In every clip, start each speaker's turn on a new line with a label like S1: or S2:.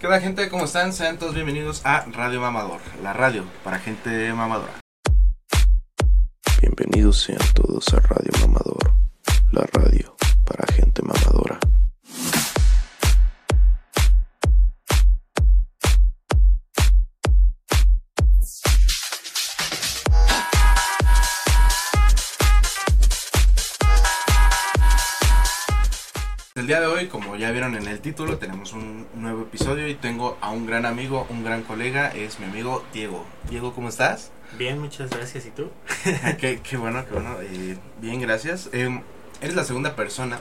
S1: ¿Qué onda gente? ¿Cómo están? Sean todos bienvenidos a Radio Mamador, la radio para gente mamadora.
S2: Bienvenidos sean todos a Radio Mamador, la radio para gente mamadora.
S1: Día de hoy, como ya vieron en el título, tenemos un nuevo episodio y tengo a un gran amigo, un gran colega, es mi amigo Diego. Diego, ¿cómo estás?
S3: Bien, muchas gracias. ¿Y tú?
S1: qué, qué bueno, qué bueno. eh, bien, gracias. Eh, eres la segunda persona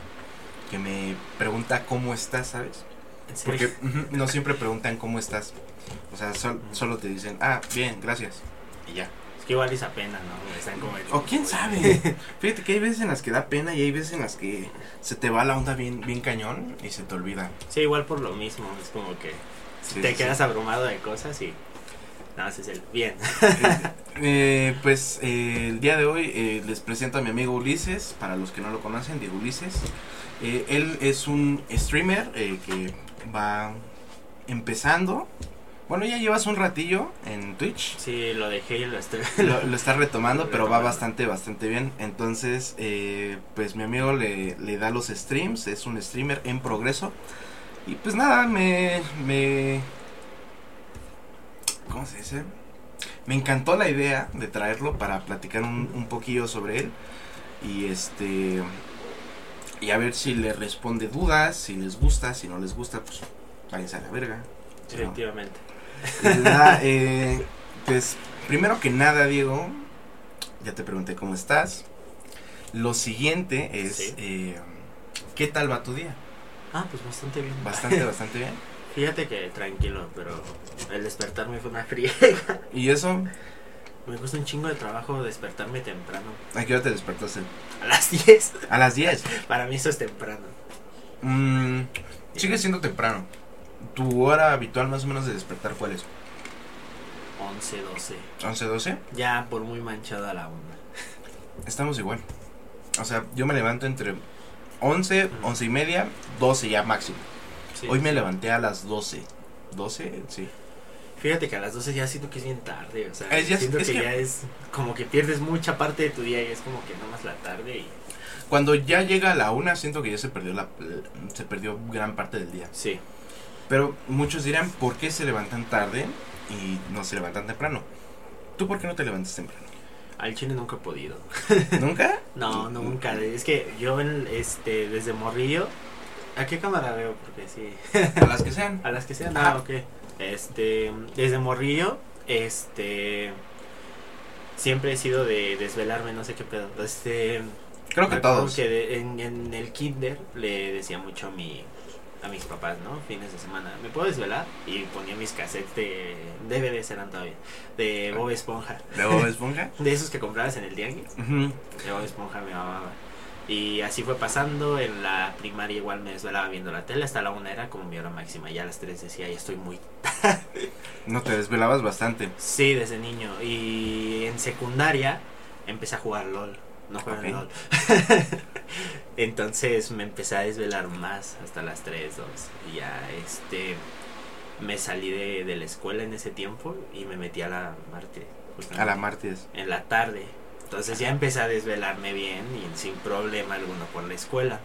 S1: que me pregunta cómo estás, ¿sabes? Porque no siempre preguntan cómo estás. O sea, sol- solo te dicen, ah, bien, gracias. Y ya.
S3: Igual es pena, ¿no? Están como...
S1: O quién sabe. Fíjate que hay veces en las que da pena y hay veces en las que se te va la onda bien, bien cañón y se te olvida.
S3: Sí, igual por lo mismo. Es como que
S1: Sí,
S3: te
S1: sí,
S3: quedas
S1: sí.
S3: abrumado de cosas y... No, ese es el... Bien.
S1: Eh, pues eh, el día de hoy eh, les presento a mi amigo Ulises, para los que no lo conocen, Diego Ulises. Eh, él es un streamer eh, que va empezando. Bueno, ya llevas un ratillo en Twitch.
S3: Sí, lo dejé y lo estoy...
S1: Lo, lo está retomando,
S3: Lo
S1: pero va bastante, bastante bien. Entonces, eh, pues mi amigo le, le da los streams, es un streamer en progreso. Y pues nada, me, me... ¿Cómo se dice? Me encantó la idea de traerlo para platicar un, un poquillo sobre él. Y este... Y a ver si le responde dudas, si les gusta, si no les gusta, pues váyanse a la verga. No, Pues eh, pues primero que nada, Diego, ya te pregunté cómo estás. Lo siguiente es,
S3: Sí.
S1: eh, ¿qué tal va tu día?
S3: Ah, pues bastante bien.
S1: Bastante, bastante bien.
S3: Fíjate que tranquilo, pero el despertarme fue una fría.
S1: ¿Y eso?
S3: Me cuesta un chingo de trabajo despertarme temprano.
S1: ¿A qué hora te despertaste?
S3: A las 10.
S1: A las 10.
S3: Para mí eso es temprano.
S1: Mm, sigue siendo temprano. ¿Tu hora habitual más o menos de despertar cuál es?
S3: 11, 12.
S1: ¿11, 12?
S3: Ya por muy manchada la onda.
S1: Estamos igual. O sea, yo me levanto entre 11,
S3: Ujú.
S1: 11 y media, 12 ya máximo.
S3: Sí.
S1: Hoy me levanté a las 12. ¿12? Sí.
S3: Fíjate que a las 12 ya siento que es bien tarde, o sea,
S1: Es ya-
S3: siento
S1: es
S3: que,
S1: que-
S3: ya es como que pierdes mucha parte de tu día y es como que nomás la tarde y
S1: Cuando ya llega a la una, siento que ya se perdió la se perdió gran parte del día.
S3: sí,
S1: Pero muchos dirán, ¿por qué se levantan tarde y no se levantan temprano? ¿Tú por qué no te levantas temprano?
S3: al chile nunca he podido.
S1: ¿Nunca?
S3: No, nunca, es que yo en- este desde morrillo ¿A qué cámara veo? Porque sí.
S1: A las que sean.
S3: A las que sean.
S1: Ajá.
S3: Ah, ok. Este, desde morrillo, este siempre he sido de desvelarme, no sé qué pedo. Este,
S1: Creo que todos.
S3: que de- en, en el kinder le decía mucho a mi a mis papás, ¿no? Fines de semana, ¿me puedo desvelar? Y ponía mis cassettes de DVDs eran todavía de Bob Esponja,
S1: ¿De Bob Esponja?
S3: de esos que comprabas en el tianguis. De Bob Esponja me amaba. Y así fue pasando, en la primaria igual me desvelaba viendo la tele, hasta la una era como mi hora máxima, ya a las tres decía, ya estoy muy...
S1: No te desvelabas bastante.
S3: Sí, desde niño. Y en secundaria empecé a jugar LOL, no
S1: Ok.
S3: LOL. Entonces me empecé a desvelar más hasta las 3, 2. Y ya este me salí de, de la escuela en ese tiempo y me metí a la Marte.
S1: A la martes.
S3: En la tarde. Entonces ya empecé a desvelarme bien y sin problema alguno por la escuela.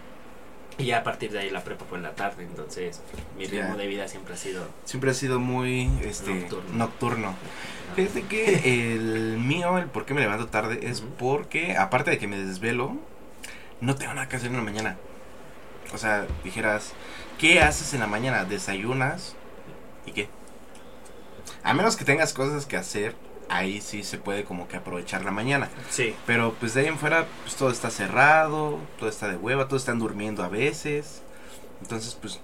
S3: Y ya a partir de ahí la prepa fue en la tarde. Entonces mi ritmo de vida siempre ha sido...
S1: Siempre ha sido muy este
S3: Nocturno.
S1: nocturno.
S3: ¿no?
S1: Fíjate que el mío, el por qué me levanto tarde, es porque, aparte de que me desvelo, no tengo nada que hacer en la mañana. O sea, dijeras, ¿qué haces en la mañana? ¿Desayunas? ¿Y qué? A menos que tengas cosas que hacer, ahí sí se puede como que aprovechar la mañana.
S3: Sí.
S1: Pero pues de ahí en fuera, pues todo está cerrado, todo está de hueva, todos están durmiendo a veces. Entonces, pues,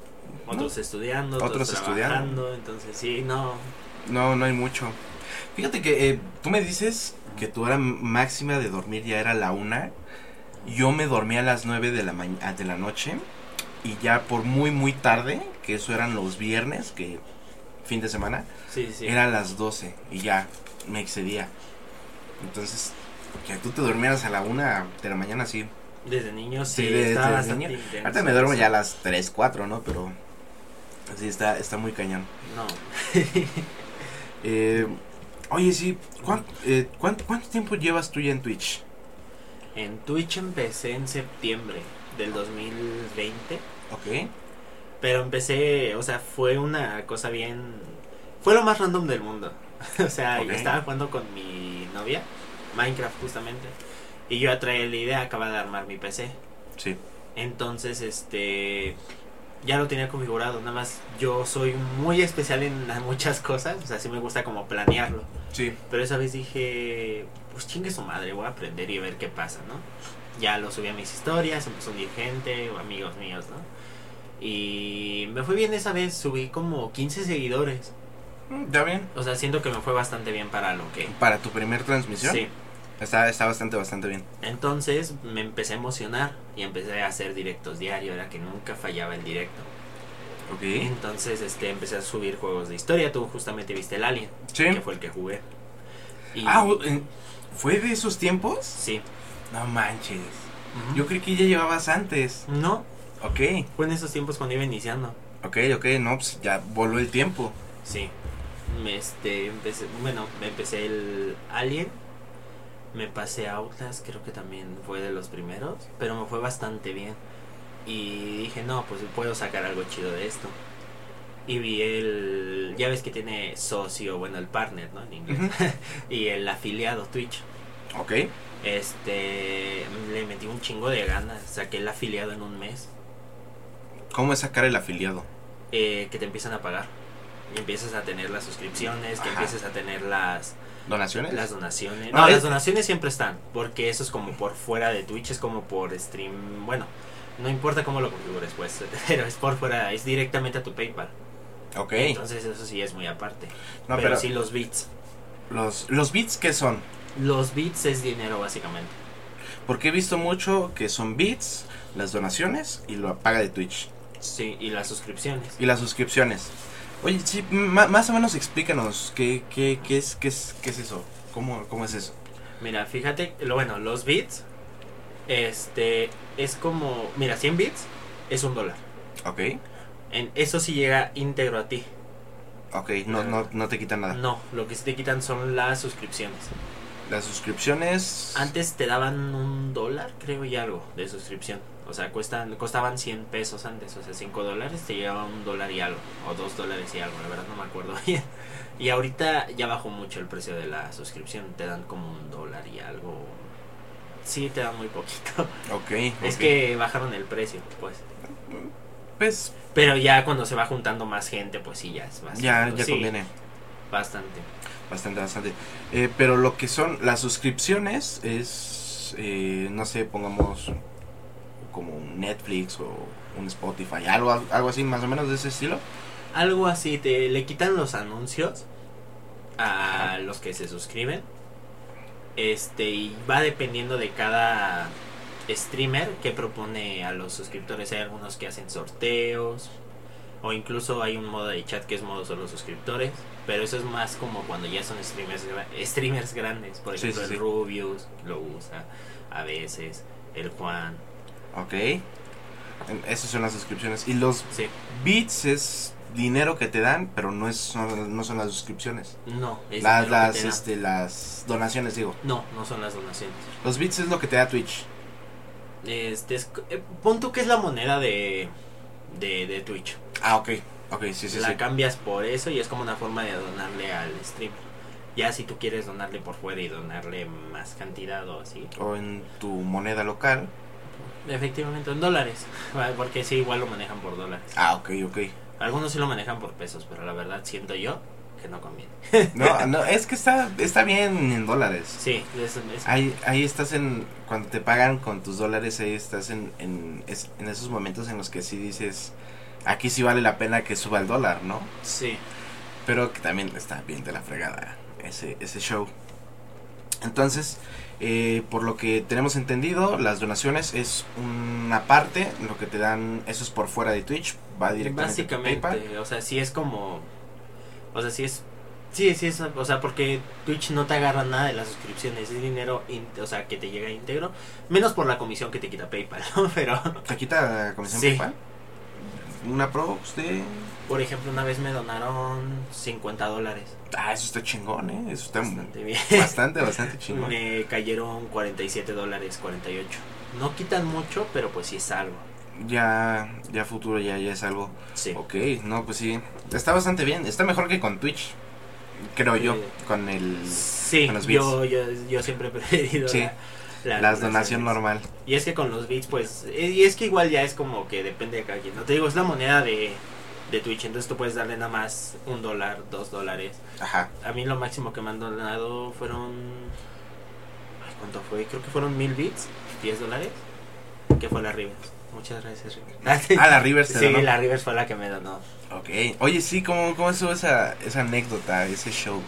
S1: no,
S3: Otros estudiando,
S1: Otros
S3: otros
S1: estudiando.
S3: trabajando, entonces sí, no.
S1: no, no hay mucho. Fíjate que eh, tú me dices que tu hora máxima de dormir ya era la una. Yo me dormí a las nueve de la, maña- de la noche. Y ya por muy, muy tarde, que eso eran los viernes, que fin de semana,
S3: Sí, sí.
S1: era a las 12 y ya me excedía. Entonces, que tú te durmieras a la una de la mañana, sí.
S3: Desde niño sí,
S1: Sí, desde
S3: bastante
S1: niño.
S3: intenso.
S1: Ahorita me duermo ya a las 3, 4, ¿no? Pero Sí, está, está muy cañón.
S3: No.
S1: Eh, oye, sí, ¿cuán- eh, cuánto, ¿cuánto tiempo llevas tú ya en Twitch?
S3: En Twitch empecé en septiembre del 2020.
S1: Ok.
S3: Pero empecé, o sea, fue una cosa bien... Fue lo más random del mundo. o sea,
S1: Ok.
S3: estaba jugando con mi novia, Minecraft justamente. Y yo traía la idea, acaba de armar mi PC.
S1: Sí.
S3: Entonces, este... Ya lo tenía configurado, nada más yo soy muy especial en muchas cosas, o sea, sí me gusta como planearlo.
S1: Sí.
S3: Pero esa vez dije, pues chingue su madre, voy a aprender y a ver qué pasa, ¿no? Ya lo subí a mis historias, empezó a unir gente, o amigos míos, ¿no? Y me fue bien esa vez, subí como 15 seguidores.
S1: Mm, Ya bien.
S3: O sea, siento que me fue bastante bien para lo que...
S1: Para tu primer transmisión.
S3: Sí.
S1: Está, está bastante, bastante bien.
S3: Entonces me empecé a emocionar y empecé a hacer directos diarios, era que nunca fallaba el directo. Entonces este, empecé a subir juegos de historia, tú justamente viste el Alien,
S1: Sí.
S3: que fue el que jugué. Y-
S1: Ah, ¿fue de esos tiempos?
S3: sí.
S1: No manches. Yo creí que ya llevabas antes.
S3: No,
S1: Ok.
S3: fue en esos tiempos cuando iba iniciando.
S1: Ok, ok, no, pues ya voló el tiempo.
S3: Sí. Este, empecé, bueno, me empecé el Alien. Me pasé a Outlast, creo que también fue de los primeros. Pero me fue bastante bien. Y dije, no, pues puedo sacar algo chido de esto. Y vi el. Ya ves que tiene socio, bueno, el partner, ¿no? En inglés. y el afiliado Twitch.
S1: Ok.
S3: Este. Le metí un chingo de ganas. Saqué el afiliado en un mes.
S1: ¿Cómo es sacar el afiliado?
S3: eh, que te empiezan a pagar. Y empiezas a tener las suscripciones, que empieces a tener las,
S1: ¿Donaciones?
S3: las donaciones.
S1: No,
S3: No,
S1: es-
S3: las donaciones siempre están, porque eso es como por fuera de Twitch, es como por stream. Bueno, no importa cómo lo configures, pues, pero es por fuera, es directamente a tu PayPal.
S1: Ok.
S3: Entonces, eso sí es muy aparte.
S1: no,
S3: pero,
S1: pero,
S3: sí, los bits.
S1: los, los bits, ¿qué son?
S3: Los bits es dinero, básicamente.
S1: Porque he visto mucho que son bits, las donaciones y lo paga de Twitch.
S3: Sí, y las suscripciones.
S1: Y las suscripciones. Oye, sí, más o menos explícanos qué, qué, qué, es, qué, es, qué es eso. ¿Cómo, ¿Cómo es eso?
S3: Mira, fíjate, lo bueno, los bits, este, es como, mira, 100 bits es un dólar.
S1: Ok.
S3: En, eso sí llega íntegro a ti.
S1: Ok, no, no, no te quitan nada.
S3: No, lo que sí te quitan son las suscripciones.
S1: Las suscripciones...
S3: Antes te daban un dólar, creo, y algo de suscripción. O sea, cuestan, costaban 100 pesos antes, o sea, 5 dólares te llegaba un dólar y algo, o 2 dólares y algo, la verdad no me acuerdo bien. Y ahorita ya bajó mucho el precio de la suscripción, te dan como un dólar y algo. Sí, te dan muy poquito.
S1: Ok.
S3: Es que bajaron el precio, pues.
S1: Pues
S3: Pero ya cuando se va juntando más gente, pues sí, ya es bastante.
S1: ya, ya
S3: sí,
S1: conviene.
S3: Bastante.
S1: Bastante, bastante. Eh, pero lo que son las suscripciones es, eh, no sé, pongamos como un Netflix o un Spotify, algo, algo así más o menos de ese estilo.
S3: Algo así, te le quitan los anuncios a los que se suscriben. Este, y va dependiendo de cada streamer que propone a los suscriptores. Hay algunos que hacen sorteos. O incluso hay un modo de chat que es modo solo suscriptores. Pero eso es más como cuando ya son streamers, streamers grandes. Por ejemplo,
S1: sí,
S3: el
S1: sí.
S3: Rubius lo usa a veces. El Juan.
S1: Ok. Esas son las suscripciones. Y los bits es dinero que te dan, pero no, es, son- no son las suscripciones.
S3: No, es
S1: Las,
S3: que
S1: las,
S3: te
S1: este, las donaciones, digo.
S3: No, no son las donaciones.
S1: Los bits es lo que te da Twitch.
S3: Este es, eh, pon tú que es la moneda de, de, de Twitch.
S1: Ah, ok. Ok, sí, sí,
S3: la
S1: sí.
S3: cambias por eso y es como una forma de donarle al stream. Ya si tú quieres donarle por fuera y donarle más cantidad o así.
S1: O en tu moneda local.
S3: Efectivamente, en dólares. Porque sí, igual lo manejan por dólares.
S1: Ah, ok, ok.
S3: Algunos sí lo manejan por pesos, pero la verdad siento yo que no conviene.
S1: No, no, es que está, está bien en dólares.
S3: Sí, es, es-
S1: Ahí, ahí estás en, cuando te pagan con tus dólares, ahí estás en, en, es- en esos momentos en los que sí dices, aquí sí vale la pena que suba el dólar, ¿no?
S3: sí.
S1: Pero que también está bien de la fregada ese, ese show. Entonces, eh, por lo que tenemos entendido, las donaciones es una parte, lo que te dan, eso es por fuera de Twitch, va directamente a tu PayPal.
S3: Básicamente, o sea, sí es como. O sea, sí es. Sí, sí es. O sea, porque Twitch no te agarra nada de las suscripciones. Es dinero, in- o sea, que te llega íntegro. Menos por la comisión que te quita PayPal, ¿no? Pero.
S1: ¿Te quita la comisión
S3: Sí.
S1: PayPal? una prox de...
S3: Por ejemplo, una vez me donaron 50 dólares.
S1: Ah, eso está chingón, ¿eh? Eso está
S3: Bastante bien.
S1: bastante, bastante chingón.
S3: Me cayeron 47 dólares, 48. No quitan mucho, pero pues sí es algo.
S1: Ya, ya futuro ya, ya es algo.
S3: Sí.
S1: Ok, no, pues sí. Está bastante bien. Está mejor que con Twitch. Creo yo. Con el...
S3: Sí,
S1: Con los
S3: yo, yo, yo siempre he preferido
S1: Sí,
S3: la, la
S1: La
S3: donación
S1: normal.
S3: Y es que con los bits, pues, eh, y es que igual ya es como que depende de cada quien. No te digo, es la moneda de, de Twitch, entonces tú puedes darle nada más un dólar, dos dólares.
S1: Ajá.
S3: A mí lo máximo que me han donado fueron... ay, ¿Cuánto fue? Creo que fueron mil bits, 10 dólares. Que fue la Rivers. Muchas gracias, Rivers.
S1: Ah, la Rivers te
S3: Sí,
S1: donó.
S3: la Rivers fue la que me donó.
S1: Ok. Oye, sí, ¿cómo, cómo estuvo esa, esa anécdota, ese show?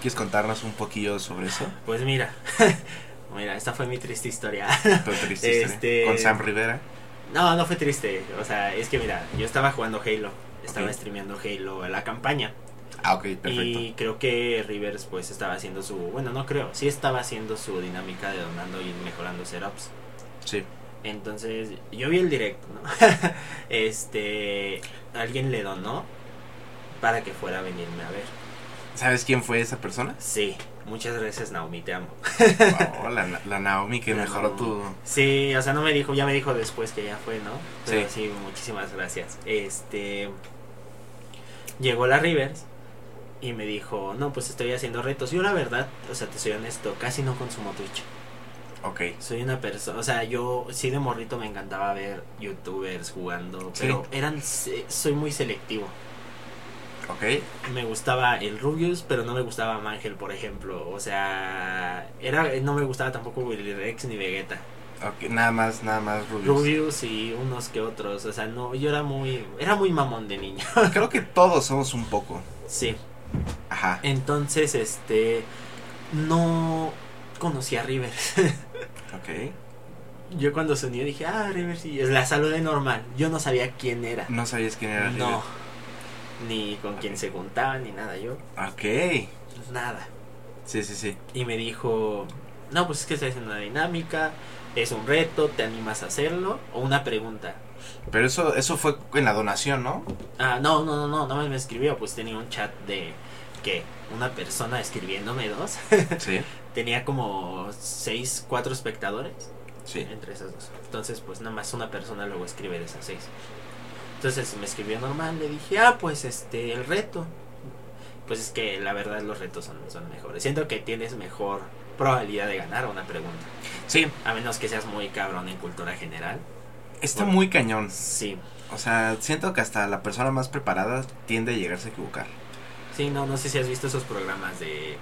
S1: ¿Quieres contarnos un poquillo sobre eso?
S3: Pues mira, mira, esta fue mi triste historia.
S1: Tu triste historia.
S3: Este-
S1: Con Sam Rivera.
S3: No, no fue triste. O sea, es que mira, yo estaba jugando Halo. Estaba
S1: Ok.
S3: streameando Halo en la campaña.
S1: Ah, ok, perfecto.
S3: Y creo que Rivers pues estaba haciendo su... Bueno, no creo. Sí estaba haciendo su dinámica de donando y mejorando setups.
S1: Sí.
S3: Entonces, yo vi el directo, ¿no? este... Alguien le donó para que fuera a venirme a ver.
S1: ¿Sabes quién fue esa persona?
S3: Sí, muchas gracias Naomi, te amo.
S1: Oh, la, la Naomi que
S3: La
S1: mejoró
S3: Naomi.
S1: tu...
S3: Sí, o sea, no me dijo, ya me dijo después que ya fue, ¿no? Pero
S1: Sí.
S3: sí, muchísimas gracias. Este llegó la Rivers y me dijo, "No, pues estoy haciendo retos." Yo la verdad, o sea, te soy honesto, casi no consumo Twitch.
S1: Ok.
S3: Soy una persona, o sea, yo sí de morrito me encantaba ver youtubers jugando,
S1: Sí.
S3: pero eran soy muy selectivo.
S1: Ok.
S3: Me gustaba el Rubius, pero no me gustaba Mangel, por ejemplo. O sea, era no me gustaba tampoco Willy Rex ni Vegeta.
S1: Ok, nada más, nada más Rubius.
S3: Rubius y unos que otros, o sea, no, yo era muy, era muy mamón de niño.
S1: Creo que todos somos un poco.
S3: Sí,
S1: Ajá.
S3: entonces, este, no conocí a Rivers.
S1: Ok.
S3: yo cuando se unió dije, ah, Rivers, y la saludé normal. Yo no sabía quién era.
S1: No sabías quién era
S3: No, ni con quién se juntaba, ni nada, yo.
S1: Ok.
S3: nada.
S1: Sí, sí, sí.
S3: Y me dijo, no, pues es que estoy haciendo una dinámica, es un reto, ¿te animas a hacerlo? O una pregunta.
S1: Pero eso, eso fue en la donación, ¿no?
S3: Ah, no, no, no, no, no me escribió, pues tenía un chat de que una persona escribiéndome dos.
S1: Sí.
S3: tenía como seis, cuatro espectadores
S1: Sí.
S3: entre esas dos. Entonces, pues nada más una persona luego escribe de esas seis. Entonces me escribió normal, le dije, ah, pues este, el reto. Pues es que la verdad los retos son, son mejores. Siento que tienes mejor probabilidad de ganar una pregunta.
S1: Sí.
S3: A menos que seas muy cabrón en cultura general.
S1: Está
S3: Bueno.
S1: muy cañón.
S3: Sí.
S1: O sea, siento que hasta la persona más preparada tiende a llegarse a equivocar.
S3: Sí, no, no sé si has visto esos programas de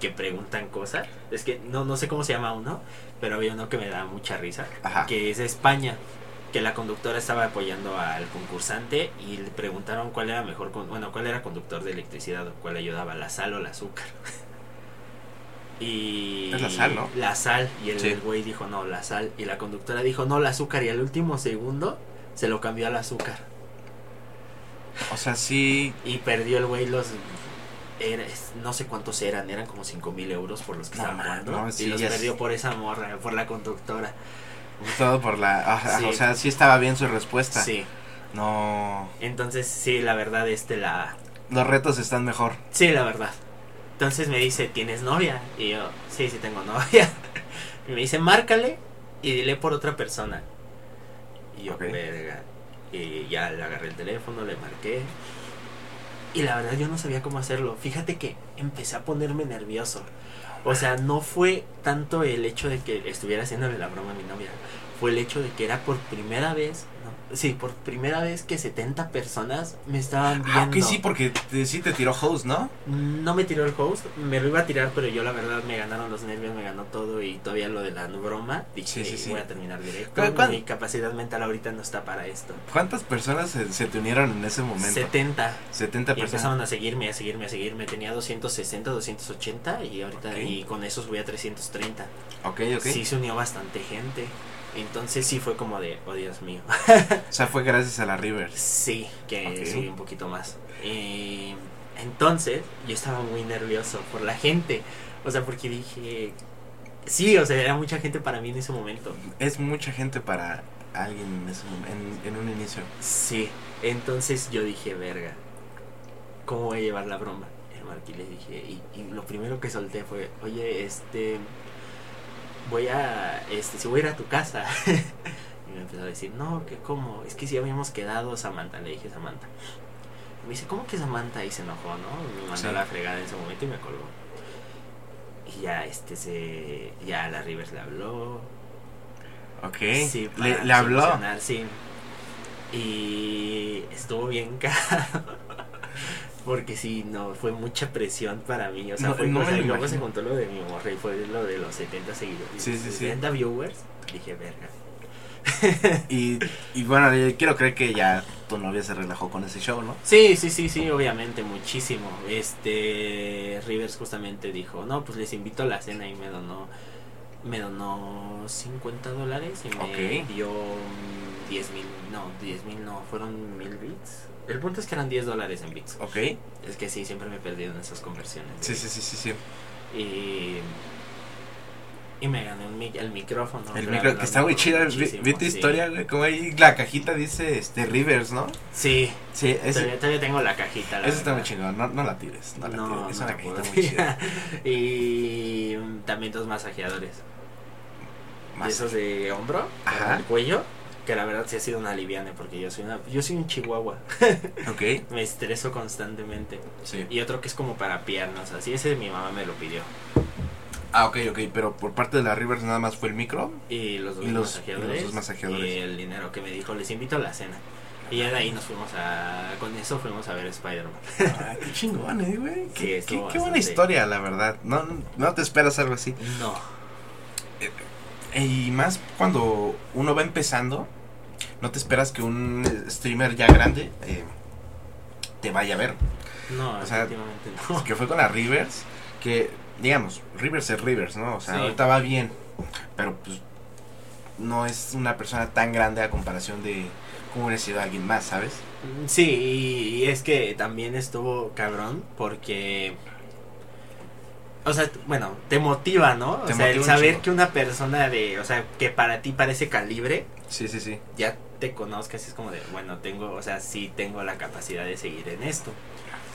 S3: que preguntan cosas. Es que no, no sé cómo se llama uno, pero había uno que me da mucha risa.
S1: Ajá.
S3: Que es de España. Que la conductora estaba apoyando al concursante y le preguntaron cuál era mejor, con- bueno, cuál era conductor de electricidad o cuál ayudaba, la sal o el azúcar. Y
S1: Es la sal, ¿no?
S3: La sal y el
S1: Sí.
S3: güey dijo no, la sal y la conductora dijo no, el azúcar y al último segundo se lo cambió al azúcar.
S1: O sea, sí.
S3: Y perdió el güey los... era- no sé cuántos eran, eran como 5 mil euros por los que
S1: No,
S3: estaban jugando.
S1: no,
S3: y
S1: sí,
S3: los
S1: es-
S3: perdió por esa morra, por la conductora.
S1: Todo por la. ajá,
S3: Sí.
S1: O sea, sí estaba bien su respuesta.
S3: Sí.
S1: No.
S3: Entonces, sí, la verdad, este la...
S1: Los retos están mejor.
S3: Sí, la verdad. Entonces me dice, ¿tienes novia? Y yo, sí, sí tengo novia. Y me dice, márcale y dile por otra persona. Y yo, verga. Y ya le agarré el teléfono, le marqué. Y la verdad yo no sabía cómo hacerlo. Fíjate que empecé a ponerme nervioso. O sea, no fue tanto el hecho de que estuviera haciéndole la broma a mi novia. Fue el hecho de que era por primera vez. Sí, por primera vez que 70 personas me estaban viendo.
S1: Ah, ok, sí, porque te- sí te tiró host, ¿no?
S3: No me tiró el host, me lo iba a tirar, pero yo la verdad me ganaron los nervios, me ganó todo y todavía lo de la broma. Dije,
S1: Sí, sí, sí.
S3: voy a terminar directo.
S1: ¿Cu- cuán-
S3: Mi capacidad mental ahorita no está para esto.
S1: ¿Cuántas personas se, se te unieron en ese momento?
S3: 70.
S1: 70
S3: Y
S1: personas.
S3: empezaron a seguirme, a seguirme, a seguirme. Tenía 260, 280 y ahorita y con esos voy a 330.
S1: Ok, ok.
S3: Sí se unió bastante gente. Entonces sí fue como de, oh Dios mío.
S1: O sea, fue gracias a la River.
S3: Sí, que subí un poquito más. Eh, entonces, yo estaba muy nervioso por la gente. O sea, porque dije. Sí, o sea, era mucha gente para mí en ese momento.
S1: Es mucha gente para alguien en, ese mom- en, en un inicio.
S3: Sí, entonces yo dije, verga, ¿cómo voy a llevar la broma? Al Marquí le dije, y, y lo primero que solté fue, oye, este, voy a, este, si voy a ir a tu casa. y me empezó a decir, no, que cómo, es que si habíamos quedado, Samantha, le dije Samantha. Y me dice, ¿cómo que Samantha? Y se enojó, ¿no? Me mandó
S1: Sí.
S3: a la fregada en ese momento y me colgó. Y ya, este, se, ya la Rivers le habló,
S1: Ok.
S3: Sí,
S1: le, le habló.
S3: sí. Y estuvo bien caro. Porque sí, no, fue mucha presión para mí. O sea,
S1: No,
S3: fue
S1: no
S3: cosa- y luego se juntó lo de mi morra y fue lo de los 70 seguidores.
S1: Sí, sí, sí.
S3: 70 viewers. Dije, verga.
S1: Y, y bueno, yo quiero creer que ya tu novia se relajó con ese show, ¿no?
S3: Sí, sí, sí, sí, obviamente, muchísimo. Este, Rivers justamente dijo, no, pues les invito a la cena y me donó, me donó 50 dólares y me dio mm, 10 mil, no, 10 mil no, fueron mil bits. El punto es que eran 10 dólares en bits.
S1: Ok.
S3: Es que sí, siempre me he perdido en esas conversiones.
S1: Sí, sí, sí, sí, sí.
S3: Y, y me gané un mic- el micrófono.
S1: El
S3: verdad,
S1: que está muy chido. Vi, tu historia, güey. Como ahí la cajita dice este Rivers, ¿no?
S3: Sí,
S1: Sí, ese,
S3: todavía, todavía tengo la cajita. la
S1: eso está muy chingón. No, no la tires. No la
S3: No,
S1: tires. Es
S3: no
S1: una cajita muy chida.
S3: y también dos masajeadores.
S1: Más.
S3: De esos de hombro,
S1: Ajá.
S3: el cuello, que la verdad sí ha sido una aliviane porque yo soy una yo soy un chihuahua,
S1: Ok.
S3: me estreso constantemente.
S1: Sí.
S3: Y otro que es como para piernas, así ese mi mamá me lo pidió.
S1: Ah, ok, ok. Pero por parte de la Rivers nada más fue el micro.
S3: Y los dos,
S1: Y los-
S3: masajeadores,
S1: y los dos masajeadores.
S3: y el dinero que me dijo, les invito a la cena. Y ya de ahí nos fuimos a con eso fuimos a ver Spider-Man.
S1: Ah, qué chingón, eh, güey.
S3: Sí,
S1: Qué, qué- qué buena historia, la verdad. No, no- no te esperas algo así.
S3: No.
S1: Y más cuando uno va empezando, no te esperas que un streamer ya grande eh, te vaya a ver.
S3: No,
S1: O sea,
S3: no.
S1: Que fue con la Rivers, que digamos, Rivers es Rivers, ¿no? O sea,
S3: Sí.
S1: ahorita va bien, pero pues no es una persona tan grande a comparación de cómo hubiera sido alguien más, ¿sabes?
S3: Sí, y, y es que también estuvo cabrón porque... O sea, bueno, te motiva, ¿no? O sea, el saber que una persona de, o sea, que para ti parece calibre,
S1: Sí, sí, sí.
S3: ya te conozcas es como de, bueno, tengo, o sea, sí tengo la capacidad de seguir en esto.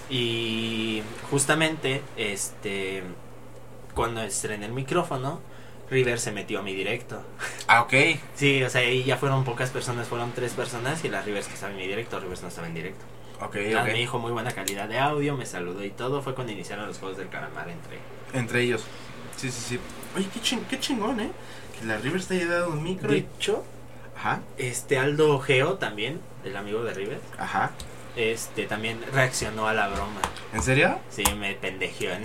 S3: Y justamente, este, cuando estrené el micrófono, River se metió a mi directo.
S1: Ah, ok.
S3: Sí, o sea, ahí ya fueron pocas personas, fueron tres personas y la Rivers que estaba en mi directo, Rivers no estaba en directo. Ah,
S1: ok.
S3: Me dijo muy buena calidad de audio, me saludó y todo. Fue cuando iniciaron los juegos del calamar entre.
S1: Entre ellos. Sí, sí, sí. Oye, qué, ching- qué chingón, ¿eh? Que la Rivers te haya dado un micro
S3: De
S1: y...
S3: hecho,
S1: Ajá,
S3: este Aldo Geo también, el amigo de River,
S1: ajá.
S3: este también reaccionó a la broma.
S1: ¿En serio?
S3: Sí, me pendejeó en.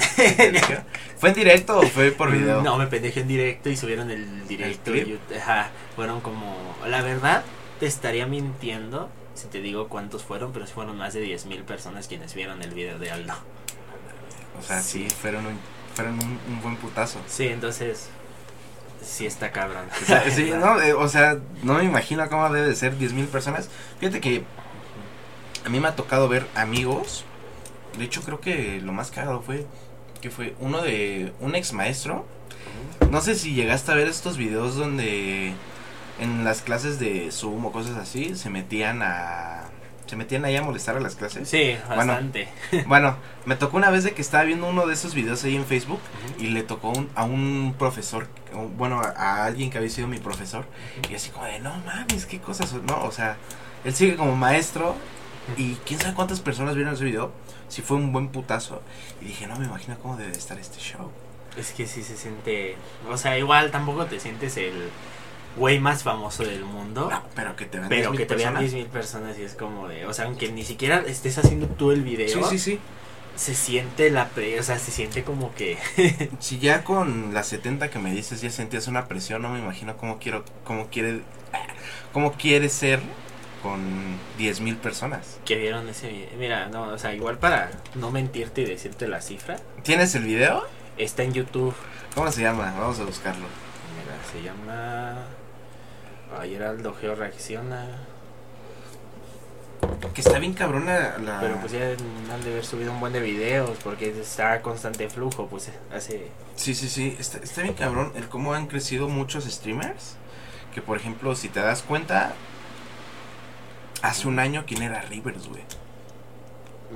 S1: ¿Fue en directo o fue por video?
S3: No, me pendejeó en directo y subieron el directo.
S1: ¿El clip?
S3: YouTube. Ajá, fueron como. La verdad, te estaría mintiendo si te digo cuántos fueron, pero fueron más de 10.000 personas quienes vieron el video de Aldo.
S1: O sea, sí, fueron un, fueron un, un buen putazo.
S3: Sí, entonces. Sí está cabrón.
S1: O sea, sí, no, eh, o sea, no me imagino cómo debe de ser 10.000 personas. Fíjate que a mí me ha tocado ver amigos. De hecho, creo que lo más cagado fue que fue uno de un ex maestro. No sé si llegaste a ver estos videos donde en las clases de Zoom o cosas así se metían a se metían ahí a molestar a las clases.
S3: Sí, bastante.
S1: Bueno, me tocó una vez de que estaba viendo uno de esos videos ahí en Facebook y le tocó un- a un profesor, bueno, a, alguien que había sido mi profesor, y así como de, no mames, qué cosas, son?", no, o sea, él sigue como maestro y quién sabe cuántas personas vieron ese video, si fue un buen putazo, y dije, no me imagino cómo debe estar este show.
S3: Es que sí se siente. O sea, igual tampoco te sientes el güey más famoso del mundo.
S1: No, pero que te vean
S3: pero
S1: 10,000
S3: que te vean
S1: personas.
S3: 10.000 personas y es como de. O sea, aunque ni siquiera estés haciendo tú el video,
S1: Sí, sí, sí.
S3: se siente la pre. O sea, se siente como que.
S1: Si ya con las 70 que me dices ya sentías una presión, no me imagino cómo quiero, cómo quiere, cómo quiere ser con 10.000 personas.
S3: que vieron ese video. Mira, no, o sea, igual para no mentirte y decirte la cifra,
S1: ¿Tienes el video?
S3: está en YouTube.
S1: ¿Cómo se llama? Vamos a buscarlo.
S3: Mira, se llama. Ayer Aldo Geo reacciona.
S1: Que está bien cabrona la...
S3: Pero pues ya han de haber subido un buen de videos porque está a constante flujo, pues hace...
S1: Sí, sí, sí. Está, está bien cabrón el cómo han crecido muchos streamers. que por ejemplo, si te das cuenta, hace un año, ¿quién era Rivers, güey?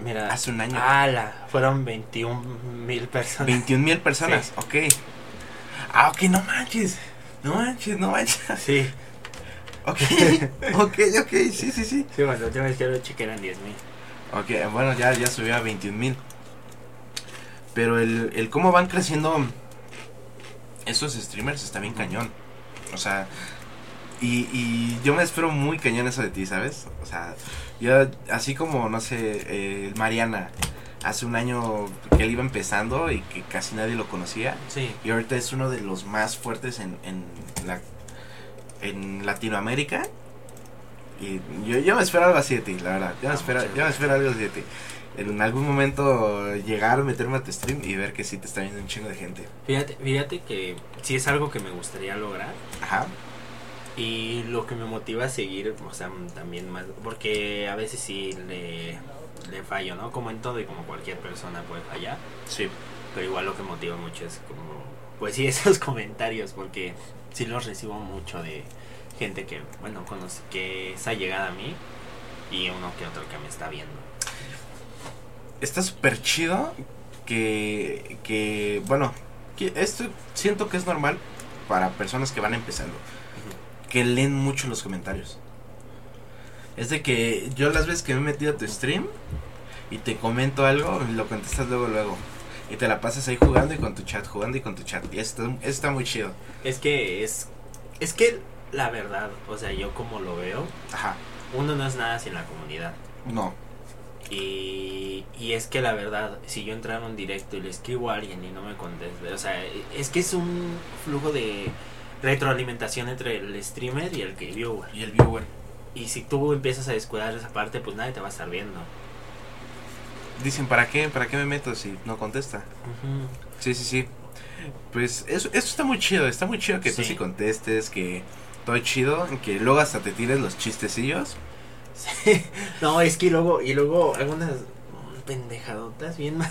S3: Mira.
S1: Hace un año.
S3: ¡Hala! Fueron 21 mil personas.
S1: 21 mil personas, ok. Ah, ok, no manches. No manches, no manches.
S3: Sí.
S1: Ok, ok, ok, sí, sí, sí.
S3: Sí, bueno, la última vez que lo chequé eran 10 mil.
S1: Ok, bueno, ya, ya subió a 21 mil. Pero el, el cómo van creciendo esos streamers está bien cañón. O sea, y, y yo me espero muy cañón eso de ti, ¿sabes? O sea, yo así como, no sé, eh, Mariana, hace un año que él iba empezando y que casi nadie lo conocía.
S3: Sí.
S1: Y ahorita es uno de los más fuertes en, en, la, en Latinoamérica. Y yo, yo me espero algo así de ti, la verdad. Yo me,
S3: Ah,
S1: espero, yo me espero algo así de ti. En algún momento llegar, meterme a tu stream y ver que sí te está viendo un chingo de gente.
S3: Fíjate, fíjate que sí es algo que me gustaría lograr.
S1: Ajá.
S3: Y lo que me motiva a seguir, o sea, también más. Porque a veces sí le, le fallo, ¿no? Como en todo y como cualquier persona puede fallar.
S1: Sí.
S3: Pero igual lo que motiva mucho es como. Pues sí, esos comentarios. Porque sí los recibo mucho de gente que, bueno, conoce, que es allegada a mí. Y uno que otro que me está viendo.
S1: Está súper chido que, que, bueno, que esto siento que es normal para personas que van empezando. Que leen mucho los comentarios. Es de que yo las veces que me he metido a tu stream y te comento algo, lo contestas luego, luego. Y te la pasas ahí jugando y con tu chat, jugando y con tu chat. Y esto, esto está muy chido.
S3: Es que es. Es que la verdad, o sea, yo como lo veo,
S1: Ajá.
S3: uno no es nada sin la comunidad.
S1: No.
S3: Y, y es que la verdad, si yo entrara en un directo y le escribo a alguien y no me contesta, o sea, es que es un flujo de retroalimentación entre el streamer y el que viewer.
S1: Y el viewer.
S3: Y si tú empiezas a descuidar esa parte, pues nadie te va a estar viendo.
S1: Dicen, ¿para qué? ¿Para qué me meto si no contesta? Sí, sí, sí. Pues eso, eso está muy chido, está muy chido que tú
S3: Sí.
S1: sí contestes, que todo chido, que luego hasta te tires los chistecillos.
S3: Sí. No, es que luego, y luego algunas pendejadotas bien más.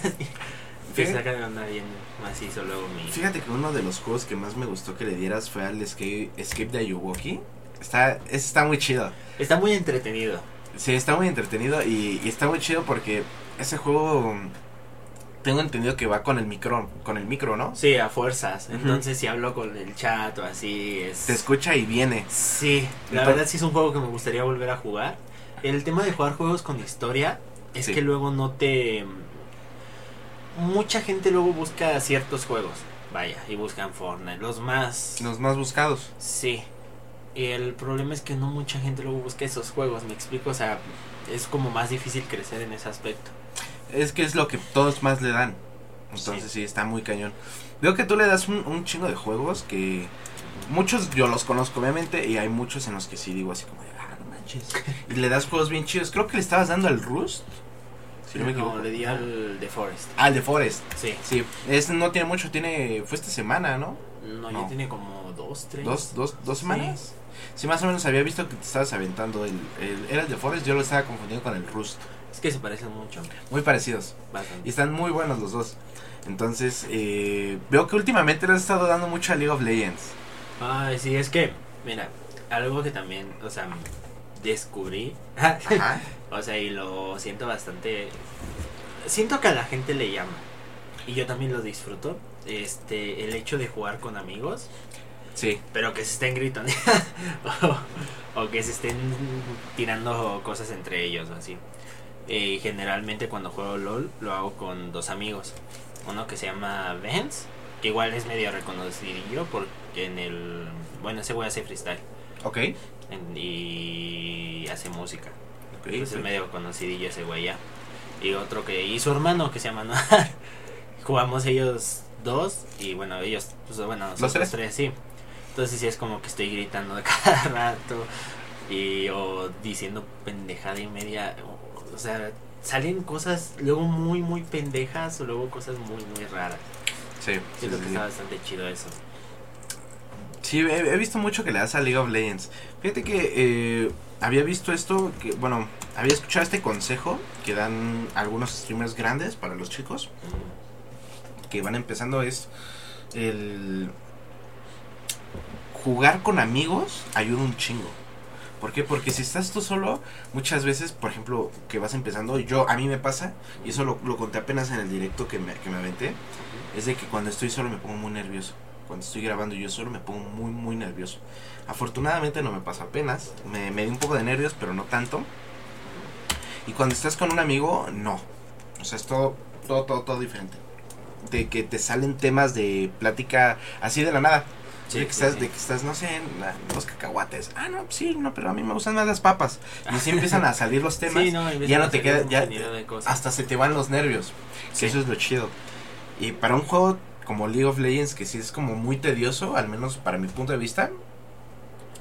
S1: Fíjate-
S3: sacan de onda bien macizo luego mi.
S1: Fíjate que uno de los juegos que más me gustó que le dieras fue al Escape, Escape de Ayuwoki. Está, está muy chido.
S3: Está muy entretenido.
S1: Sí, está muy entretenido y, y está muy chido porque ese juego tengo entendido que va con el micro, con el micro, ¿no?
S3: Sí, a fuerzas. Entonces, si hablo con el chat o así, es.
S1: Te escucha y viene.
S3: Sí, la
S1: Entonces-
S3: verdad sí es un juego que me gustaría volver a jugar. El tema de jugar juegos con historia es
S1: Sí.
S3: que luego no te... Mucha gente luego busca ciertos juegos, vaya, y buscan Fortnite, los más...
S1: Los más buscados.
S3: Sí. Y el problema es que no mucha gente luego busca esos juegos, me explico, o sea, es como más difícil crecer en ese aspecto.
S1: Es que es lo que todos más le dan. Entonces sí, está muy cañón. Veo que tú le das un, un chingo de juegos que muchos yo los conozco obviamente y hay muchos en los que sí digo así como de, ah, no manches. Y le das juegos bien chidos. Creo que le estabas dando al Rust. Si no me equivoco.
S3: le di al The Forest.
S1: Ah, al de Forest.
S3: Sí.
S1: Sí, es, no tiene mucho, tiene, fue esta semana, ¿no?
S3: No,
S1: No.
S3: ya tiene como dos, tres.
S1: Dos, dos, dos semanas. Sí, más o menos había visto que te estabas aventando el, el era el de Forest, yo lo estaba confundiendo con el Rust.
S3: Es que se parecen mucho,
S1: Muy parecidos. Y
S3: bastante.
S1: están muy buenos los dos. Entonces, eh, veo que últimamente le has estado dando mucho a League of Legends.
S3: Ay, sí, es que, mira, algo que también, o sea, descubrí,
S1: Ajá.
S3: o sea, y lo siento bastante, siento que a la gente le llama, y yo también lo disfruto, este, el hecho de jugar con amigos,
S1: Sí.
S3: pero que se estén gritando, o, o que se estén tirando cosas entre ellos, o así. Eh, generalmente cuando juego LOL lo hago con dos amigos, uno que se llama Vance, que igual es medio reconocido porque en el, bueno, ese güey hace freestyle.
S1: Ok.
S3: En- y hace música.
S1: Ok,
S3: Entonces es medio conocidillo ese güey ya. Y otro que. Y su hermano que se llama Noir. Jugamos ellos dos. Y bueno, ellos. Pues, bueno, nosotros
S1: tres?
S3: tres, sí. Entonces sí es como que estoy gritando de cada rato. Y. O diciendo pendejada y media. O, sea, salen cosas luego muy, muy pendejas. O luego cosas muy, muy raras.
S1: Sí,
S3: Siento
S1: sí,
S3: que
S1: sí.
S3: está bastante chido eso.
S1: Sí, he, he visto mucho que le das a League of Legends. Fíjate que eh, había visto esto, que bueno, había escuchado este consejo que dan algunos streamers grandes para los chicos que van empezando es el jugar con amigos ayuda un chingo. ¿Por qué? Porque si estás tú solo, muchas veces, por ejemplo, que vas empezando, yo a mí me pasa, y eso lo, lo conté apenas en el directo que me, que me aventé, es de que cuando estoy solo me pongo muy nervioso. Cuando estoy grabando yo solo me pongo muy, muy nervioso. Afortunadamente no me pasa apenas, me, me dio un poco de nervios, pero no tanto. Y cuando estás con un amigo, no. O sea, es todo, todo, todo, todo diferente. De que te salen temas de plática así de la nada.
S3: Sí,
S1: de, que
S3: sí,
S1: estás,
S3: sí.
S1: de que estás, no sé, en la- los cacahuates. Ah, no, sí, no, pero a mí me gustan más las papas. Y así empiezan a salir los temas.
S3: No,
S1: ya no te queda, ya, hasta se te van los nervios. Que eso es lo chido. Y para un juego como League of Legends, que sí es como muy tedioso, al menos para mi punto de vista,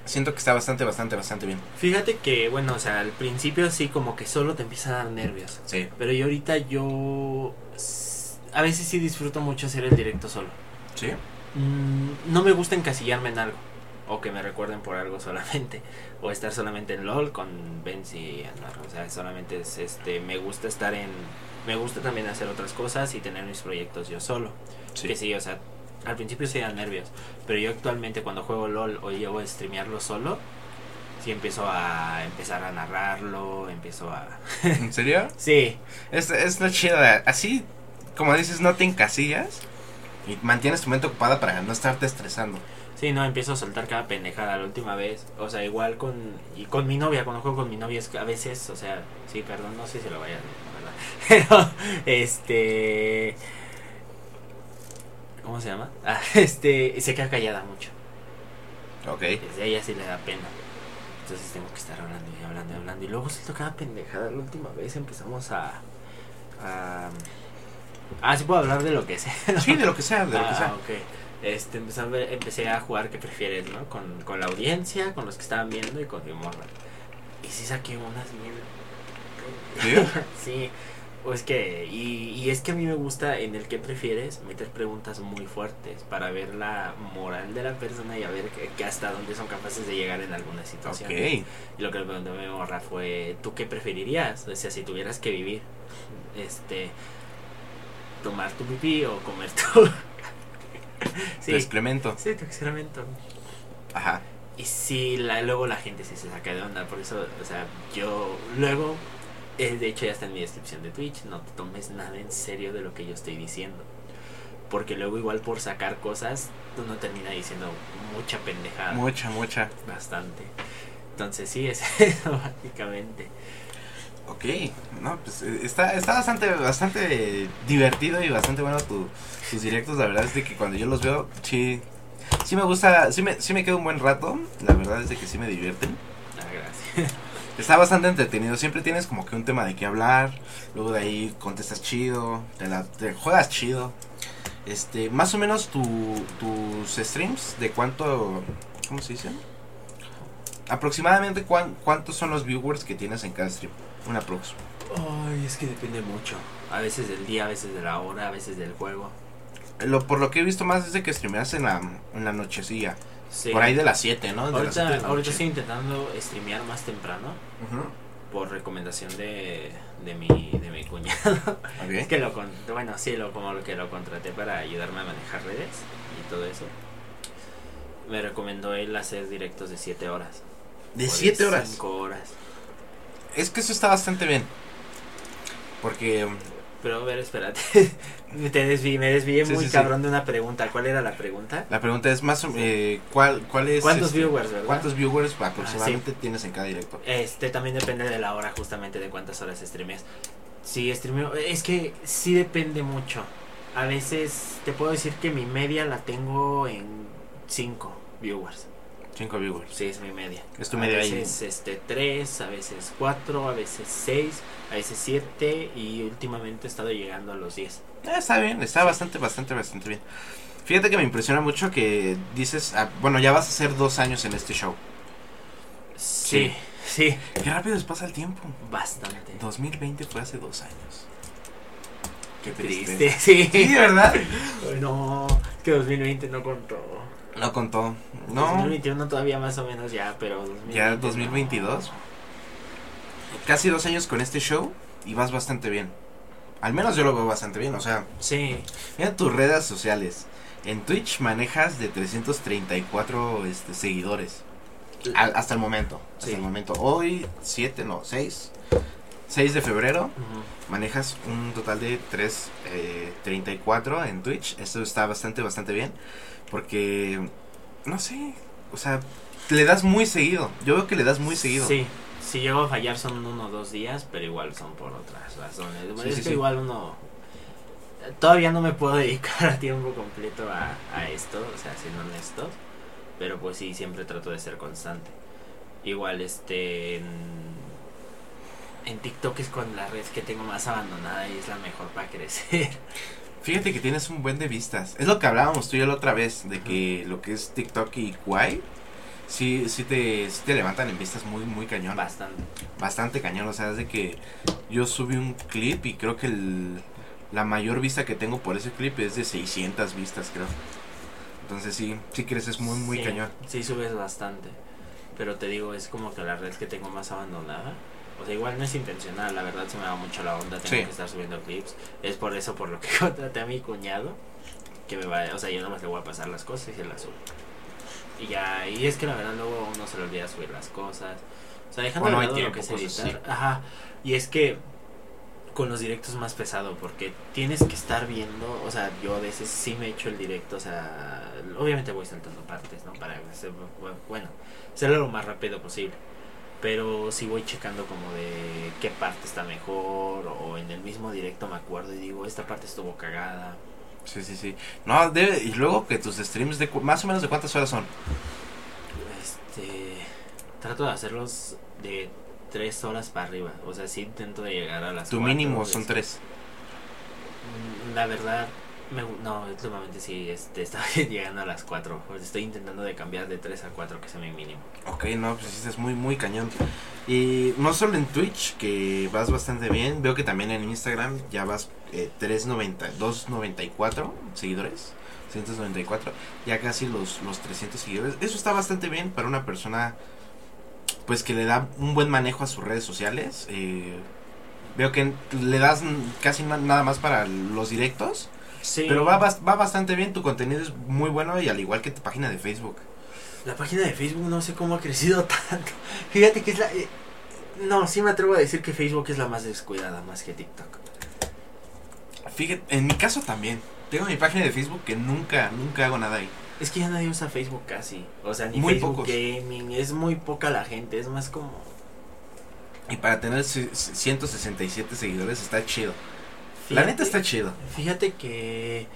S1: siento que está bastante, bastante, bastante bien.
S3: Fíjate que, bueno, o sea, al principio sí como que solo te empieza a dar nervios.
S1: Sí.
S3: Pero yo ahorita yo... A veces sí disfruto mucho hacer el directo solo.
S1: Sí.
S3: Mm, no me gusta encasillarme en algo. O que me recuerden por algo solamente. O estar solamente en LOL con Benz y Anar. O sea, solamente es este. Me gusta estar en. Me gusta también hacer otras cosas y tener mis proyectos yo solo.
S1: Sí.
S3: Que sí, o sea, al principio sí dan nervios. Pero yo actualmente cuando juego LOL o llevo a streamearlo solo. Sí empiezo a empezar a narrarlo. Empiezo a.
S1: ¿En serio?
S3: Sí,
S1: Es, es lo chido. Así, como dices, no te encasillas y mantienes tu mente ocupada para no estarte estresando.
S3: Sí, no, empiezo a soltar cada pendejada la última vez. O sea, igual con. Y con mi novia, cuando juego con mi novia, es que a veces, o sea, sí, perdón, no sé si lo vaya a decir, ¿verdad? Pero, este. ¿Cómo se llama? Ah, este. Se queda callada mucho.
S1: Ok.
S3: Desde ella sí le da pena. Entonces tengo que estar hablando y hablando y hablando. Y luego suelto cada pendejada. La última vez empezamos a. a ah, sí puedo hablar de lo que sea.
S1: Sí, de lo que sea, de lo que
S3: Ah,
S1: sea.
S3: ok. Este, empecé a, empecé a jugar qué prefieres, ¿no? Con, con la audiencia, con los que estaban viendo y con mi morra. Y sí saqué unas bien.
S1: ¿Sí?
S3: sí. O es que, y, y es que a mí me gusta en el que prefieres meter preguntas muy fuertes para ver la moral de la persona y a ver que, que hasta dónde son capaces de llegar en alguna situación.
S1: Ok.
S3: Y lo que le pregunté a mi morra fue, ¿tú qué preferirías? O sea, si tuvieras que vivir, este, tomar tu pipí o comer tu...
S1: Tu excremento.
S3: Sí, tu excremento.
S1: Ajá.
S3: Y sí, la, luego la gente sí se saca de onda, por eso, o sea, yo luego, eh, de hecho ya está en mi descripción de Twitch, no te tomes nada en serio de lo que yo estoy diciendo. Porque luego igual por sacar cosas, uno termina diciendo mucha pendejada.
S1: Mucha, mucha.
S3: Bastante. Entonces sí, es eso básicamente.
S1: Ok, no, pues eh, está, está bastante, bastante divertido y bastante bueno tu, tus directos. La verdad es de que cuando yo los veo, sí, sí me gusta, sí me, sí me quedo un buen rato. La verdad es de que sí me divierten.
S3: Ah, gracias.
S1: Está bastante entretenido. Siempre tienes como que un tema de qué hablar. Luego de ahí contestas chido, te, la, te juegas chido. Este, más o menos tu, tus streams de cuánto, ¿cómo se dice? Aproximadamente cuán- cuántos son los viewers que tienes en cada stream. Una prox.
S3: Ay, es que depende mucho. A veces del día, a veces de la hora, a veces del juego.
S1: Lo, por lo que he visto más es de que streameas en la, en la nochecilla.
S3: Sí.
S1: Por ahí de las 7, ¿no? De las
S3: Ahorita,
S1: siete de la
S3: ahorita
S1: noche.
S3: estoy intentando streamear más temprano
S1: Ujú,
S3: por recomendación de, de, mi, de mi cuñado.
S1: ok.
S3: Es que lo bueno, sí, lo, como lo que lo contraté para ayudarme a manejar redes y todo eso. Me recomendó él hacer directos de 7 horas.
S1: De
S3: o
S1: 7 horas.
S3: 5 horas.
S1: Es que eso está bastante bien. Porque
S3: Pero a ver, espérate. me, te desvi- me desvié
S1: Sí,
S3: muy
S1: sí, sí.
S3: cabrón de una pregunta. ¿Cuál era la pregunta?
S1: la pregunta es más eh, ¿cuál, cuál es
S3: ¿Cuántos
S1: este,
S3: viewers, verdad?
S1: ¿Cuántos viewers aproximadamente tienes en cada directo?
S3: Este también depende de la hora, justamente de cuántas horas streameas. Si streameo, es que sí depende mucho. A veces te puedo decir que mi media la tengo en 5 viewers.
S1: 5 viewers.
S3: Sí, es mi media.
S1: Es tu
S3: a
S1: media ahí.
S3: veces este 3, a veces 4, a veces 6, a veces 7 y últimamente he estado llegando a los 10.
S1: Eh, está bien, está bastante, bastante, bastante bien. Fíjate que me impresiona mucho que dices, ah, bueno, ya vas a hacer dos años en este show.
S3: Sí, sí,
S1: Qué rápido les pasa el tiempo.
S3: bastante.
S1: 2020 fue hace dos años. Qué
S3: Triste,
S1: triste.
S3: sí.
S1: Sí, ¿verdad?
S3: No, es que 2020 no contó.
S1: No contó. No,
S3: 2021 todavía más o menos ya, pero 2020
S1: ya
S3: no.
S1: 2022. Casi dos años con este show y vas bastante bien. Al menos yo lo veo bastante bien, o sea,
S3: Sí,
S1: mira tus redes sociales. En Twitch manejas de 334 este, seguidores. Al- hasta el momento. Hasta
S3: Sí.
S1: el momento. Hoy, 7, no, 6. 6 de febrero.
S3: Ujú.
S1: Manejas un total de 334 en Twitch. Esto está bastante, bastante bien. Porque, no sé, o sea, le das muy seguido. Yo veo que le das muy seguido.
S3: Sí, si llego a fallar son uno o dos días, pero igual son por otras razones.
S1: Sí,
S3: es
S1: sí,
S3: que
S1: sí.
S3: igual uno... Todavía no me puedo dedicar a tiempo completo a, a esto, o sea, siendo honesto. Pero pues sí, siempre trato de ser constante. Igual, este... En, en TikTok es con la red que tengo más abandonada y es la mejor para crecer.
S1: Fíjate que tienes un buen de vistas. Es lo que hablábamos tú y yo la otra vez, de que lo que es TikTok y Kwai, sí, sí, te, sí te levantan en vistas muy, muy cañón.
S3: Bastante.
S1: Bastante cañón, o sea, es de que yo subí un clip y creo que el, la mayor vista que tengo por ese clip es de 600 vistas, creo. Entonces sí, sí creces muy, muy
S3: Sí,
S1: cañón.
S3: Sí, subes bastante. Pero te digo, es como que la red que tengo más abandonada. O sea, igual no es intencional, la verdad se me va mucho la onda, tengo
S1: Sí.
S3: que estar subiendo clips. Es por eso por lo que contraté a mi cuñado. Que me va, o sea, yo nomás le voy a pasar las cosas y se las subo. Y ya, y es que la verdad luego uno se le olvida subir las cosas. O sea, dejando
S1: O no
S3: de lado lo que es editar. Ajá. Y es que con los directos es más pesado porque tienes que estar viendo, o sea, yo a veces sí me echo el directo, o sea, obviamente voy saltando partes, ¿no? Para hacer, bueno, hacerlo lo más rápido posible. Pero sí voy checando como de qué parte está mejor o en el mismo directo me acuerdo y digo, esta parte estuvo cagada.
S1: Sí, sí, sí. No, debe, y luego que tus streams de más o menos de cuántas horas son.
S3: Este, trato de hacerlos de tres horas para arriba, o sea, sí intento de llegar a las
S1: Tu
S3: cuatro,
S1: mínimo son tres.
S3: La verdad, me, no, últimamente sí, este, estaba llegando a las 4. Estoy intentando de cambiar de 3 a 4, que sea mi mínimo.
S1: Ok, no, pues es muy, muy cañón. Y no solo en Twitch, que vas bastante bien, veo que también en Instagram ya vas eh, 390, 294 seguidores, 194, ya casi los, los 300 seguidores. Eso está bastante bien para una persona pues que le da un buen manejo a sus redes sociales. eh, veo que le das casi na- nada más para los directos,
S3: Sí.
S1: pero va, va bastante bien, tu contenido es muy bueno y al igual que tu página de Facebook.
S3: La página de Facebook no sé cómo ha crecido tanto. Fíjate que es la... eh, no, sí me atrevo a decir que Facebook es la más descuidada, más que TikTok.
S1: Fíjate, en mi caso también. Tengo mi página de Facebook que nunca, nunca hago nada ahí.
S3: Es que ya nadie usa Facebook casi. O sea, ni
S1: Muy
S3: Facebook
S1: pocos.
S3: Gaming. Es muy poca la gente. Es más como...
S1: Y para tener ci- 167 seguidores está chido. La neta está chido.
S3: Fíjate que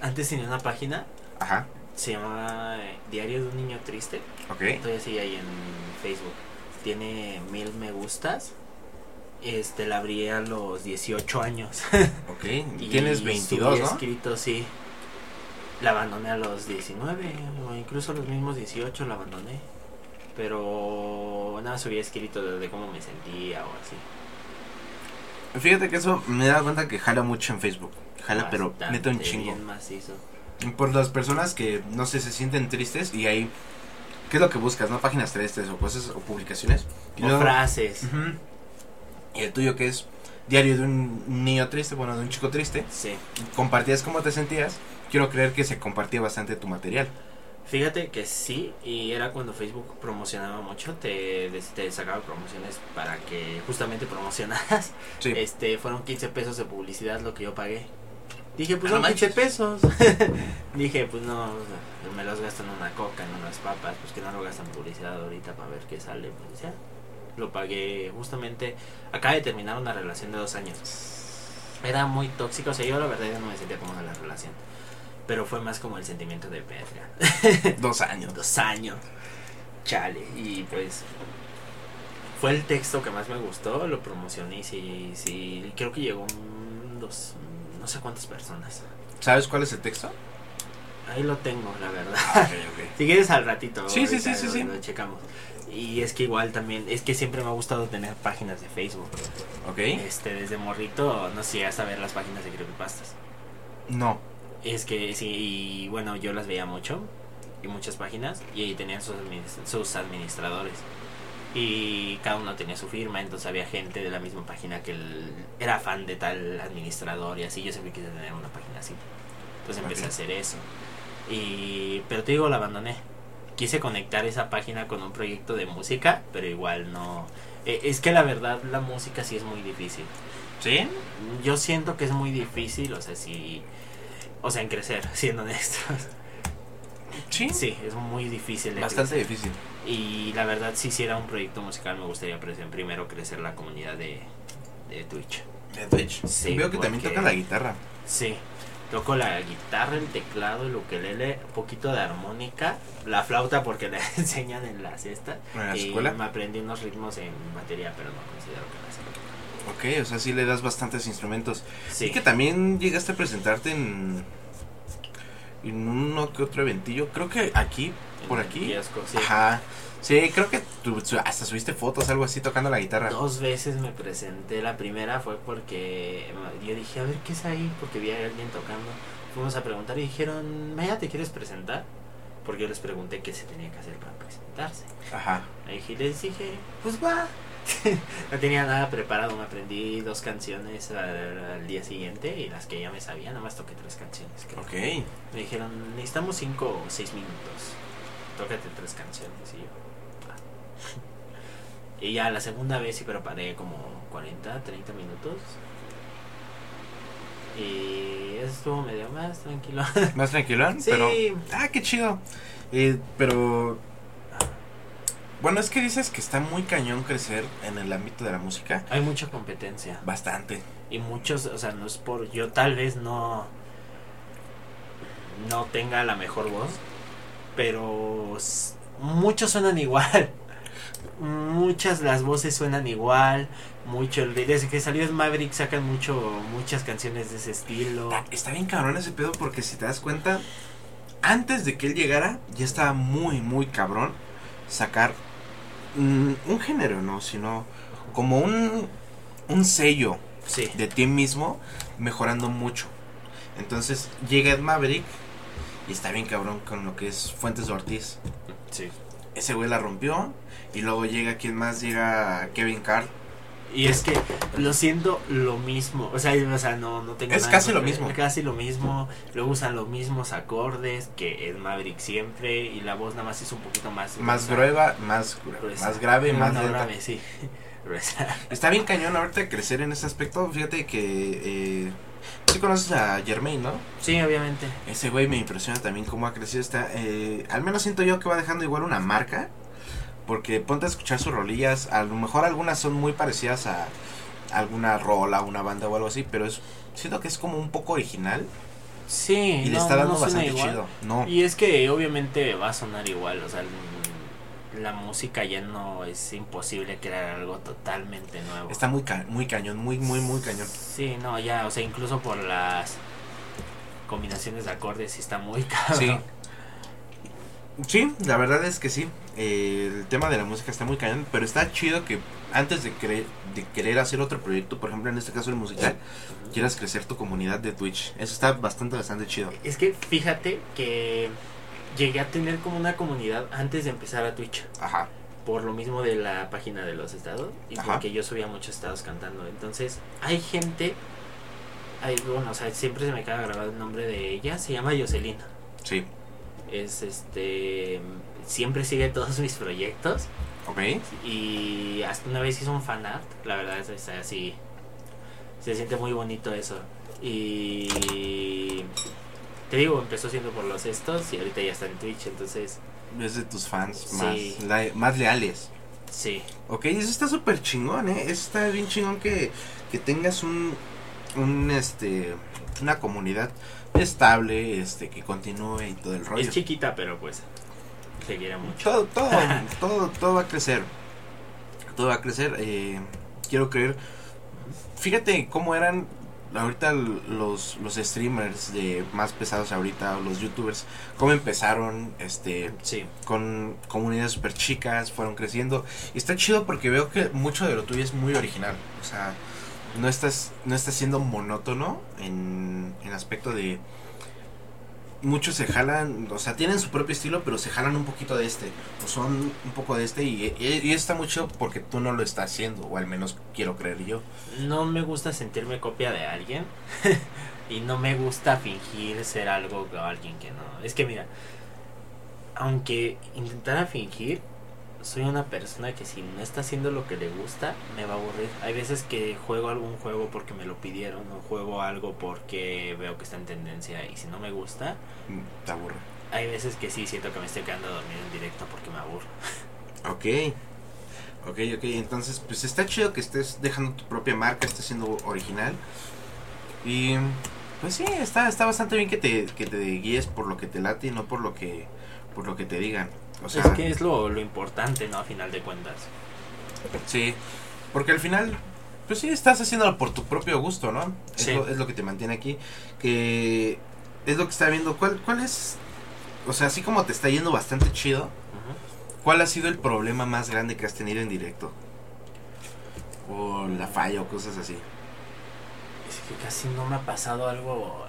S3: antes tenía una página.
S1: Ajá,
S3: Se llamaba eh, Diario de un Niño Triste.
S1: ok.
S3: Todavía sigue ahí en Facebook. Tiene mil me gustas. Este, la abrí a los 18 años.
S1: Ok,
S3: Y
S1: tienes 22,
S3: subí
S1: ¿no?
S3: escrito, sí. La abandoné a los 19 o incluso a los mismos 18 la abandoné. Pero nada, subí escrito de, de cómo me sentía o así.
S1: Fíjate que eso me da cuenta que jala mucho en Facebook. Jala, pero neta un chingo. Por las personas que, no sé, se sienten tristes y ahí... ¿Qué es lo que buscas, no? Páginas tristes o cosas o publicaciones. Y
S3: O
S1: luego-
S3: frases.
S1: Y el tuyo que es diario de un niño triste, bueno, de un chico triste.
S3: Sí.
S1: Compartías cómo te sentías. Quiero creer que se compartía bastante tu material.
S3: Fíjate que sí, y era cuando Facebook promocionaba mucho, te, te sacaba promociones para que justamente promocionaras.
S1: Sí.
S3: Este, fueron 15 pesos de publicidad lo que yo pagué. Dije, pues
S1: Ah,
S3: son
S1: no
S3: 15
S1: manches.
S3: pesos. Dije, pues no, me los gasto en una coca, en unas papas, pues que no lo gastan publicidad ahorita para ver qué sale, pues ya. Lo pagué justamente, acaba de terminar una relación de dos años. Era muy tóxica, o sea, yo la verdad ya no me sentía como en la relación. Pero fue más como el sentimiento de verga.
S1: Dos años.
S3: Dos años. Chale. Y pues fue el texto que más me gustó, lo promocioné y sí, sí, creo que llegó un dos, no sé cuántas personas.
S1: ¿Sabes cuál es el texto?
S3: Ahí lo tengo, la verdad.
S1: Ok, ok.
S3: Si quieres al ratito,
S1: Sí, sí, sí, sí,
S3: lo,
S1: sí.
S3: lo checamos. Y es que igual también, es que siempre me ha gustado tener páginas de Facebook.
S1: Ok.
S3: Este, desde morrito, no sé, hasta ver las páginas de creepypastas.
S1: No.
S3: Es que sí, y bueno, yo las veía mucho y muchas páginas y ahí tenían sus, sus administradores. Y cada uno tenía su firma, entonces había gente de la misma página que el- era fan de tal administrador y así. Yo siempre quise tener una página así. Entonces empecé a hacer eso. Y, pero te digo, la abandoné. Quise conectar esa página con un proyecto de música, pero igual no. Eh, es que la verdad, la música sí es muy difícil.
S1: ¿Sí?
S3: Yo siento que es muy difícil, o sea, si. O sea, en crecer, siendo honestos.
S1: Sí.
S3: Sí, es muy difícil. de
S1: Bastante
S3: crecer.
S1: difícil.
S3: Y la verdad, si hiciera un proyecto musical, me gustaría primero crecer la comunidad de, de Twitch.
S1: De Twitch.
S3: Sí,
S1: Veo que también tocan la guitarra.
S3: Sí, toco la guitarra, el teclado, el ukelele, un poquito de armónica, la flauta porque la enseñan en la cesta.
S1: ¿En la
S3: y
S1: escuela?
S3: me aprendí unos ritmos en batería, pero no considero que la sé.
S1: Ok, o sea, sí le das bastantes instrumentos.
S3: Sí,
S1: Y que también llegaste a presentarte en. En uno que otro eventillo. Creo que aquí,
S3: en
S1: por aquí.
S3: kiosco, sí.
S1: Ajá. Sí, creo que tú, hasta subiste fotos, algo así, tocando la guitarra.
S3: Dos veces me presenté. La primera fue porque yo dije, a ver qué es ahí, porque vi a alguien tocando. Fuimos a preguntar y dijeron, Maya, ¿te quieres presentar? Porque yo les pregunté qué se tenía que hacer para presentarse.
S1: Ajá.
S3: Ahí les dije, pues va. no tenía nada preparado, me aprendí dos canciones al, al día siguiente y las que ya me sabía, nada más toqué tres canciones. creo.
S1: Ok.
S3: Me dijeron, necesitamos cinco o seis minutos. Tócate tres canciones y yo. "Va". Y ya la segunda vez sí preparé como 40, 30 minutos. Y eso estuvo medio más tranquilo.
S1: Más tranquilón,
S3: Sí.
S1: pero. Ah, qué chido. Eh, pero. Bueno, es que dices que está muy cañón crecer en el ámbito de la música.
S3: Hay mucha competencia.
S1: Bastante.
S3: Y muchos, o sea, no es por. Yo tal vez no. No tenga la mejor voz. Pero. Muchos suenan igual. Muchas las voces suenan igual. Mucho. Desde que salió Maverick sacan mucho muchas canciones de ese estilo.
S1: Está, está bien cabrón ese pedo porque si te das cuenta, antes de que él llegara, ya estaba muy, muy cabrón sacar mm, un género, ¿no? Sino como un, un sello
S3: Sí.
S1: de ti mismo mejorando mucho. Entonces llega Ed Maverick y está bien cabrón con lo que es Fuentes de Ortiz.
S3: Sí.
S1: Ese güey la rompió y luego llega, ¿quién más? Llega Kevin Carl.
S3: Y es que lo siento lo mismo. O sea, o sea no, no tengo
S1: Es
S3: nada
S1: casi lo mismo.
S3: Casi lo mismo. Luego usan los mismos acordes que Ed Maverick siempre. Y la voz nada más es un poquito más.
S1: Más
S3: gruesa.
S1: más,
S3: Gruesa.
S1: más grave, más
S3: no, grave, sí.
S1: Está bien cañón ahorita crecer en ese aspecto. Fíjate que. Eh, sí conoces a Jermaine, ¿no?
S3: Sí, obviamente.
S1: Ese güey me impresiona también cómo ha crecido. Está, eh, al menos siento yo que va dejando igual una marca. Porque ponte a escuchar sus rolillas. A lo mejor algunas son muy parecidas a alguna rola, una banda o algo así. Pero es, siento que es como un poco original.
S3: Sí,
S1: Y le
S3: no,
S1: está dando
S3: no
S1: bastante
S3: igual.
S1: chido. No.
S3: Y es que obviamente va a sonar igual. O sea, la música ya no es imposible crear algo totalmente nuevo.
S1: Está muy, ca- muy cañón, muy, muy, muy cañón.
S3: Sí, no, ya, o sea, incluso por las combinaciones de acordes sí está muy cabrón.
S1: Sí. Sí, la verdad es que sí. Eh, el tema de la música está muy cañón, pero está chido que antes de, querer de querer hacer otro proyecto, por ejemplo en este caso el musical, quieras crecer tu comunidad de Twitch. Eso está bastante, bastante chido.
S3: Es que fíjate que llegué a tener como una comunidad antes de empezar a Twitch.
S1: Ajá.
S3: Por lo mismo de la página de los estados y
S1: Ajá.
S3: porque yo subía muchos estados cantando. Entonces, hay gente. Hay, bueno, o sea, siempre se me queda grabado el nombre de ella. Se llama Jocelyn.
S1: Sí.
S3: Es este. Siempre sigue todos mis proyectos.
S1: Ok.
S3: Y hasta una vez hizo un fanart, la verdad es, es así. Se siente muy bonito eso. Y te digo, empezó siendo por los estos y ahorita ya está en Twitch, entonces
S1: Es de tus fans
S3: Sí.
S1: más, la- más leales.
S3: sí.
S1: Ok, eso está súper chingón, ¿eh? Eso está bien chingón que, que tengas un, un, este, una comunidad estable, este, que continúe y todo el rollo.
S3: Es chiquita, pero pues seguirá mucho.
S1: Todo, todo, todo, todo va a crecer. Todo va a crecer. eh, quiero creer. Fíjate cómo eran ahorita los, los streamers de más pesados ahorita, los youtubers, cómo empezaron, este,
S3: Sí,
S1: con comunidades super chicas, fueron creciendo. Y está chido porque veo que mucho de lo tuyo es muy original. O sea, no estás, no estás siendo monótono en, en aspecto de muchos se jalan, o sea, tienen su propio estilo, pero se jalan un poquito de este, o son un poco de este, y, y, y está mucho porque tú no lo estás haciendo, o al menos quiero creer yo.
S3: No me gusta sentirme copia de alguien. y no me gusta fingir ser algo o alguien que no. Es que mira, aunque intentara fingir, soy una persona que si no está haciendo lo que le gusta, me va a aburrir. Hay veces que juego algún juego porque me lo pidieron, o juego algo porque veo que está en tendencia y si no me gusta,
S1: Mm, Te aburre.
S3: hay veces que sí siento que me estoy quedando dormido en directo porque me aburro.
S1: Ok. Ok, ok. Entonces, pues está chido que estés dejando tu propia marca, estés siendo original. Y pues sí, está, está bastante bien que te, que te guíes por lo que te late y no por lo que, por lo que te digan. O sea,
S3: es que es lo, lo importante, ¿no? A final de cuentas.
S1: sí. Porque al final, pues sí, estás haciéndolo por tu propio gusto, ¿no? Es,
S3: Sí.
S1: lo, es lo que te mantiene aquí. Que es lo que está viendo. ¿Cuál, ¿Cuál es? O sea, así como te está yendo bastante chido. ¿Cuál ha sido el problema más grande que has tenido en directo? O la falla o cosas así.
S3: Es que casi no me ha pasado algo.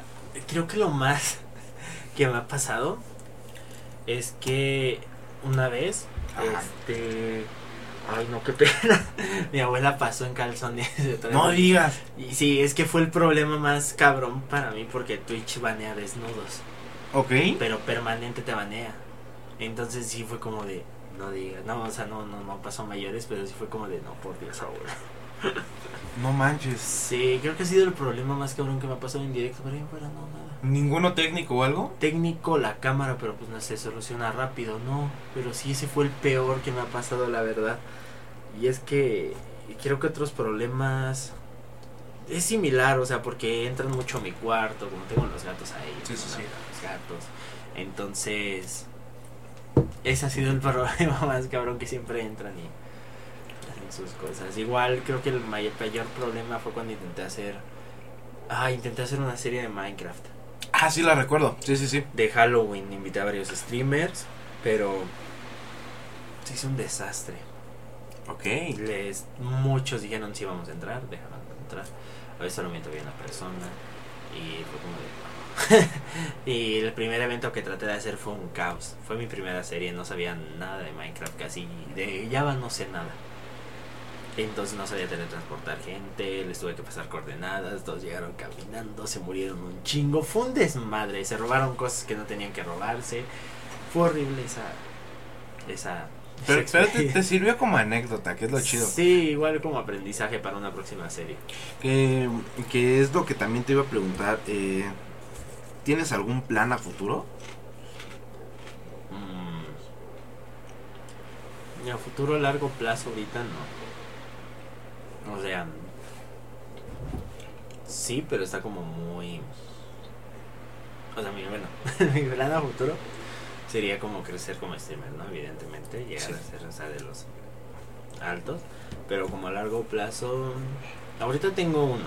S3: Creo que lo más que me ha pasado es que una vez,
S1: Ajá.
S3: este. Ay, no, qué pena. Mi abuela pasó en calzones.
S1: No digas.
S3: Y sí, es que fue el problema más cabrón para mí porque Twitch banea desnudos.
S1: Ok.
S3: Pero permanente te banea. Entonces sí fue como de. No digas. No, o sea, no, no, no pasó mayores, pero sí fue como de. No, por Dios, abuela.
S1: No manches.
S3: Sí, creo que ha sido el problema más cabrón que me ha pasado en directo, pero ahí fuera no, nada.
S1: ¿Ninguno técnico o algo?
S3: Técnico la cámara, pero pues no se soluciona rápido, no. Pero sí, ese fue el peor que me ha pasado, la verdad. Y es que creo que otros problemas es similar, o sea, porque entran mucho a mi cuarto, como tengo los gatos ahí,
S1: Sí, sí, sí.
S3: los gatos. Entonces, ese ha sido el problema más cabrón que siempre entran y hacen sus cosas. Igual creo que el mayor, mayor problema fue cuando intenté hacer ah, intenté hacer una serie de Minecraft
S1: Ah, sí la recuerdo. Sí, sí, sí.
S3: de Halloween, invité a varios streamers, pero se hizo un desastre.
S1: Ok.
S3: Les, muchos dijeron si vamos a entrar, dejaron de entrar. A veces solamente había una persona y fue como de... y el primer evento que traté de hacer fue un caos. Fue mi primera serie, no sabía nada de Minecraft, casi de Java no sé nada. Entonces no sabía teletransportar gente, les tuve que pasar coordenadas, todos llegaron caminando, se murieron un chingo, fue un desmadre, se robaron cosas que no tenían que robarse. Fue horrible esa esa
S1: Pero, te, sirvió como anécdota, que es lo chido.
S3: Sí, igual como aprendizaje para una próxima serie.
S1: Que, que es lo que también te iba a preguntar. Eh, ¿Tienes algún plan a futuro?
S3: Mm. A futuro a largo plazo ahorita no. O sea, sí, pero está como muy... O sea, mi, bueno, mi plan a futuro sería como crecer como streamer, ¿no? Evidentemente, llegar
S1: Sí.
S3: a ser, o sea, de los altos. Pero como a largo plazo... Ahorita tengo uno.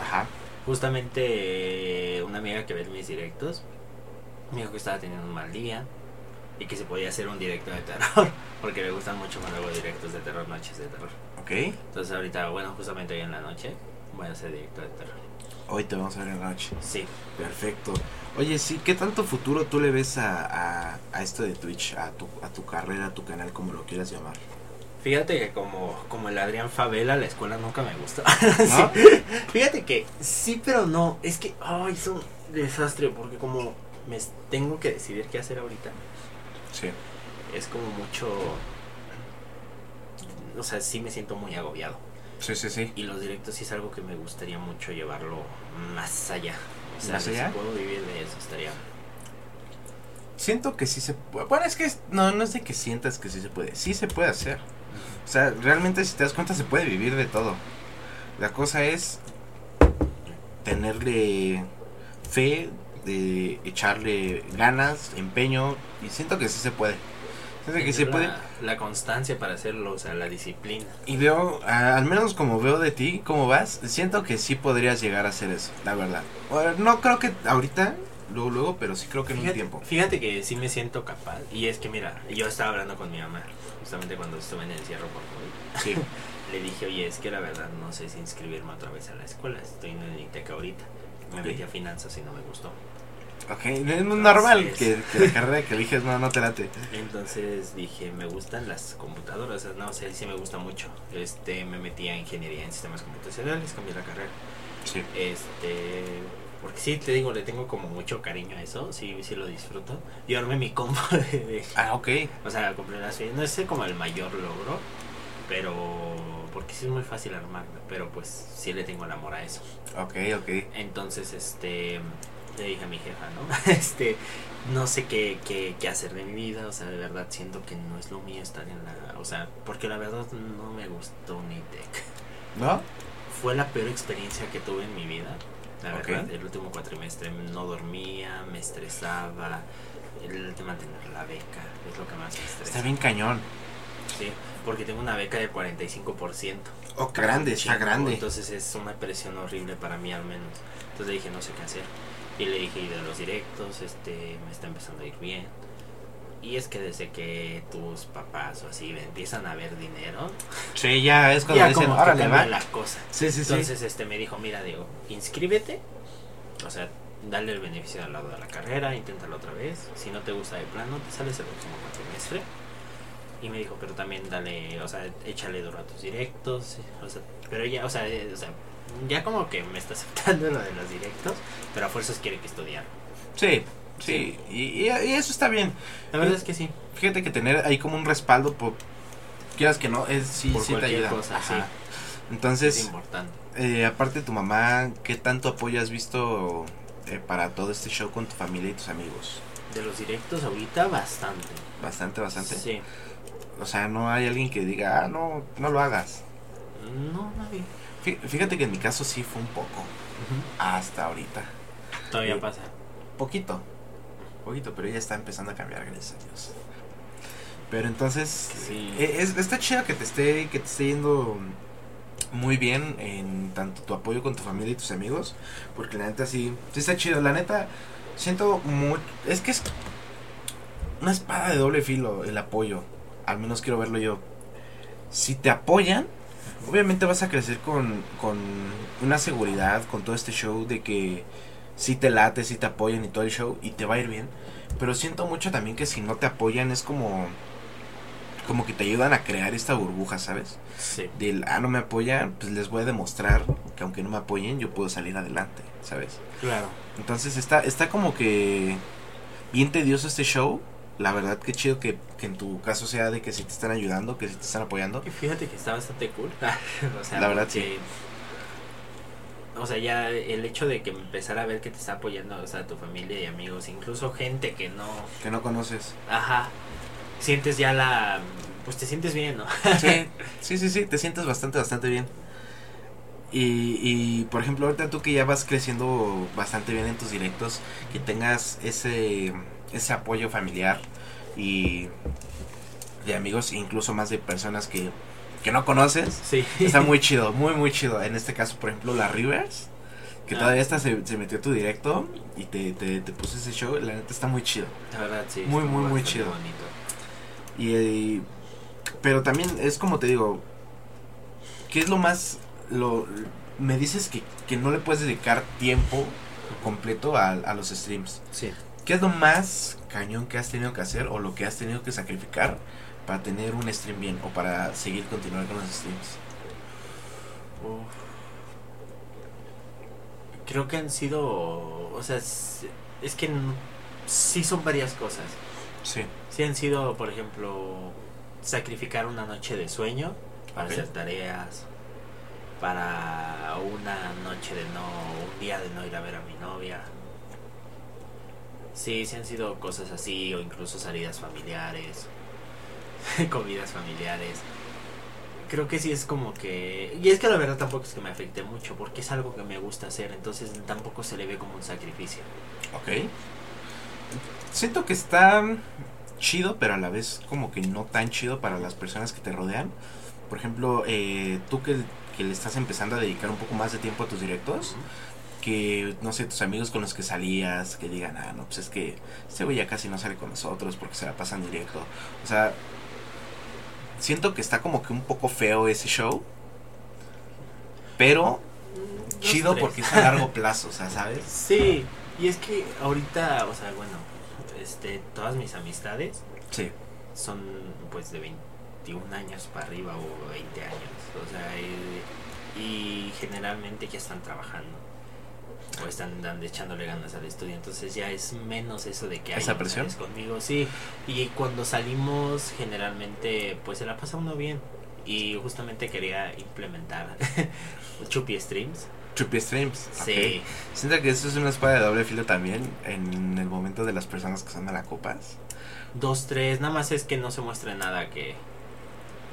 S1: Ajá.
S3: Justamente una amiga que ve mis directos me dijo que estaba teniendo un mal día y que se podía hacer un directo de terror porque le gustan mucho cuando hago directos de terror, noches de terror.
S1: Ok.
S3: Entonces ahorita, bueno, justamente hoy en la noche voy a hacer directo de terror.
S1: Hoy te vamos a ver en la noche.
S3: Sí,
S1: Perfecto. Oye, sí, ¿qué tanto futuro tú le ves a, a, a esto de Twitch, a tu, a tu carrera, a tu canal, como lo quieras llamar?
S3: fíjate que como, como el Adrián Favela, la escuela nunca me gustó.
S1: ¿No?
S3: Sí. Fíjate que sí, pero no. Es que, ay, es un desastre porque como me tengo que decidir qué hacer ahorita.
S1: Sí.
S3: es como mucho. O sea, sí me siento muy agobiado.
S1: Sí, sí, sí.
S3: Y los directos sí es algo que me gustaría mucho llevarlo más allá. O sea,
S1: ¿Más
S3: si
S1: allá?
S3: puedo vivir de eso, estaría.
S1: Siento que sí se puede. Bueno, es que no, no es de que sientas que sí se puede. Sí se puede hacer. O sea, realmente si te das cuenta se puede vivir de todo. La cosa es tenerle fe, de echarle ganas, empeño. Y siento que sí se puede. Siento que sí
S3: Tener
S1: puede.
S3: la, constancia para hacerlo, o sea, la disciplina.
S1: Y veo, a- al menos como veo de ti, cómo vas, siento que sí podrías llegar a hacer eso, la verdad. No creo que ahorita, luego, luego, pero sí creo que en un tiempo.
S3: fíjate que sí me siento capaz. Y es que, mira, yo estaba hablando con mi mamá, justamente cuando estuve en el encierro por COVID.
S1: Sí.
S3: Le dije, oye, es que la verdad no sé si inscribirme otra vez a la escuela. Estoy en el ITEC ahorita. Me metí a finanzas y no me gustó.
S1: Ok, es normal que, que la carrera que eliges no, no te late.
S3: Entonces dije, me gustan las computadoras, o sea, no sé, sí me gusta mucho. Este, me metí a ingeniería en sistemas computacionales, cambié la carrera.
S1: Sí.
S3: Este, porque sí, te digo, le tengo como mucho cariño a eso, sí, sí lo disfruto. Yo armé mi combo de, de-
S1: Ah, ok.
S3: o sea, compré las no es como el mayor logro, pero, porque sí es muy fácil armarlo, pero pues sí le tengo el amor a eso.
S1: Ok, ok.
S3: Entonces, este, le dije a mi jefa, ¿no? Este, no sé qué, qué, qué hacer de mi vida, o sea, de verdad siento que no es lo mío estar en la, o sea, porque la verdad no me gustó Unitec.
S1: ¿No?
S3: Fue la peor experiencia que tuve en mi vida, la verdad, el último cuatrimestre no dormía, me estresaba, el tema de tener la beca es lo que más me estresa.
S1: Está bien cañón.
S3: Sí, porque tengo una beca del 45%.
S1: Oh, grande, está grande.
S3: Entonces es una presión horrible para mí al menos. Entonces le dije, no sé qué hacer. Y le dije, de los directos, este, me está empezando a ir bien. Y es que desde que tus papás o así empiezan a ver dinero,
S1: Sí, ya es cuando
S3: ya
S1: dicen,
S3: como
S1: órale,
S3: cambia
S1: va.
S3: la cosa.
S1: Sí, sí, sí.
S3: Entonces este me dijo, mira, digo, inscríbete. O sea, dale el beneficio al lado de la carrera, inténtalo otra vez. Si no te gusta de plano, te sales el próximo cuatrimestre. Y me dijo, pero también dale, o sea, échale duro a tus directos. O sea, pero ya, o sea, eh, o sea, ya como que me está aceptando lo de los directos, pero a fuerzas quiere que estudiar.
S1: Sí, sí. Y, y- y eso está bien.
S3: La verdad es que sí,
S1: Fíjate que tener ahí como un respaldo, por, quieras que no, es, sí,
S3: por
S1: sí te ayuda.
S3: cosa, sí, es
S1: Entonces,
S3: importante.
S1: eh, aparte de tu mamá, ¿qué tanto apoyo has visto eh, para todo este show con tu familia y tus amigos?
S3: De los directos ahorita, bastante.
S1: Bastante, bastante.
S3: Sí.
S1: O sea, no hay alguien que diga, ah, no, no lo hagas.
S3: No, nadie.
S1: Fíjate que en mi caso sí fue un poco, hasta ahorita.
S3: Todavía
S1: Sí.
S3: pasa.
S1: Poquito, poquito, pero ya está empezando a cambiar, gracias a Dios. Pero entonces,
S3: Sí.
S1: eh, es, está chido que te esté, que te esté yendo muy bien en tanto tu apoyo con tu familia y tus amigos, porque la neta sí, sí está chido. La neta, siento muy, es que es una espada de doble filo el apoyo, al menos quiero verlo yo. Si te apoyan, obviamente vas a crecer con, con una seguridad, con todo este show de que si te late, si te apoyan y todo el show y te va a ir bien. Pero siento mucho también que si no te apoyan es como como que te ayudan a crear esta burbuja, ¿sabes?
S3: Sí.
S1: Del, ah, no me apoyan, pues les voy a demostrar que aunque no me apoyen, yo puedo salir adelante, ¿sabes?
S3: Claro.
S1: Entonces está, está como que bien tedioso este show. La verdad que chido que, que en tu caso sea de que si te están ayudando, que si te están apoyando.
S3: Y fíjate que está bastante cool. o sea,
S1: La verdad,
S3: porque- O sea, ya el hecho de que empezar a ver que te está apoyando, o sea, tu familia y amigos, incluso gente que no.
S1: Que no conoces.
S3: Ajá. Sientes ya la. Pues te sientes bien, ¿no?
S1: Sí, sí, sí, sí, te sientes bastante, bastante bien. Y, y, por ejemplo, ahorita tú que ya vas creciendo bastante bien en tus directos, que tengas ese, ese apoyo familiar y de amigos, incluso más de personas que, que no conoces,
S3: Sí.
S1: está muy chido, muy, muy chido. En este caso, por ejemplo, la Rivers, que
S3: Ah.
S1: todavía hasta se, se metió tu directo y te, te, te puso ese show, la neta está muy chido.
S3: La verdad, sí.
S1: Muy, muy, muy chido.
S3: bonito.
S1: Y, pero también es como te digo, ¿qué es lo más lo me dices que, que no le puedes dedicar tiempo completo a, a los streams?
S3: Sí.
S1: ¿Qué es lo más cañón que has tenido que hacer o lo que has tenido que sacrificar para tener un stream bien o para seguir continuar con los streams?
S3: Uf. Creo que han sido. O sea, es, es que sí son varias cosas.
S1: Sí.
S3: Sí han sido, por ejemplo, sacrificar una noche de sueño para hacer tareas, para una noche de no, un día de no ir a ver a mi novia. Sí, sí han sido cosas así, o incluso salidas familiares, comidas familiares. Creo que sí es como que... Y es que la verdad tampoco es que me afecte mucho, porque es algo que me gusta hacer, entonces tampoco se le ve como un sacrificio.
S1: Ok. Siento que está chido, pero a la vez como que no tan chido para las personas que te rodean. Por ejemplo, eh, tú que, que le estás empezando a dedicar un poco más de tiempo a tus directos, que no sé, tus amigos con los que salías, que digan, ah, no, pues es que este güey ya casi no sale con nosotros porque se la pasan directo. O sea, siento que está como que un poco feo ese show, pero
S3: Dos,
S1: chido
S3: tres.
S1: porque es a largo plazo, o sea, ¿sabes?
S3: Sí, Y es que ahorita, o sea, bueno, este, todas mis amistades
S1: Sí.
S3: son pues de 21 años para arriba o 20 años. O sea, y, y generalmente ya están trabajando. O están dando- echándole ganas al estudio. Entonces ya es menos eso de que
S1: ¿Esa
S3: "Ay, no
S1: presión?
S3: conmigo. Sí. Y cuando salimos, generalmente, pues se la pasa uno bien. Y justamente quería implementar Chupi Streams.
S1: Chupi Streams.
S3: Sí.
S1: Siento que eso es una espada de doble filo también en el momento de las personas que son malacopas.
S3: Dos, tres. Nada más es que no se muestre nada que.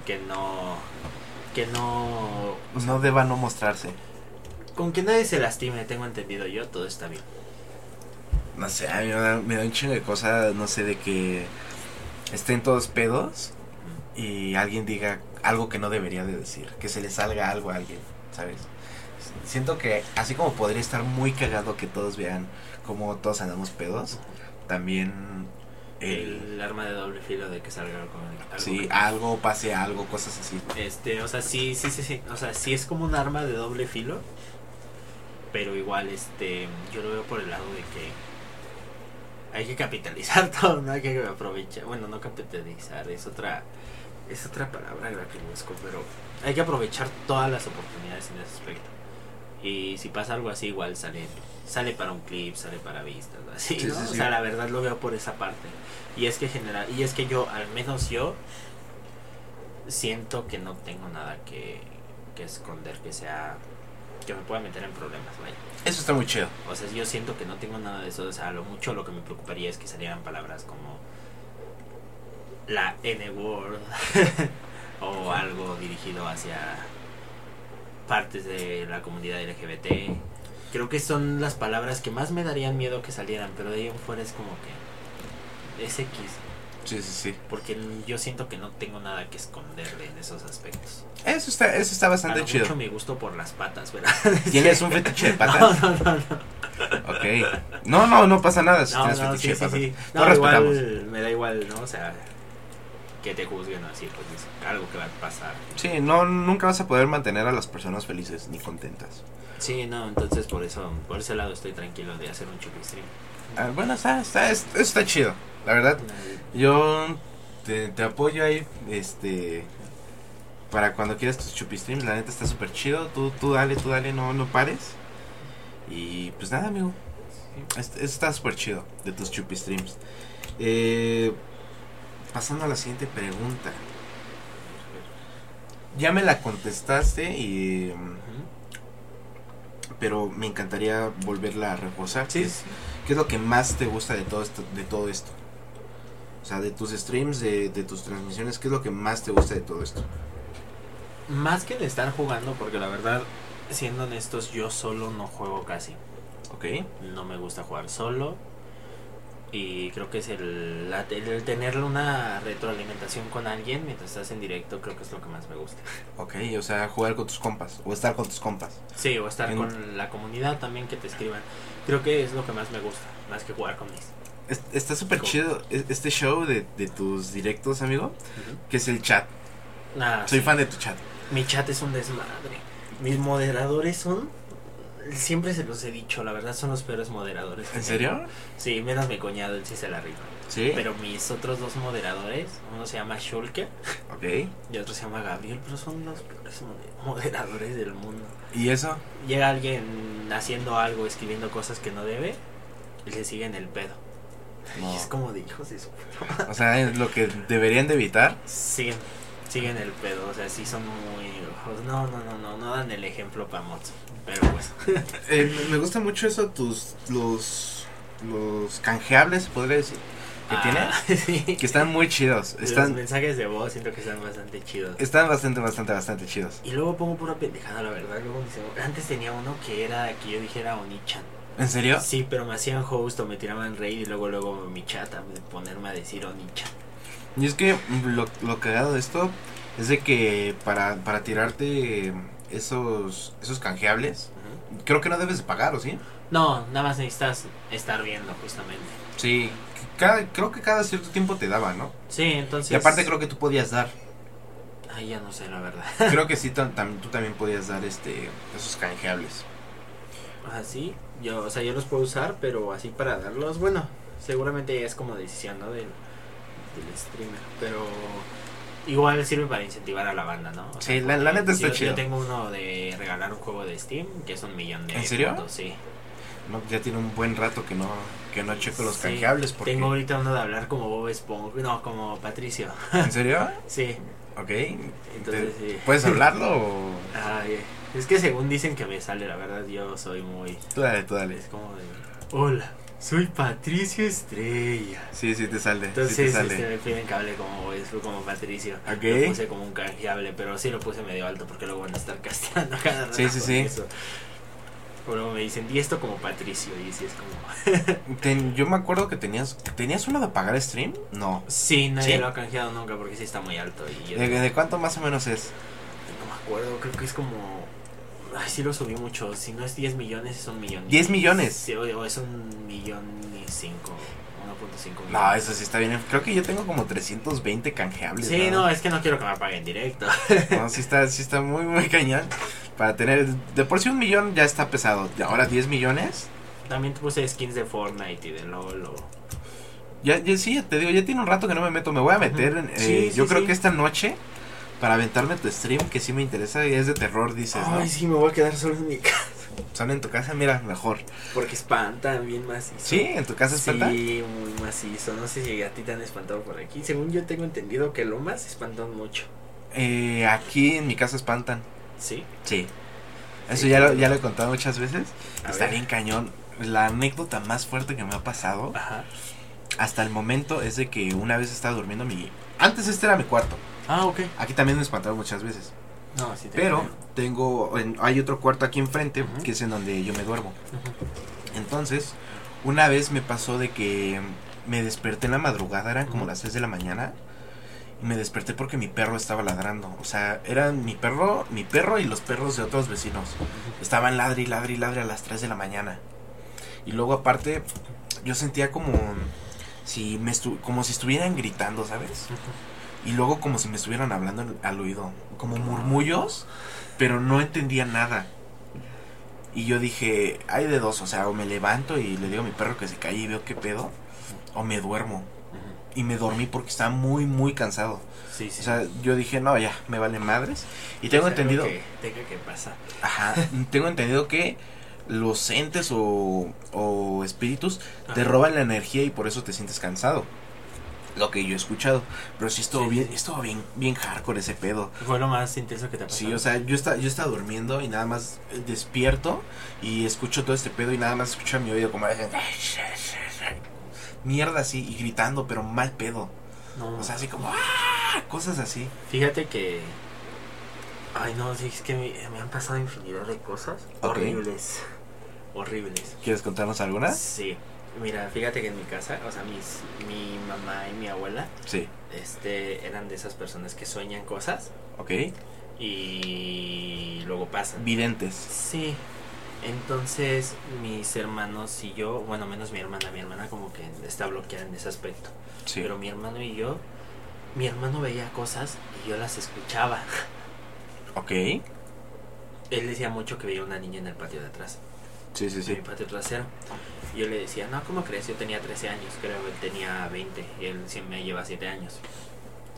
S3: Que no. Que no. o sea,
S1: No deba no mostrarse.
S3: Con que nadie se lastime, tengo entendido yo, todo está bien.
S1: No sé, a mí me da, me da un chingo de cosas, no sé, de que estén todos pedos y alguien diga algo que no debería de decir, que se le salga algo a alguien, ¿sabes? Siento que así como podría estar muy cagado que todos vean cómo todos andamos pedos, también el,
S3: El arma de doble filo de que salga algo. algo
S1: sí,
S3: que-
S1: algo pase algo, cosas así.
S3: Este, o sea, sí, sí, sí, sí. O sea, sí es como un arma de doble filo. Pero igual, este, yo lo veo por el lado de que hay que capitalizar todo, no hay que aprovechar. Bueno, no capitalizar, es otra, es otra palabra busco, pero hay que aprovechar todas las oportunidades en ese aspecto. Y si pasa algo así, igual sale, sale para un clip, sale para vistas, así,
S1: Sí,
S3: ¿no?
S1: sí,
S3: O sea, la verdad lo veo por esa parte. Y es que general, y es que yo, al menos yo, siento que no tengo nada que, que esconder que sea que me pueda meter en problemas, vaya.
S1: Eso está muy chido.
S3: O sea, yo siento que no tengo nada de eso, o sea, lo mucho lo que me preocuparía es que salieran palabras como la N-word o algo dirigido hacia partes de la comunidad LGBT. Creo que son las palabras que más me darían miedo que salieran, pero de ahí en fuera es como que es X,
S1: Sí, sí, sí.
S3: porque yo siento que no tengo nada que esconderle en esos aspectos.
S1: Eso está, eso está
S3: A
S1: bastante
S3: lo
S1: chido.
S3: mucho mi gusto por las patas, ¿verdad?
S1: ¿Tienes un fetiche de patas?
S3: No, no, no, no.
S1: Ok. No, no, no pasa nada si
S3: No,
S1: tienes
S3: no,
S1: fetiche
S3: sí,
S1: de patas.
S3: sí. No,
S1: respetamos.
S3: igual, me da igual, ¿no? O sea, que te juzguen así, pues es algo que va a pasar.
S1: Sí, no, nunca vas a poder mantener a las personas felices ni contentas.
S3: Sí, no, entonces por eso, por ese lado estoy tranquilo de hacer un chupi stream.
S1: Ah, bueno, está, está, está chido. La verdad, yo te, te apoyo ahí, este, para cuando quieras tus chupi streams. La neta está súper chido. Tú, tú dale, tú dale, no, no pares. Y pues nada, amigo. Es- Eso está súper chido de tus chupi streams. Eh, pasando a la siguiente pregunta. Ya me la contestaste y... mm. Pero me encantaría volverla a reforzar.
S3: Sí,
S1: ¿Qué es- ¿Qué es lo que más te gusta de todo esto? De todo esto? O sea, de tus streams, de, de tus transmisiones, ¿qué es lo que más te gusta de todo esto?
S3: Más que de estar jugando, porque la verdad, siendo honestos, yo solo no juego casi.
S1: ¿Ok?
S3: No me gusta jugar solo. Y creo que es el, la- el tener una retroalimentación con alguien mientras estás en directo, creo que es lo que más me gusta.
S1: Ok, o sea, jugar con tus compas, o estar con tus compas.
S3: Sí, o estar
S1: En-
S3: con la comunidad también que te escriban. Creo que es lo que más me gusta, más que jugar con mis.
S1: Es- Está súper chido e- este show de, de tus directos, amigo, que es el chat.
S3: Nada,
S1: Soy
S3: sí.
S1: fan de tu chat.
S3: Mi chat es un desmadre. Mis moderadores son. Siempre se los he dicho, la verdad son los peores moderadores.
S1: ¿En serio?
S3: tengo. Sí, menos mi cuñado, él sí se la rifa.
S1: Sí.
S3: Pero mis otros dos moderadores, uno se llama Shulker
S1: Ok.
S3: y otro se llama Gabriel, pero son los peores mode- moderadores del mundo.
S1: ¿Y eso?
S3: Llega alguien haciendo algo, escribiendo cosas que no debe, y le siguen el pedo.
S1: No.
S3: Y es como de hijos de su
S1: O sea, es lo que deberían de evitar.
S3: siguen, siguen el pedo, o sea, sí son muy no, no, no, no, no dan el ejemplo para mods, pero pues
S1: Eh, me- gusta mucho eso, tus, los, los canjeables, podría decir, que
S3: Ah, sí.
S1: tienes, que están muy chidos.
S3: Los
S1: Están,
S3: mensajes de voz siento que están bastante chidos.
S1: están bastante, bastante, bastante chidos.
S3: Y luego pongo pura pendejada, la verdad. Luego me dice- antes tenía uno que era que yo dijera Onichan.
S1: ¿En serio?
S3: Sí, pero me hacían host o me tiraban raid y luego luego mi chat a ponerme a decir Onichan.
S1: Y es que lo, lo cagado de esto es de que para, para tirarte esos, esos canjeables, creo que no debes de pagar, ¿o sí?
S3: No, nada más necesitas estar viendo justamente.
S1: Sí, cada, creo que cada cierto tiempo te daba, ¿no?
S3: Sí, entonces.
S1: Y aparte creo que tú podías dar.
S3: Ay, ya no sé, la verdad.
S1: Creo que sí, tam- tam- tú también podías dar este esos canjeables.
S3: Así, yo, o sea, yo los puedo usar, pero así para darlos, bueno, seguramente es como decisión, ¿no? Del, del streamer, pero igual sirve para incentivar a la banda, ¿no? O
S1: Sí, la- la neta está
S3: yo,
S1: chido.
S3: Yo tengo uno de regalar un juego de Steam, que es un millón de
S1: ¿En serio?
S3: puntos, sí.
S1: No, ya tiene un buen rato que no, que no checo los
S3: Sí,
S1: canjeables. Porque...
S3: Tengo ahorita uno de hablar como Bob Esponja, no, como Patricio,
S1: ¿En serio?
S3: sí.
S1: Ok.
S3: Entonces,
S1: ¿Te-
S3: sí.
S1: ¿Puedes hablarlo o...?
S3: Ay, es que según dicen que me sale, la verdad, yo soy muy...
S1: Tú dale, tú dale.
S3: Es como de... Hola, soy Patricio Estrella.
S1: Sí, sí te sale.
S3: Entonces
S1: sí te sale.
S3: este, me piden que hable como, es- como Patricio. Lo puse como un canjeable, pero sí lo puse medio alto porque luego van a estar castigando cada rato.
S1: Sí, sí, sí.
S3: eso. O luego me dicen, di esto como Patricio. Y sí es como.
S1: Ten- yo me acuerdo que tenías... ¿Tenías uno de apagar stream? No.
S3: Sí, nadie
S1: ¿Sí?
S3: lo ha canjeado nunca porque sí está muy alto. Y
S1: ¿De, de cuánto más o menos es?
S3: no me acuerdo, creo que es como. Ay, sí lo subí mucho. Si no es 10 millones, es un millón.
S1: 10 millones.
S3: Sí, o, es un millón y cinco. 1.5 millones.
S1: No, eso sí está bien. Creo que yo tengo como 320 canjeables.
S3: Sí, no, es que no quiero que me paguen directo.
S1: No, sí está, sí está muy, muy cañón. Para tener... De por sí un millón ya está pesado. Ahora 10 millones...
S3: También puse skins de Fortnite y de LOL. o-
S1: Ya, ya sí, te digo, ya tiene un rato que no me meto. Me voy a meter. eh,
S3: sí,
S1: yo creo
S3: sí.
S1: que esta noche, para aventarme tu stream, que sí me interesa, y es de terror, dices, ¿no?
S3: Ay, sí, me voy a quedar solo en mi casa.
S1: Son en tu casa, mira, mejor.
S3: Porque espantan bien macizo.
S1: ¿Sí? ¿En tu casa espanta?
S3: Sí, muy macizo. No sé si a ti te han espantado por aquí. Según yo tengo entendido que lomas espantan mucho.
S1: Eh, aquí en mi casa espantan.
S3: ¿Sí?
S1: Sí. Eso
S3: Sí,
S1: ya, lo, ya lo he contado muchas veces.
S3: A
S1: Está
S3: ver.
S1: bien cañón. La anécdota más fuerte que me ha pasado
S3: Ajá.
S1: hasta el momento es de que una vez estaba durmiendo mi... Antes este era mi cuarto.
S3: Ah, ok.
S1: Aquí también me espantaron muchas veces.
S3: No, sí te
S1: Pero
S3: creo.
S1: tengo... en- hay otro cuarto aquí enfrente que es en donde yo me duermo. Entonces, una vez me pasó de que me desperté en la madrugada, eran como las 6 de la mañana. Y me desperté porque mi perro estaba ladrando. O sea, eran mi perro, mi perro y los perros de otros vecinos. Estaban ladre y ladre y ladre a las 3 de la mañana. Y luego aparte, yo sentía como si me estu- como si estuvieran gritando, ¿sabes? Y luego como si me estuvieran hablando al oído, como murmullos, pero no entendía nada. Y yo dije, hay de dos, o sea, o me levanto y le digo a mi perro que se calle y veo qué pedo, o me duermo. Y me dormí porque estaba muy, muy cansado.
S3: Sí, sí.
S1: O sea, yo dije, no, ya, me vale madres. Y tengo entendido,
S3: Que tenga que pasar.
S1: ajá, tengo entendido que los entes o, o espíritus te roban la energía y por eso te sientes cansado. Lo que yo he escuchado. Pero sí estuvo
S3: Sí,
S1: bien,
S3: sí.
S1: estuvo bien, bien hardcore ese pedo.
S3: Fue lo más intenso que te ha pasado.
S1: Sí, o sea, yo estaba, yo estaba durmiendo y nada más eh, despierto y escucho todo este pedo y nada más escucho a mi oído como mierda así y gritando, pero mal pedo.
S3: No,
S1: O sea, así como ¡ah! cosas así.
S3: Fíjate que. Ay, no, sí, es que me, me han pasado infinidad de cosas
S1: Ok.
S3: horribles. Horribles.
S1: ¿Quieres contarnos algunas?
S3: Sí. Mira, fíjate que en mi casa, o sea, mis, mi mamá y mi abuela,
S1: Sí.
S3: este, eran de esas personas que sueñan cosas
S1: Ok.
S3: y luego pasan.
S1: Videntes.
S3: Sí. Entonces, mis hermanos y yo, bueno, menos mi hermana, mi hermana como que está bloqueada en ese aspecto.
S1: Sí.
S3: Pero mi hermano y yo, mi hermano veía cosas y yo las escuchaba.
S1: Ok.
S3: Él decía mucho que veía una niña en el patio de atrás,
S1: Sí, sí,
S3: en
S1: sí.
S3: mi patio trasero. Yo le decía, no, ¿cómo crees? Yo tenía 13 años, creo, él tenía 20, y él sí me lleva 7 años.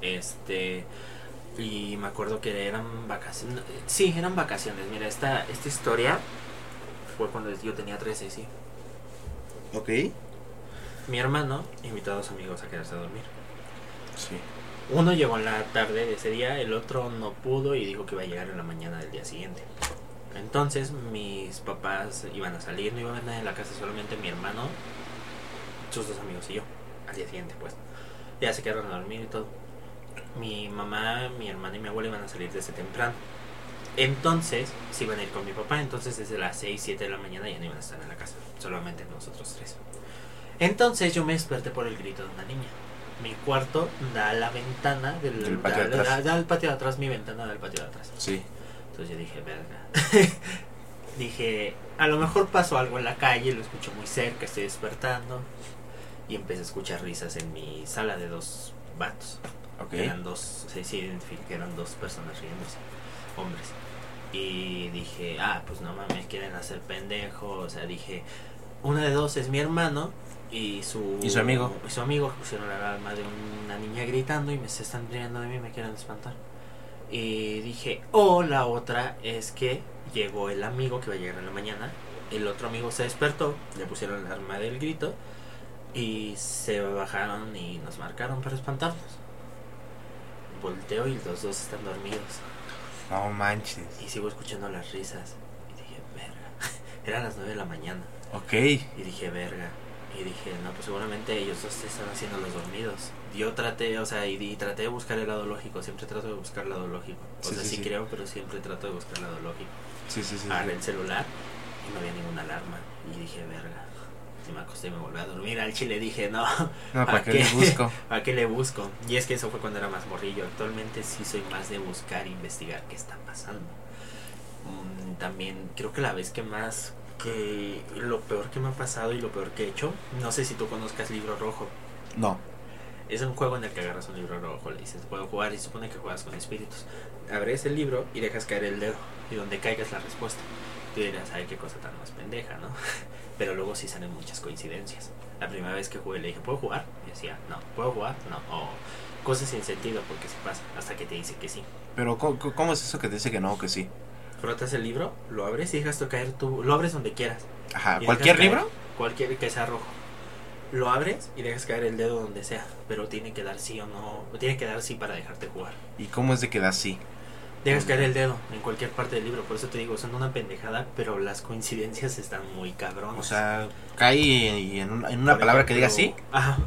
S3: Este, y me acuerdo que eran vacaciones, sí, eran vacaciones. Mira, esta, esta historia fue cuando yo tenía 13, sí.
S1: Ok.
S3: Mi hermano invitó a dos amigos a quedarse a dormir.
S1: Sí.
S3: Uno llegó en la tarde de ese día, el otro no pudo y dijo que iba a llegar en la mañana del día siguiente. Entonces mis papás iban a salir, no iba a haber nadie en la casa, solamente mi hermano, sus dos amigos y yo, al día siguiente pues. Ya se quedaron a dormir y todo. Mi mamá, mi hermana y mi abuela iban a salir desde temprano. Entonces se iban a ir con mi papá, entonces desde las 6, 7 de la mañana ya no iban a estar en la casa, solamente nosotros tres. Entonces yo me desperté por el grito de una niña. Mi cuarto da a la ventana del,
S1: patio de atrás.
S3: da- da al patio de atrás, mi ventana da al patio de atrás.
S1: Sí.
S3: Entonces yo dije, verga. dije, a lo mejor pasó algo en la calle, lo escucho muy cerca, estoy despertando. Y empecé a escuchar risas en mi sala de dos vatos.
S1: Ok.
S3: Eran dos, se, se identifica que eran dos personas riéndose, hombres. Y dije, ah, pues no mames, quieren hacer pendejo. O sea, dije, una de dos es mi hermano y su,
S1: ¿Y su amigo?
S3: Y su amigo pusieron la alarma de una niña gritando y me se están riendo de mí, me quieren espantar. Y dije, o la otra es que llegó el amigo que va a llegar en la mañana. El otro amigo se despertó, le pusieron la alarma del grito y se bajaron y nos marcaron para espantarnos. Volteo y los dos están dormidos.
S1: No manches.
S3: Y sigo escuchando las risas. Y dije, verga. Eran las 9 de la mañana.
S1: Ok.
S3: Y dije, verga. Y dije, no, pues seguramente ellos dos están haciendo los dormidos. Yo traté, o sea, y, y traté de buscar el lado lógico. Siempre trato de buscar el lado lógico. O
S1: Sí,
S3: sea,
S1: sí,
S3: creo, pero siempre trato de buscar el lado lógico.
S1: Sí, sí, sí.
S3: Agarré el celular y no había ninguna alarma. Y dije, verga. Y me acosté y me volví a dormir. Al chile dije, no,
S1: No, ¿para
S3: ¿a
S1: qué
S3: qué?
S1: le busco?
S3: ¿a qué le busco? Y es que eso fue cuando era más morrillo. Actualmente sí soy más de buscar e investigar qué está pasando. Mm, También creo que la vez que más que lo peor que me ha pasado y lo peor que he hecho, no sé si tú conozcas Libro Rojo.
S1: No.
S3: Es un juego en el que agarras un libro rojo, le dices, puedo jugar y supone que juegas con espíritus. Abres el libro y dejas caer el dedo y donde caiga es la respuesta. Tú dirás, ay, qué cosa tan más pendeja, ¿no? Pero luego sí salen muchas coincidencias. La primera vez que jugué le dije, ¿puedo jugar? Y decía, no, ¿puedo jugar? No. O cosas sin sentido porque se pasa hasta que te dice que sí.
S1: Pero ¿cómo, cómo es eso que te dice que no o que sí?
S3: Frotas el libro, lo abres y dejas caer tú, lo abres donde quieras.
S1: Ajá. ¿Cualquier libro?
S3: Cualquier que sea rojo. Lo abres y dejas caer el dedo donde sea, pero tiene que dar sí o no, tiene que dar sí para dejarte jugar.
S1: ¿Y cómo es de que da sí?
S3: Dejas caer el dedo en cualquier parte del libro, por eso te digo, son una pendejada, pero las coincidencias están muy cabronas.
S1: O sea, cae y en una, en una
S3: Por
S1: palabra que diga sí.
S3: Ajá.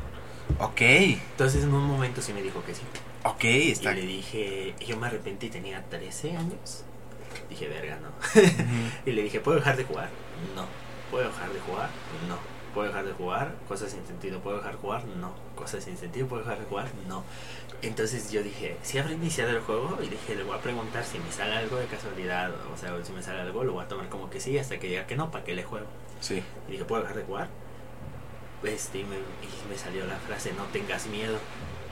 S1: Ok.
S3: Entonces en un momento sí me dijo que sí.
S1: Ok,
S3: Y
S1: está.
S3: le dije, yo me arrepentí, tenía 13 años. Dije, verga, no. Y le dije, ¿puedo dejar de jugar? No. ¿Puedo dejar de jugar? No. ¿Puedo dejar de jugar? Cosas sin sentido. ¿Puedo dejar de jugar? No. Cosas sin sentido. ¿Puedo dejar de jugar? No. Entonces yo dije, si habrá iniciado el juego y dije, le voy a preguntar si me sale algo de casualidad, o sea, si me sale algo, lo voy a tomar como que sí, hasta que diga que no, para que le juego.
S1: Sí.
S3: Y dije, ¿puedo dejar de jugar? Este, y me, y me salió la frase, no tengas miedo.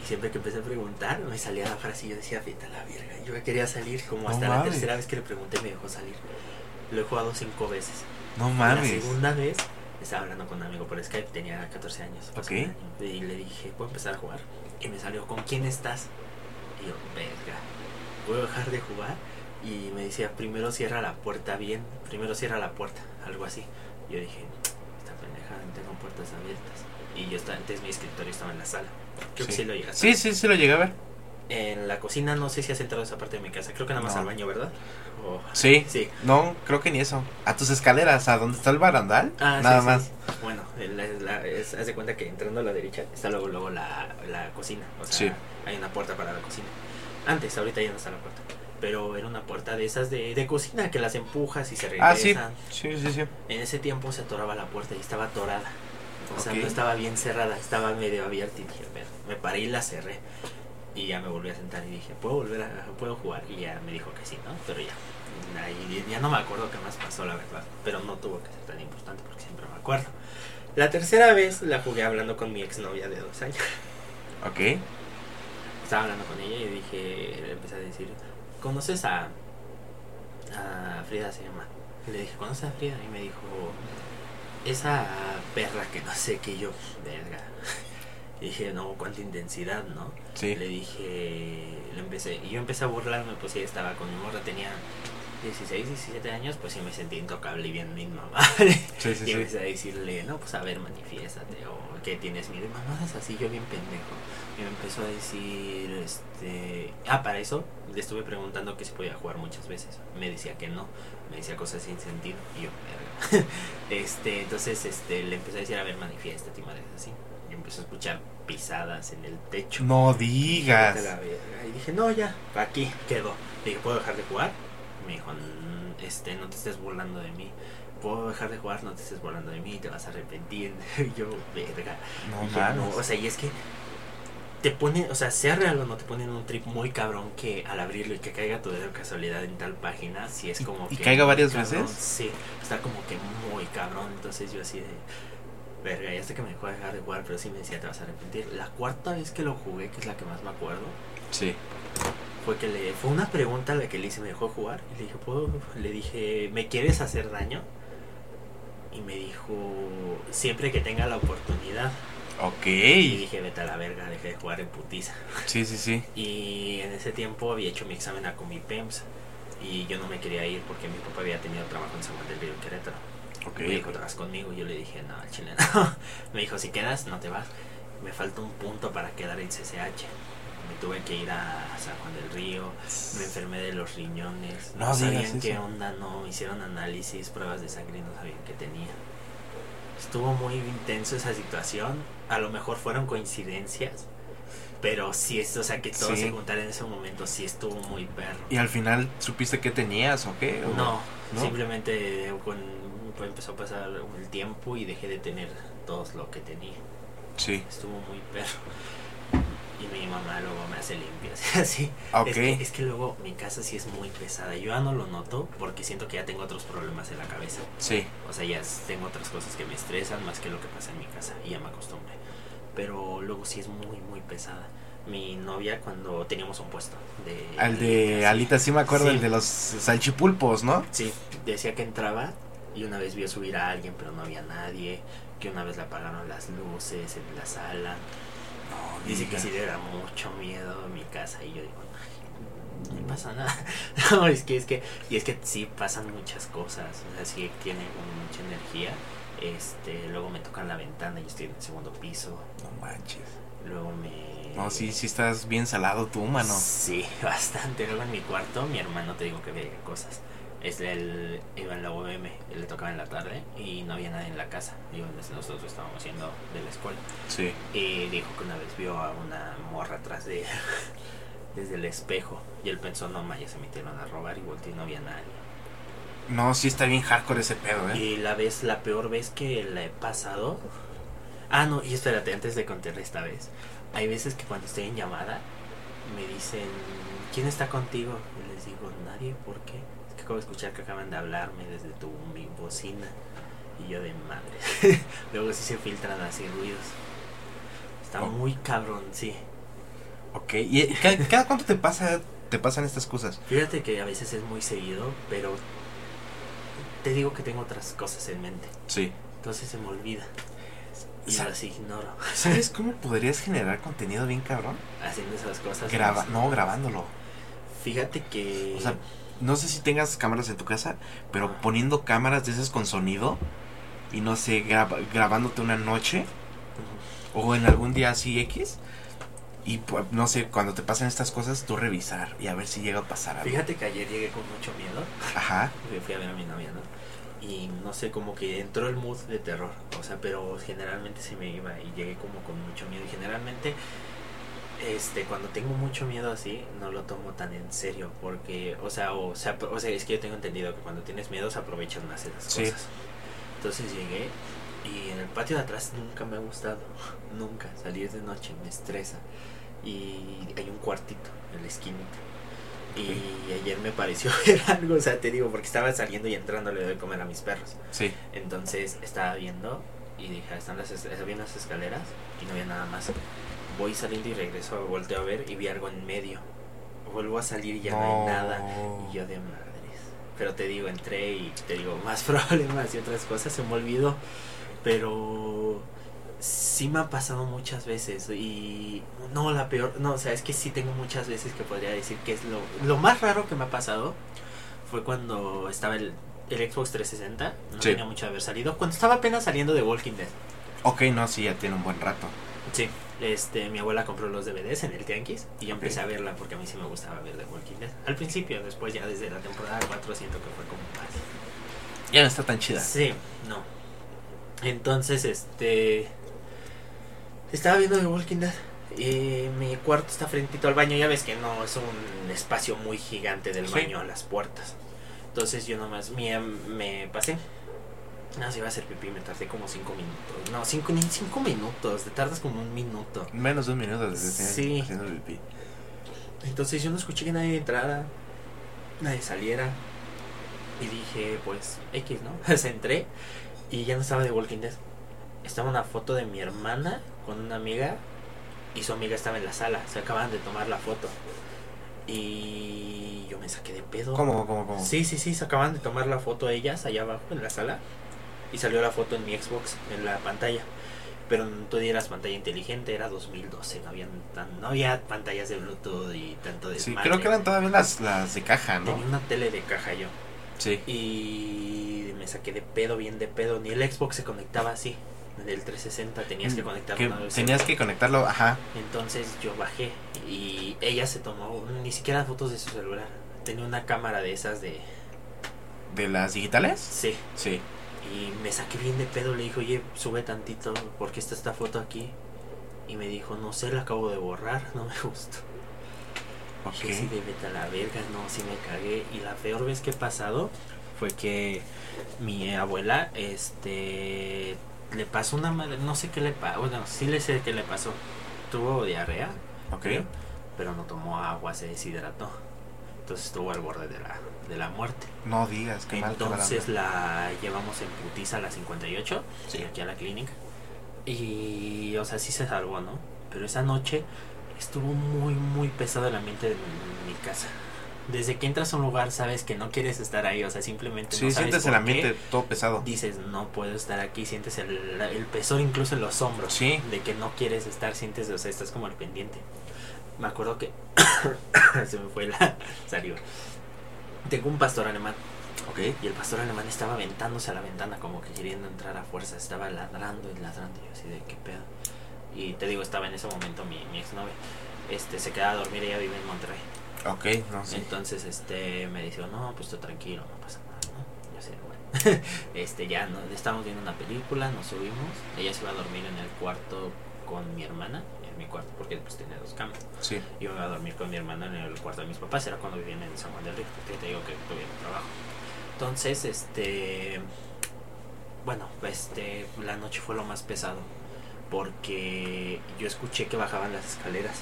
S3: Y siempre que empecé a preguntar, me salía la frase y yo decía, vete a la verga. Yo me quería salir, como
S1: No
S3: hasta la
S1: mames.
S3: tercera vez que le pregunté me dejó salir. Lo he jugado cinco veces.
S1: No
S3: La
S1: mames.
S3: segunda vez estaba hablando con un amigo por Skype, tenía 14 años. pasó
S1: Ok.
S3: un año, Y le dije, ¿puedo empezar a jugar? Y me salió, ¿con quién estás? Y yo, verga, ¿puedo dejar de jugar? Y me decía, primero cierra la puerta bien, primero cierra la puerta, algo así. Yo dije, esta pendeja, no tengo puertas abiertas. Y yo estaba, antes mi escritorio estaba en la sala. Creo que sí lo llegaste.
S1: Sí, sí, sí lo llegué a ver.
S3: En la cocina no sé si has entrado a esa parte de mi casa. Creo que nada más
S1: No.
S3: al baño, ¿verdad? O-
S1: Sí.
S3: Sí.
S1: No, creo que ni eso. A tus escaleras, a donde está el barandal.
S3: Ah,
S1: Nada
S3: sí, sí.
S1: más.
S3: Bueno, la, la- es- haz de cuenta que entrando a la derecha está luego, luego la, la cocina. O sea,
S1: Sí.
S3: hay una puerta para la cocina. Antes, ahorita ya no está la puerta. Pero era una puerta de esas de, de cocina que las empujas y se regresan.
S1: Ah, sí. Sí, sí, sí.
S3: En ese tiempo se atoraba la puerta y estaba atorada. O sea, no estaba bien cerrada, estaba medio abierta y dije, a ver, me paré y la cerré. Y ya me volví a sentar y dije, ¿puedo volver a puedo jugar? Y ya me dijo que sí, ¿no? Pero ya. Ahí ya no me acuerdo qué más pasó, la verdad. Pero no tuvo que ser tan importante porque siempre me acuerdo. La tercera vez la jugué hablando con mi exnovia de dos años.
S1: Ok.
S3: Estaba hablando con ella y dije, le empecé a decir, ¿conoces a, a Frida se llama? Y le dije, ¿conoces a Frida? Y me dijo, esa perra que no sé qué yo, verga. Y dije, no, cuánta intensidad, ¿no?
S1: Sí.
S3: Le dije, le empecé, y yo empecé a burlarme, pues sí, estaba con mi morra, tenía 16, 17 años, pues sí me sentí intocable y bien mi mamá.
S1: Sí, sí,
S3: Y
S1: sí.
S3: empecé a decirle, no, pues a ver, manifiéstate, o que tienes miedo. Mamadas así, yo bien pendejo. Y me empezó a decir, este... Ah, para eso le estuve preguntando que si podía jugar muchas veces. Me decía que no, me decía cosas sin sentido. Y yo, verga. este, entonces, este, le empecé a decir, a ver, manifiéstate y madres así. Y empezó a escuchar pisadas en el techo.
S1: No digas.
S3: Y dije, no, ya, aquí quedó. Le dije, ¿puedo dejar de jugar? Me dijo, "Mm, este, no te estés burlando de mí. ¿Puedo dejar de jugar? No te estés burlando de mí, te vas a arrepentir. Y yo, verga.
S1: No
S3: Dije, no, o sea, y es que te pone, o sea, sea real o no, te ponen un trip muy cabrón que al abrirlo y que caiga tu dedo de casualidad en tal página, si es
S1: ¿Y-
S3: como
S1: y
S3: que
S1: caiga
S3: muy
S1: varias
S3: cabrón.
S1: veces?
S3: Sí, está como que muy cabrón. Entonces yo así de, verga, ya sé que me dejó dejar de jugar, pero sí me decía, te vas a arrepentir. La cuarta vez que lo jugué, que es la que más me acuerdo,
S1: Sí.
S3: fue que le fue una pregunta a la que le hice, me dejó jugar y le dije, ¿puedo? Le dije, ¿me quieres hacer daño? Y me dijo, siempre que tenga la oportunidad.
S1: Ok.
S3: Y dije, vete a la verga, dejé de jugar en putiza.
S1: Sí, sí, sí.
S3: Y en ese tiempo había hecho mi examen a Comipems y yo no me quería ir porque mi papá había tenido trabajo en San Juan del Río, Querétaro.
S1: Ok.
S3: Me dijo, ¿te vas conmigo? Y yo le dije, no, al chile no. me dijo, si quedas, no te vas. Me falta un punto para quedar en CCH. Me tuve que ir a San Juan del Río, me enfermé de los riñones, no,
S1: No
S3: sabían qué
S1: eso.
S3: onda, no, hicieron análisis, pruebas de sangre y no sabían qué tenía. Estuvo muy intenso esa situación, a lo mejor fueron coincidencias, pero sí, es, o sea, que todo
S1: Sí.
S3: se juntara en ese momento, sí estuvo muy perro.
S1: ¿Y al final supiste qué tenías o qué? ¿O-
S3: No,
S1: ¿no?
S3: simplemente con, pues, empezó a pasar el tiempo y dejé de tener todo lo que tenía.
S1: Sí.
S3: Estuvo muy perro. Y mi mamá luego me hace limpias. Así.
S1: Ok.
S3: Es, que, es que luego mi casa sí es muy pesada. Yo ya no lo noto porque siento que ya tengo otros problemas en la cabeza.
S1: Sí.
S3: O sea, ya tengo otras cosas que me estresan más que lo que pasa en mi casa y ya me acostumbré. Pero luego sí es muy, muy pesada. Mi novia cuando teníamos un puesto de...
S1: Al de Alita, sí me acuerdo,
S3: Sí.
S1: el de los salchipulpos, ¿no?
S3: Sí, decía que entraba y una vez vio subir a alguien pero no había nadie. Que una vez le apagaron las luces en la sala.
S1: No,
S3: Dice que sí le da mucho miedo a mi casa y yo digo, "Ay, no pasa nada. No, es que es que y es que sí pasan muchas cosas, o sea, sí tiene mucha energía. Este, luego me tocan la ventana y estoy en el segundo piso.
S1: No manches.
S3: Luego me
S1: No, sí, sí estás bien salado tú, mano.
S3: Sí, bastante. Luego en mi cuarto, mi hermano te digo que veía cosas. Es él iba en la UVM, le tocaba en la tarde y no había nadie en la casa. Y nosotros estábamos yendo de la escuela.
S1: Sí.
S3: Y dijo que una vez vio a una morra atrás de él, desde el espejo. Y él pensó, no, ma, ya se metieron a robar y volteó y no había nadie.
S1: No, sí está bien hardcore ese pedo, ¿eh?
S3: Y la vez, la peor vez que la he pasado. Ah, no, y espérate, antes de contarle esta vez. Hay veces que cuando estoy en llamada me dicen, ¿quién está contigo? Y les digo, nadie, ¿por qué? Que acabo de escuchar que acaban de hablarme desde tu mi bocina. Y yo de madre. Luego sí se filtran así ruidos. Está
S1: Oh.
S3: muy cabrón, sí.
S1: Ok. ¿Y cada, cada cuánto te pasa te pasan estas cosas?
S3: Fíjate que a veces es muy seguido, pero te digo que tengo otras cosas en mente.
S1: Sí.
S3: Entonces se me olvida. Y las ignoro.
S1: ¿Sabes cómo podrías generar contenido bien cabrón?
S3: Haciendo esas cosas.
S1: Graba, no, grabándolo.
S3: Fíjate que.
S1: O sea, no sé si tengas cámaras en tu casa, pero poniendo cámaras de esas con sonido y no sé, graba- grabándote una noche o en algún día así X y pues, no sé, cuando te pasan estas cosas, tú revisar y a ver si llega a pasar algo.
S3: Fíjate que ayer llegué con mucho miedo.
S1: Ajá.
S3: Fui a ver a mi novia, ¿no? Y no sé, como que entró el mood de terror. O sea, pero generalmente se me iba y llegué como con mucho miedo. Y generalmente, este, cuando tengo mucho miedo así, no lo tomo tan en serio. Porque, o sea, o, sea, o sea, es que yo tengo entendido que cuando tienes miedo se aprovechan más esas
S1: Sí.
S3: cosas. Entonces llegué y en el patio de atrás nunca me ha gustado. Nunca. Salir de noche me estresa. Y hay un cuartito en la esquinita. Y ayer me pareció ver algo, o sea, te digo, porque estaba saliendo y entrando le doy comer a mis perros.
S1: Sí.
S3: Entonces estaba viendo y dije, "Ah, están las, es- había unas escaleras y no había nada más. Voy saliendo y regreso, volteo a ver y vi algo en medio. Vuelvo a salir y ya no, hay nada. Y yo de madres. Pero te digo, entré y te digo, más problemas y otras cosas, se me olvidó. Pero sí me ha pasado muchas veces y no la peor, no, o sea, es que sí tengo muchas veces que podría decir que es lo, lo más raro que me ha pasado fue cuando estaba el, el Xbox 360, no
S1: Sí.
S3: tenía mucho de haber salido, cuando estaba apenas saliendo de Walking Dead.
S1: Ok, no, sí, ya tiene un buen rato.
S3: Sí. Este, mi abuela compró los DVDs en el Tianguis y yo empecé a verla porque a mí sí me gustaba ver The Walking Dead. Al principio, después ya desde la temporada 4 siento que fue como más.
S1: Ya no está tan chida.
S3: Sí, no. Entonces, este. Estaba viendo The Walking Dead. Y mi cuarto está frentito al baño. Ya ves que no es un espacio muy gigante del
S1: Sí.
S3: baño a las puertas. Entonces yo nomás me, me pasé. No, se iba a hacer pipí, me tardé como 5 minutos. No, cinco, ni 5 minutos, te tardas como un minuto.
S1: Menos de un minuto desde
S3: Sí.
S1: haciendo pipí.
S3: Entonces yo no escuché que nadie entrara, nadie saliera. Y dije, pues, X, ¿no? Pues entré y ya no estaba de Walking Dead. Estaba una foto de mi hermana con una amiga y su amiga estaba en la sala. Se acaban de tomar la foto. Y yo me saqué de pedo.
S1: ¿Cómo, cómo, cómo?
S3: Sí, sí, sí, se acaban de tomar la foto ellas allá abajo en la sala. Y salió la foto en mi Xbox, en la pantalla. Pero tú dieras pantalla inteligente, era 2012, no, habían tan- no había pantallas de Bluetooth y tanto de
S1: Sí, creo que eran todavía las, las de caja, ¿no?
S3: Tenía una tele de caja yo.
S1: Sí.
S3: Y me saqué de pedo, bien de pedo. Ni el Xbox se conectaba así. Del 360 tenías que conectarlo. Una vez.
S1: tenías que conectarlo, ajá.
S3: Entonces yo bajé y ella se tomó ni siquiera fotos de su celular. Tenía una cámara de esas de...
S1: ¿De las digitales?
S3: Sí.
S1: Sí.
S3: Y me saqué bien de pedo. Le dije, oye, sube tantito. ¿Por qué está esta foto aquí? Y me dijo, no sé, la acabo de borrar. No me gustó.
S1: Ok.
S3: Dije, sí, de vete a la verga. No, sí me cagué. Y la peor vez que he pasado fue que mi abuela, este... Le pasó una madre, no sé qué le pasó, bueno, sí le sé qué le pasó. Tuvo diarrea,
S1: Ok.
S3: creo, pero no tomó agua, se deshidrató. Entonces estuvo al borde de la, de la muerte.
S1: No digas, qué
S3: Entonces la llevamos en putiza a la 58,
S1: Sí.
S3: aquí a la clínica. Y, o sea, sí se salvó, ¿no? Pero esa noche estuvo muy, muy pesado el ambiente en mi casa. Desde que entras a un lugar sabes que no quieres estar ahí, o sea, simplemente
S1: Sí,
S3: no sabes
S1: sientes el
S3: qué.
S1: ambiente todo pesado.
S3: Dices, no puedo estar aquí, sientes el, el pesor incluso en los hombros.
S1: Sí.
S3: De que no quieres estar, sientes, o sea, estás como al pendiente. Me acuerdo que se me fue la saliva. Tengo un pastor alemán
S1: Ok.
S3: y el pastor alemán estaba aventándose a la ventana como que queriendo entrar a fuerza, estaba ladrando y ladrando y yo así de qué pedo. Y te digo, estaba en ese momento mi, mi exnovia. Este, se quedaba a dormir, ella vive en Monterrey.
S1: Ok, no sé.
S3: Entonces, este, me dijo, no, pues tú tranquilo, no pasa nada, ¿no? Yo sé, bueno. este, ya, no, estábamos viendo una película, nos subimos, ella se iba a dormir en el cuarto con mi hermana, mi cuarto, porque pues tenía dos camas.
S1: Sí.
S3: Yo me iba a dormir con mi hermana en el cuarto de mis papás, era cuando vivían en San Juan del Río, que te digo que tuvieron trabajo. Entonces, este, bueno, este, la noche fue lo más pesado, porque yo escuché que bajaban las escaleras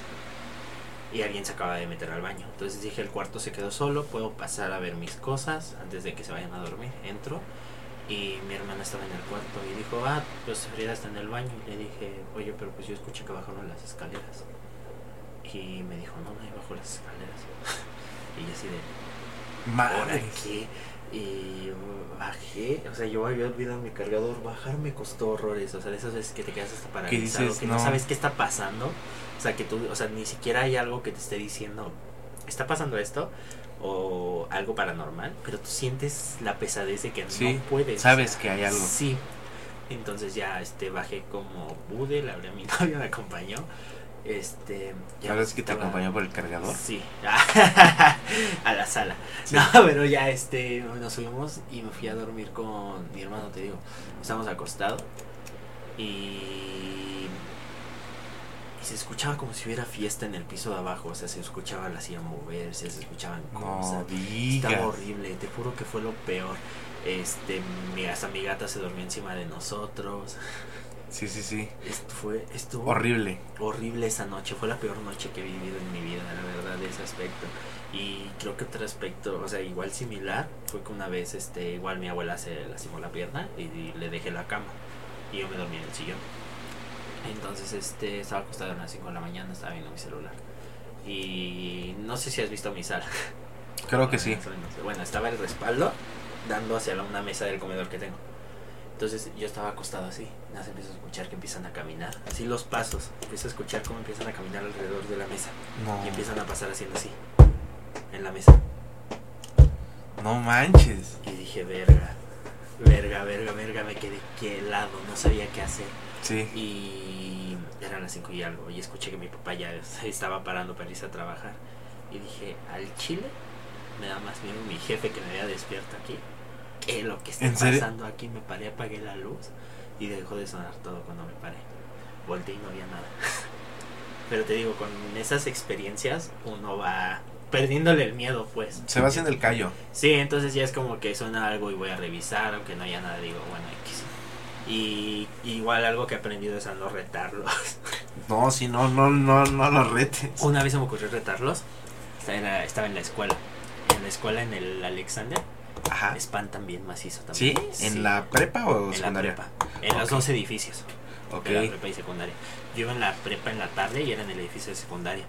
S3: y alguien se acaba de meter al baño. Entonces dije, el cuarto se quedó solo, puedo pasar a ver mis cosas antes de que se vayan a dormir. Entro y mi hermana estaba en el cuarto y dijo, ah, pues Frida está en el baño. Y le dije, oye, pero pues yo escuché que bajaron las escaleras. Y me dijo, no, no, bajó las escaleras. y yo así de, ¿ahora
S1: Madre.
S3: qué? Y bajé, o sea, yo había olvidado mi cargador, bajar me costó horrores, o sea, de esas veces que te quedas hasta paralizado,
S1: dices,
S3: que no
S1: no.
S3: sabes qué está pasando, o sea, que tú, o sea, ni siquiera hay algo que te esté diciendo, está pasando esto, o algo paranormal, pero tú sientes la pesadez de que
S1: Sí,
S3: no puedes.
S1: sabes que hay algo.
S3: Sí, entonces ya, este, bajé como pude, le hablé a mi novio, me acompañó, este... ya
S1: ¿Sabes que te acompañó por el cargador?
S3: Sí, a la sala.
S1: Sí.
S3: No, pero ya este, nos subimos y me fui a dormir con mi hermano, te digo. Estamos acostados y, y se escuchaba como si hubiera fiesta en el piso de abajo. O sea, se escuchaba la silla moverse, se escuchaban
S1: No
S3: cosas.
S1: digas.
S3: Estaba horrible, te juro que fue lo peor. Este, mi, hasta mi gata se durmió encima de nosotros.
S1: Sí, sí, sí.
S3: Esto fue, estuvo
S1: Horrible.
S3: horrible esa noche. Fue la peor noche que he vivido en mi vida, la verdad, de ese aspecto. Y creo que otro aspecto, o sea, igual similar, fue que una vez, este, igual mi abuela se lastimó la pierna y, y le dejé la cama. Y yo me dormí en el sillón. Entonces, este, estaba acostado a las 5 de la mañana, estaba viendo mi celular. Y no sé si has visto mi sala.
S1: Creo que sí.
S3: Bueno, estaba el respaldo dando hacia una mesa del comedor que tengo. Entonces yo estaba acostado así, nada empiezo a escuchar que empiezan a caminar, así los pasos, empiezo a escuchar cómo empiezan a caminar alrededor de la mesa
S1: No.
S3: y empiezan a pasar haciendo así en la mesa.
S1: No manches.
S3: Y dije, verga, verga, verga, verga, me quedé que helado, no sabía qué hacer.
S1: Sí.
S3: Y eran las 5 y algo, y escuché que mi papá ya estaba parando para irse a trabajar. Y dije, al chile me da más miedo mi jefe que me vea despierto aquí. Que lo que está pasando aquí, me paré, apagué la luz y dejó de sonar todo cuando me paré. Volteé y no había nada. Pero te digo, con esas experiencias uno va perdiéndole el miedo, pues.
S1: Se va haciendo el callo.
S3: Sí, entonces ya es como que suena algo y voy a revisar, aunque no haya nada, digo, bueno, X. Y igual algo que he aprendido es a no retarlos.
S1: No, si no, no, no, no lo retes.
S3: Una vez se me ocurrió retarlos. Estaba en la, estaba en la escuela. En la escuela en el Alexander.
S1: Ajá.
S3: Espantan bien macizo
S1: Ah. ¿Sí?
S3: también.
S1: ¿En la prepa o
S3: en la
S1: secundaria?
S3: prepa. En los dos edificios.
S1: Ok.
S3: De la prepa y secundaria. Yo iba en la prepa en la tarde y era en el edificio de secundaria.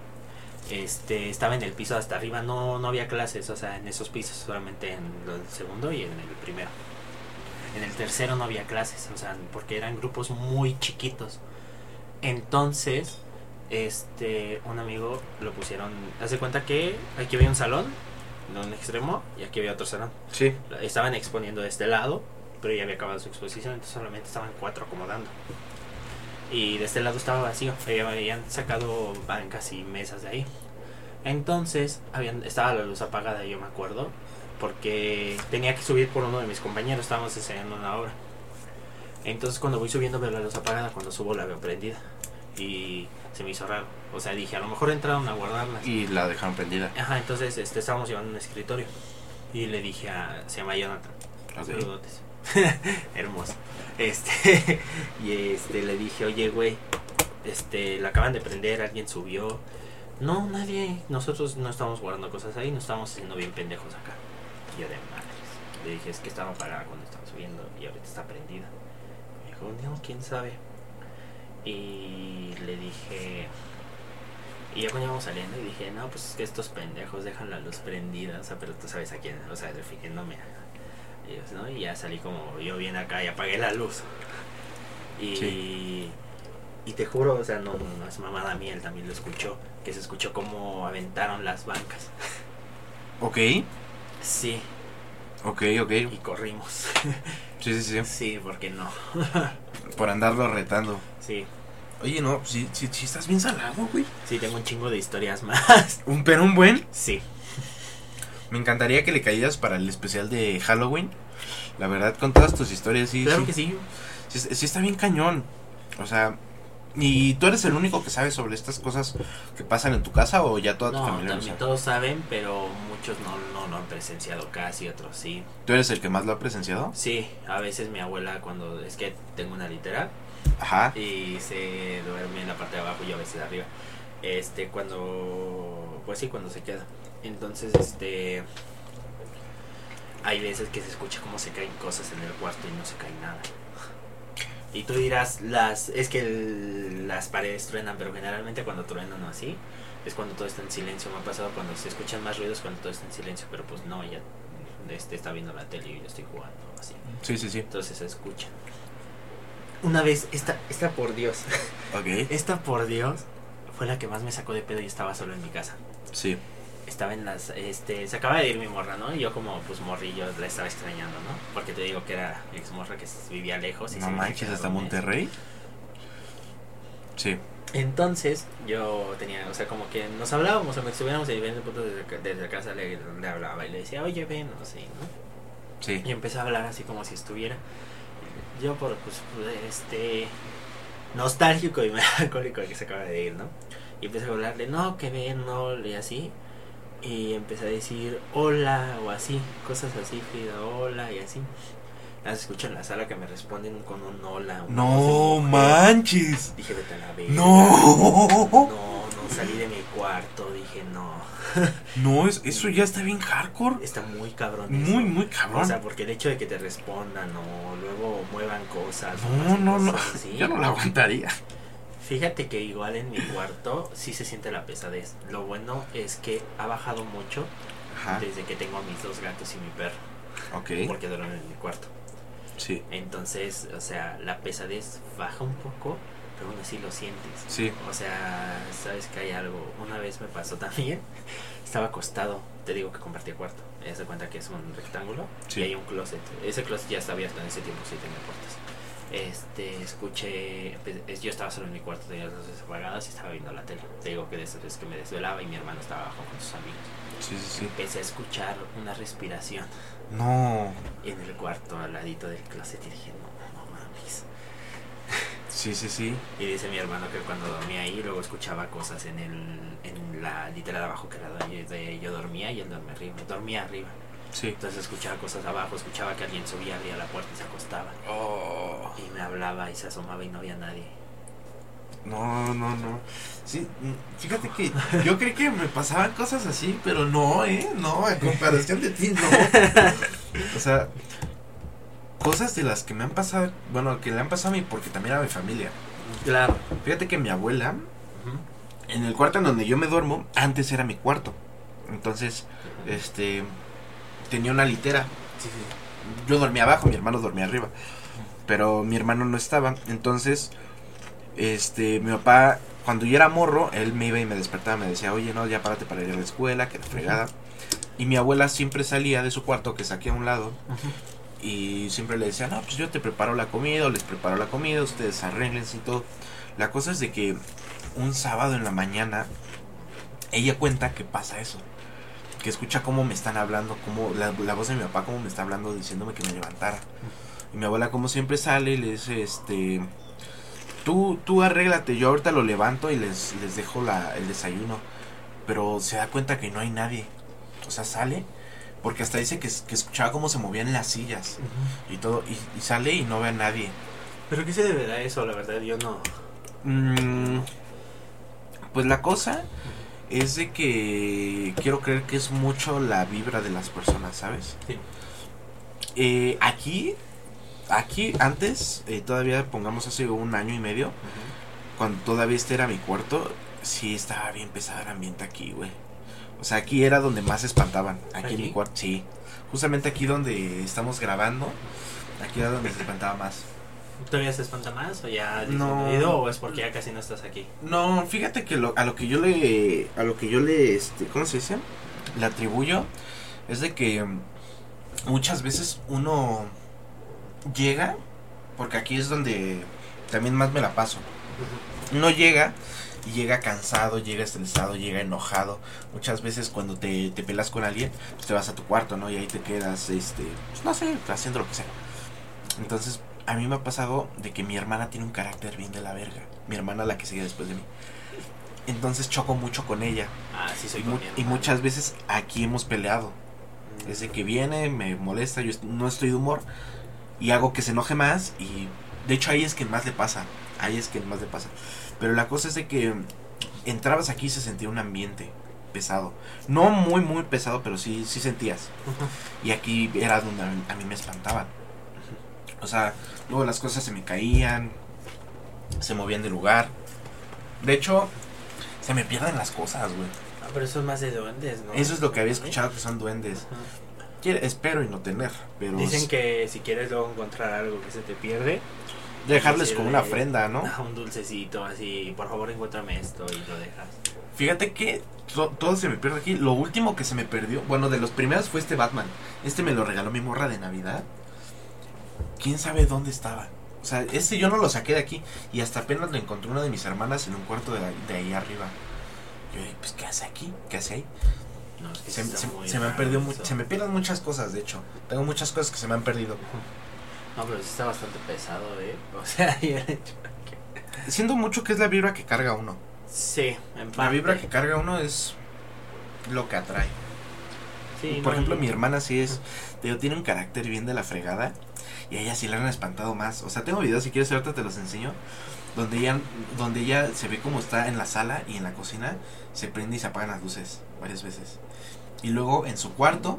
S3: este estaba en el piso hasta arriba, no, no había clases, o sea, en esos pisos, solamente en el segundo y en el primero. En el tercero no había clases, o sea, porque eran grupos muy chiquitos. Entonces, este, un amigo lo pusieron, hace cuenta que aquí había un salón, en un extremo, y aquí había otro salón.
S1: Sí.
S3: Estaban exponiendo de este lado, pero ya había acabado su exposición, entonces solamente estaban cuatro acomodando. Y de este lado estaba vacío, ya habían sacado bancas y mesas de ahí. Entonces, habían, estaba la luz apagada, yo me acuerdo, porque tenía que subir por uno de mis compañeros, estábamos enseñando una obra. Entonces, cuando voy subiendo veo la luz apagada, cuando subo la veo prendida. Y se me hizo raro. O sea, dije, a lo mejor entraron a guardarlas.
S1: Y la dejaron prendida.
S3: Ajá, entonces este, estábamos llevando un escritorio. Y le dije a. Se llama Jonathan.
S1: Ok.
S3: Saludotes. Hermoso. Este. y este le dije, oye, güey. Este, la acaban de prender, alguien subió. No, nadie. Nosotros no estamos guardando cosas ahí, no estamos haciendo bien pendejos acá. De madres. Le dije, es que estaba apagada cuando estaba subiendo y ahorita está prendida. Me dijo, no, quién sabe. Y le dije. Y ya cuando íbamos saliendo, y dije, no, pues es que estos pendejos dejan la luz prendida, o sea, pero tú sabes a quién, o sea, refiriéndome a ellos, ¿no? Y ya salí como yo bien acá y apagué la luz. Y,
S1: Sí.
S3: y te juro, o sea, no, no es mamada mía, él también lo escuchó, que se escuchó como aventaron las bancas.
S1: Ok.
S3: Sí,
S1: Ok, ok.
S3: y corrimos.
S1: Sí, sí, sí.
S3: sí, porque no.
S1: Por andarlo retando.
S3: Sí,
S1: Oye, no, sí, sí, sí estás bien salado, güey.
S3: sí, tengo un chingo de historias más.
S1: Un pero un buen.
S3: Sí,
S1: Me encantaría que le caías para el especial de Halloween. La verdad, con todas tus historias, sí.
S3: claro
S1: sí,
S3: que sí.
S1: sí, sí está bien cañón. O sea, ¿y tú eres el único que sabe sobre estas cosas que pasan en tu casa o ya toda tu
S3: No,
S1: familia lo
S3: también
S1: sabe?
S3: todos saben, pero muchos no, no lo han presenciado casi, otros sí.
S1: ¿Tú eres el que más lo ha presenciado?
S3: Sí, a veces mi abuela cuando es que tengo una litera
S1: Ajá.
S3: y se duerme en la parte de abajo y a veces arriba. Este, cuando, pues sí, cuando se queda. Entonces, este, hay veces que se escucha cómo se caen cosas en el cuarto y no se cae nada. Y tú dirás, las, es que el- las paredes truenan, pero generalmente cuando truenan o así, es cuando todo está en silencio. Me ha pasado cuando se escuchan más ruidos cuando todo está en silencio, pero pues no, ya este, está viendo la tele y yo estoy jugando así.
S1: Sí, sí, sí.
S3: Entonces se escucha. Una vez, esta, esta por Dios,
S1: Ok.
S3: esta por Dios fue la que más me sacó de pedo y estaba solo en mi casa.
S1: Sí.
S3: Estaba en las, este, se acaba de ir mi morra, ¿no? Y yo como, pues, morrillo la estaba extrañando, ¿no? Porque te digo que era ex morra que vivía lejos. Y
S1: No
S3: se
S1: manches, hasta. Monterrey. Sí.
S3: Entonces, yo tenía, o sea, como que nos hablábamos, aunque estuviéramos en diferentes puntos desde, desde casa, le, le hablaba y le decía, oye, ven, o así, ¿no?
S1: Sí.
S3: Y empecé a hablar así como si estuviera. Yo por pues este nostálgico y melancólico que se acaba de ir, ¿no? Y empecé a hablarle, no, que ven, no, y así. Y empecé a decir hola o así, cosas así, Frida, hola y así. Las escucho en la sala que me responden con un hola. una
S1: No manches.
S3: Dije, vete a la verga.
S1: No.
S3: No, no, salí de mi cuarto, dije, no.
S1: No, es, eso ya está bien hardcore.
S3: Está muy cabrón.
S1: Muy,
S3: eso.
S1: muy cabrón.
S3: O sea, porque el hecho de que te respondan o luego muevan cosas.
S1: No, no, no.
S3: cosas así.
S1: Yo no lo aguantaría.
S3: Fíjate que igual en mi cuarto sí se siente la pesadez. Lo bueno es que ha bajado mucho
S1: Ajá.
S3: desde que tengo a mis dos gatos y mi perro.
S1: Ok.
S3: Porque duermen en mi cuarto.
S1: Sí.
S3: Entonces, o sea, la pesadez baja un poco, pero aún así lo sientes.
S1: Sí.
S3: O sea, sabes que hay algo. Una vez me pasó también. Estaba acostado. Te digo que compartía cuarto. Te das cuenta que es un rectángulo.
S1: Sí.
S3: Y hay un closet. Ese closet ya está abierto en ese tiempo, sí tenía puertas. Este, escuché. empe- Yo estaba solo en mi cuarto, tenía las luces apagadas y estaba viendo la tele. Te digo que de esas veces que me desvelaba y mi hermano estaba abajo con sus amigos.
S1: Sí, sí, sí.
S3: Empecé a escuchar una respiración
S1: No.
S3: en el cuarto al ladito del closet y dije, no, no mames.
S1: Sí, sí, sí.
S3: Y dice mi hermano que cuando dormía ahí, luego escuchaba cosas en el en la litera de abajo que era donde de- yo dormía y él dormía arriba. Dormía arriba.
S1: Sí.
S3: Entonces escuchaba cosas abajo, escuchaba que alguien subía, abría la puerta y se acostaba.
S1: Oh.
S3: Y me hablaba y se asomaba y no había nadie.
S1: No, no, no. Sí, mm, fíjate que yo creí que me pasaban cosas así, pero no, ¿eh? No, en comparación de ti, no. O sea, cosas de las que me han pasado, bueno, que le han pasado a mí porque también a mi familia.
S3: Claro.
S1: Fíjate que mi abuela, en el cuarto en donde yo me duermo, antes era mi cuarto. Entonces, este, tenía una litera.
S3: Sí, sí.
S1: Yo dormía abajo, mi hermano dormía arriba. Pero mi hermano no estaba. Entonces, este, mi papá, cuando yo era morro, él me iba y me despertaba, me decía, oye, no, ya párate para ir a la escuela, que la fregada. Y mi abuela siempre salía de su cuarto, que saqué a un lado, y siempre le decía, no, pues yo te preparo la comida, o les preparo la comida, ustedes arréglense y todo. La cosa es de que un sábado en la mañana, ella cuenta que pasa eso. Que escucha cómo me están hablando, cómo la, la voz de mi papá, cómo me está hablando, diciéndome que me levantara. Y mi abuela, como siempre, sale y le dice, este, tú, tú arréglate, yo ahorita lo levanto y les, les dejo la, el desayuno. Pero se da cuenta que no hay nadie. O sea, sale, porque hasta dice que, que escuchaba cómo se movían las sillas y todo, y, y sale y no ve a nadie.
S3: ¿Pero qué se deberá eso? La verdad, yo no.
S1: Mm, pues la cosa es de que quiero creer que es mucho la vibra de las personas, ¿sabes?
S3: Sí.
S1: Eh, aquí, aquí antes, eh, todavía pongamos hace un año y medio, cuando todavía este era mi cuarto, sí estaba bien pesado el ambiente aquí, güey. O sea, aquí era donde más se espantaban. Aquí en mi cuarto, sí. Justamente aquí donde estamos grabando, aquí era donde se espantaba más.
S3: ¿Todavía se espanta más o ya
S1: No.
S3: o es porque ya casi no estás aquí?
S1: No, fíjate que lo, a lo que yo le, a lo que yo le, este, ¿cómo se dice? Le atribuyo es de que mm, muchas veces uno llega, porque aquí es donde también más me la paso. Uno llega y llega cansado, llega estresado, llega enojado. Muchas veces cuando te, te pelas con alguien, pues te vas a tu cuarto, ¿no? Y ahí te quedas, este, pues no sé, haciendo lo que sea. Entonces, a mí me ha pasado de que mi hermana tiene un carácter bien de la verga. Mi hermana la que sigue después de mí. Entonces choco mucho con ella.
S3: Ah, sí, soy
S1: Y, mu- y muchas veces aquí hemos peleado.
S3: Mm.
S1: Desde que viene, me molesta, yo no estoy de humor. Y hago que se enoje más. Y de hecho ahí es que más le pasa. Ahí es que más le pasa. Pero la cosa es de que entrabas aquí y se sentía un ambiente pesado. No muy, muy pesado, pero sí, sí sentías. Y aquí era donde a mí, a mí me espantaban. O sea, luego las cosas se me caían, se movían de lugar. De hecho, se me pierden las cosas, güey.
S3: Ah, pero eso es más de duendes, ¿no?
S1: Eso es lo que había escuchado que son duendes. Espero y no tener, pero
S3: Dicen que si quieres luego encontrar algo que se te pierde,
S1: dejarles como una ofrenda, ¿no?
S3: un dulcecito así, por favor encuéntrame esto y lo dejas.
S1: Fíjate que to- todo se me pierde aquí. Lo último que se me perdió, bueno, de los primeros fue este Batman. Este me lo regaló mi morra de Navidad. ¿Quién sabe dónde estaba? O sea, este yo no lo saqué de aquí y hasta apenas lo encontré una de mis hermanas en un cuarto de, de ahí arriba. Yo dije, pues, ¿qué hace aquí? ¿Qué hace ahí?
S3: No, es que
S1: Se, se- se me han perdido, mu- se me pierden muchas cosas, de hecho. Tengo muchas cosas que se me han perdido.
S3: No, pero sí está bastante pesado, ¿eh? O sea, y el hecho-
S1: Siento mucho que es la vibra que carga uno.
S3: Sí, en parte.
S1: La vibra que carga uno es lo que atrae.
S3: Sí,
S1: Por
S3: no,
S1: ejemplo, mi hermana sí es, digo, tiene un carácter bien de la fregada y a ella sí la han espantado más. O sea, tengo videos, si quieres ahorita te los enseño, donde ella, donde ella se ve como está en la sala y en la cocina, se prende y se apagan las luces varias veces. Y luego en su cuarto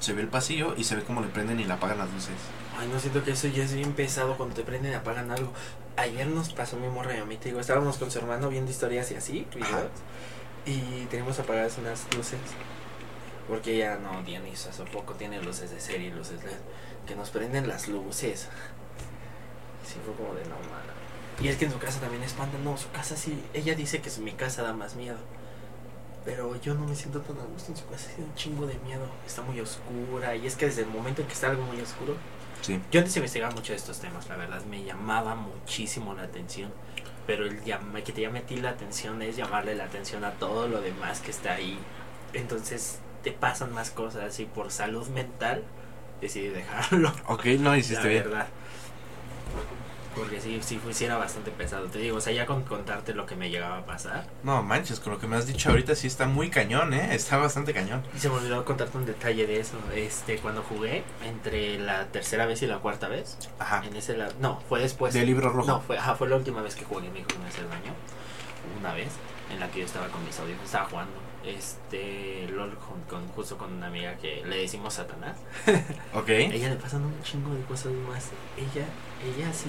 S1: se ve el pasillo y se ve como le prenden y le apagan las luces.
S3: Ay, no siento que eso ya es bien pesado cuando te prenden y apagan algo. Ayer nos pasó mi morra y a mí, te digo, estábamos con su hermano viendo historias y así, videos, y teníamos apagadas unas luces. Porque ella no tiene eso, hace poco tiene luces de serie, luces LED, que nos prenden las luces. Sí, fue como de no mala. Y es que en su casa también espanta, no, su casa sí, ella dice que mi casa da más miedo. Pero yo no me siento tan a gusto en su casa, da un chingo de miedo. Está muy oscura, y es que desde el momento en que está algo muy oscuro,
S1: Sí.
S3: yo antes investigaba mucho de estos temas, la verdad, me llamaba muchísimo la atención. Pero el que te llame a ti la atención es llamarle la atención a todo lo demás que está ahí. Entonces te pasan más cosas y por salud mental decidí dejarlo.
S1: Ok, no hiciste bien.
S3: verdad. Porque sí, sí, sí era bastante pesado. Te digo, o sea, ya con contarte lo que me llegaba a pasar.
S1: No manches, con lo que me has dicho ahorita sí está muy cañón, ¿eh? Está bastante cañón.
S3: Y se me olvidó contarte un detalle de eso. Este, cuando jugué, entre la tercera vez y la cuarta vez,
S1: Ajá.
S3: en ese la- no, fue después.
S1: Del libro rojo.
S3: No, fue, ajá, fue la última vez que jugué mi hijo me hace daño. Una vez, en la que yo estaba con mis audífonos, estaba jugando. Este, LOL con, con- justo con una amiga que le decimos Satanás.
S1: Ok.
S3: Ella le pasan un chingo de cosas más. Ella, ella sí.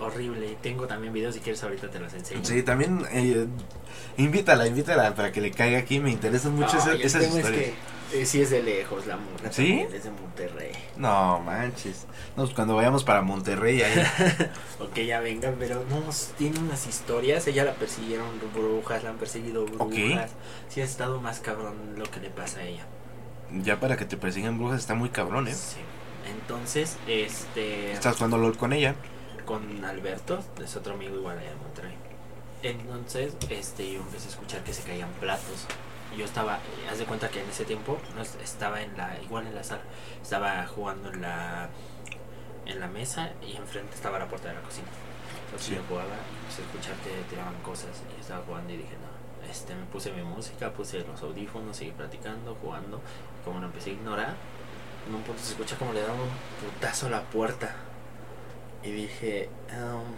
S3: horrible. Tengo también videos, si quieres ahorita te los enseño.
S1: Sí, también eh, invítala, invítala para que le caiga aquí. Me interesan mucho
S3: el
S1: esas
S3: es
S1: historias.
S3: que, eh, sí es de lejos la morra.
S1: ¿Sí?
S3: también, Es de Monterrey.
S1: No manches. No, cuando vayamos para Monterrey, ahí.
S3: Ok, ya venga, pero no, tiene unas historias. Ella la persiguieron brujas, la han perseguido brujas.
S1: Ok.
S3: Sí ha estado más cabrón lo que le pasa a ella.
S1: ya para que te persigan brujas está muy cabrón, ¿eh?
S3: Sí. Entonces, este.
S1: Estás jugando LOL con ella.
S3: con Alberto, es otro amigo igual allá de Monterrey. Entonces, este, yo empecé a escuchar que se caían platos. Yo estaba, eh, haz de cuenta que en ese tiempo no es- estaba en la, igual en la sala, estaba jugando en la, en la mesa y enfrente estaba la puerta de la cocina. Entonces
S1: Sí.
S3: yo jugaba y empecé a escuchar que tiraban cosas y estaba jugando y dije, no, este, me puse mi música, puse los audífonos, seguí platicando, jugando. Y como lo empecé a ignorar, en un punto se escucha como le daban un putazo a la puerta. Y dije, "Um,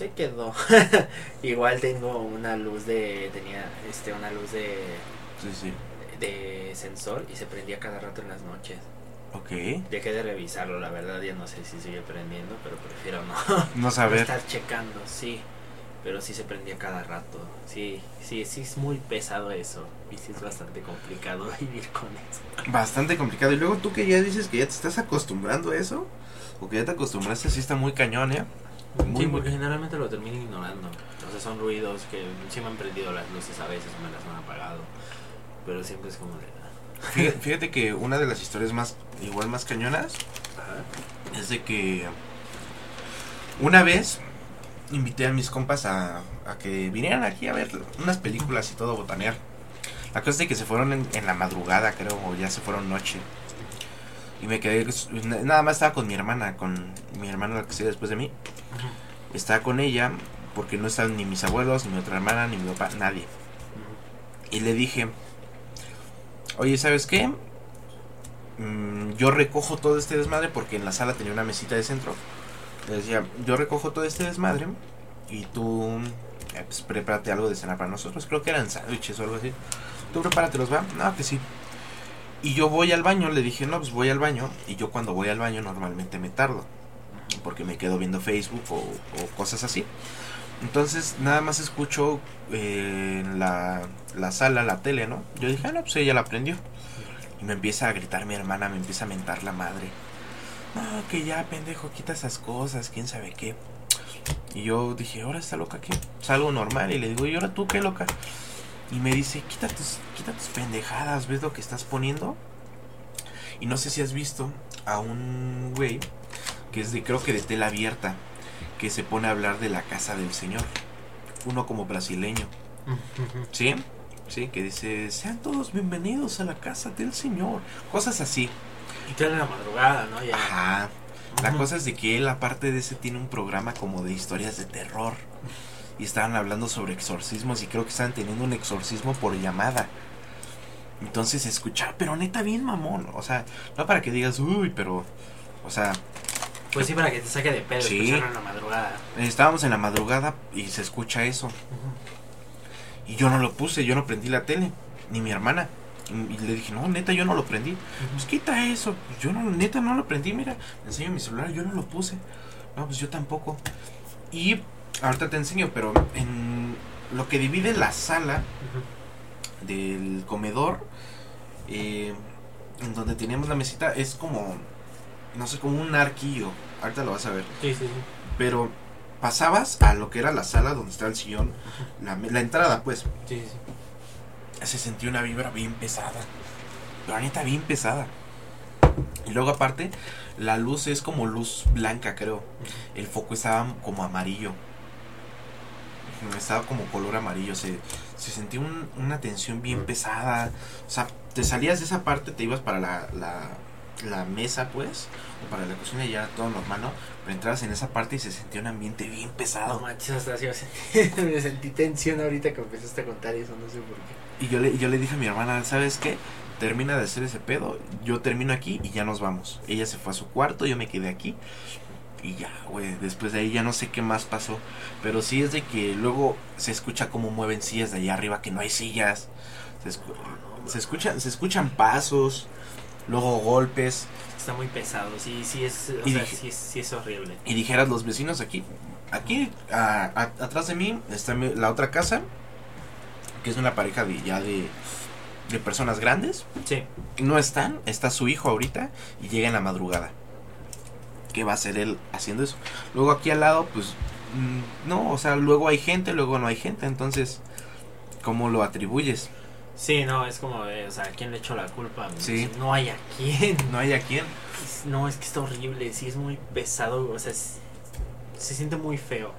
S3: ahí quedó. Igual tengo una luz de, tenía este, una luz de,
S1: Sí, sí.
S3: de sensor y se prendía cada rato en las noches.
S1: Ok.
S3: Dejé de revisarlo, la verdad ya no sé si sigue prendiendo, pero prefiero no,
S1: No
S3: no
S1: saber.
S3: estar checando, sí. Pero sí se prendía cada rato. Sí, sí, sí es muy pesado eso. Y sí es bastante complicado vivir con eso.
S1: Bastante complicado. Y luego tú que ya dices que ya te estás acostumbrando a eso. O que ya te acostumbraste, sí está muy cañón, ¿eh? Muy,
S3: sí, porque generalmente lo termino ignorando. O sea, son ruidos que sí me han prendido las luces a veces me las han apagado. Pero siempre es como de... ah.
S1: Fíjate, fíjate que una de las historias más, igual más cañonas,
S3: Ajá.
S1: es de que una vez invité a mis compas a, a que vinieran aquí a ver unas películas y todo, botanear. La cosa es de que se fueron en, en la madrugada, creo, o ya se fueron noche. Y me quedé, nada más estaba con mi hermana, con mi hermana la que sigue después de mí. Estaba con ella porque no estaban ni mis abuelos, ni mi otra hermana, ni mi papá, nadie. Y le dije, oye, ¿sabes qué? Mm, yo recojo todo este desmadre porque en la sala tenía una mesita de centro. Le decía, yo recojo todo este desmadre y tú eh, pues, prepárate algo de cenar para nosotros. Creo que eran sándwiches o algo así. Tú prepáratelos, ¿va? No, que sí. Y yo voy al baño, le dije, no, pues voy al baño. Y yo cuando voy al baño normalmente me tardo. Porque me quedo viendo Facebook o, cosas así. Entonces nada más escucho eh, en la, la sala, la tele, ¿no? Yo dije, ah, no, pues ella la prendió. Y me empieza a gritar mi hermana, me empieza a mentar la madre. No, que ya, pendejo, quita esas cosas, quién sabe qué. Y yo dije, ahora está loca, ¿qué? Salgo normal y le digo, ¿y ahora tú qué loca? Y me dice, quita tus, quita tus pendejadas, ¿ves lo que estás poniendo? Y no sé si has visto a un güey que es de, creo que de tela abierta, que se pone a hablar de la casa del Señor. Uno como brasileño. ¿Sí? Sí, que dice, sean todos bienvenidos a la casa del Señor. Cosas así.
S3: Y en la madrugada, ¿no? Ya.
S1: Ajá. La cosa es de que él, aparte de ese, tiene un programa como de historias de terror. Y estaban hablando sobre exorcismos y creo que estaban teniendo un exorcismo por llamada. Entonces escuchar, pero neta bien mamón. O sea, no para que digas, uy, pero... O sea,
S3: Pues sí, para que te saque de pedo
S1: Sí.
S3: en la madrugada.
S1: estábamos en la madrugada y se escucha eso. Y yo no lo puse, yo no prendí la tele, ni mi hermana. Y y le dije, no, neta, yo no lo prendí. Pues quita eso. Pues yo no, neta, no lo prendí. Mira, me enseño mi celular, yo no lo puse. No, pues yo tampoco. Y ahorita te enseño, pero en lo que divide la sala del comedor, eh, en donde teníamos la mesita, es como, no sé, como un arquillo. Ahorita lo vas a ver.
S3: Sí, sí, sí.
S1: Pero pasabas a lo que era la sala donde está el sillón, la, entrada, pues,
S3: Sí, sí, sí.
S1: se sentía una vibra bien pesada. La neta, bien pesada. Y luego aparte, la luz es como luz blanca, creo. El foco estaba como amarillo. Estaba como color amarillo. Se, se sentía un- una tensión bien pesada. O sea, te salías de esa parte, te ibas para la, la, la mesa, pues. O para la cocina y ya todo normal, ¿no? Pero entrabas en esa parte y se sentía un ambiente bien
S3: No
S1: pesado.
S3: manches, hasta así me sentí, me sentí tensión ahorita que empezaste a contar eso, no sé por qué.
S1: Y yo le, yo le dije a mi hermana, ¿sabes qué? Termina de hacer ese pedo, yo termino aquí y ya nos vamos. Ella se fue a su cuarto, yo me quedé aquí. Y ya, güey, después de ahí ya no sé qué más pasó. Pero sí es de que luego se escucha cómo mueven sillas de allá arriba, que no hay sillas. Se, escu- se escuchan, se escuchan pasos. luego golpes.
S3: Está muy pesado, sí, sí es, o sea, sí, es- sí es horrible.
S1: Y dijeras los vecinos aquí, aquí a- a- atrás de mí está la otra casa, que es una pareja de ya de, de personas grandes.
S3: Sí,
S1: No están, está su hijo ahorita y llega en la madrugada. ¿Qué va a hacer él haciendo eso? Luego aquí al lado, pues mm, no, o sea, luego hay gente, luego no hay gente, entonces, ¿cómo lo atribuyes?
S3: sí, no, es como, de, o sea, ¿a quién le echo la culpa?
S1: Sí.
S3: No hay a quién.
S1: No hay a quién.
S3: No, es que está horrible, sí es muy pesado, o sea, es- se siente muy feo.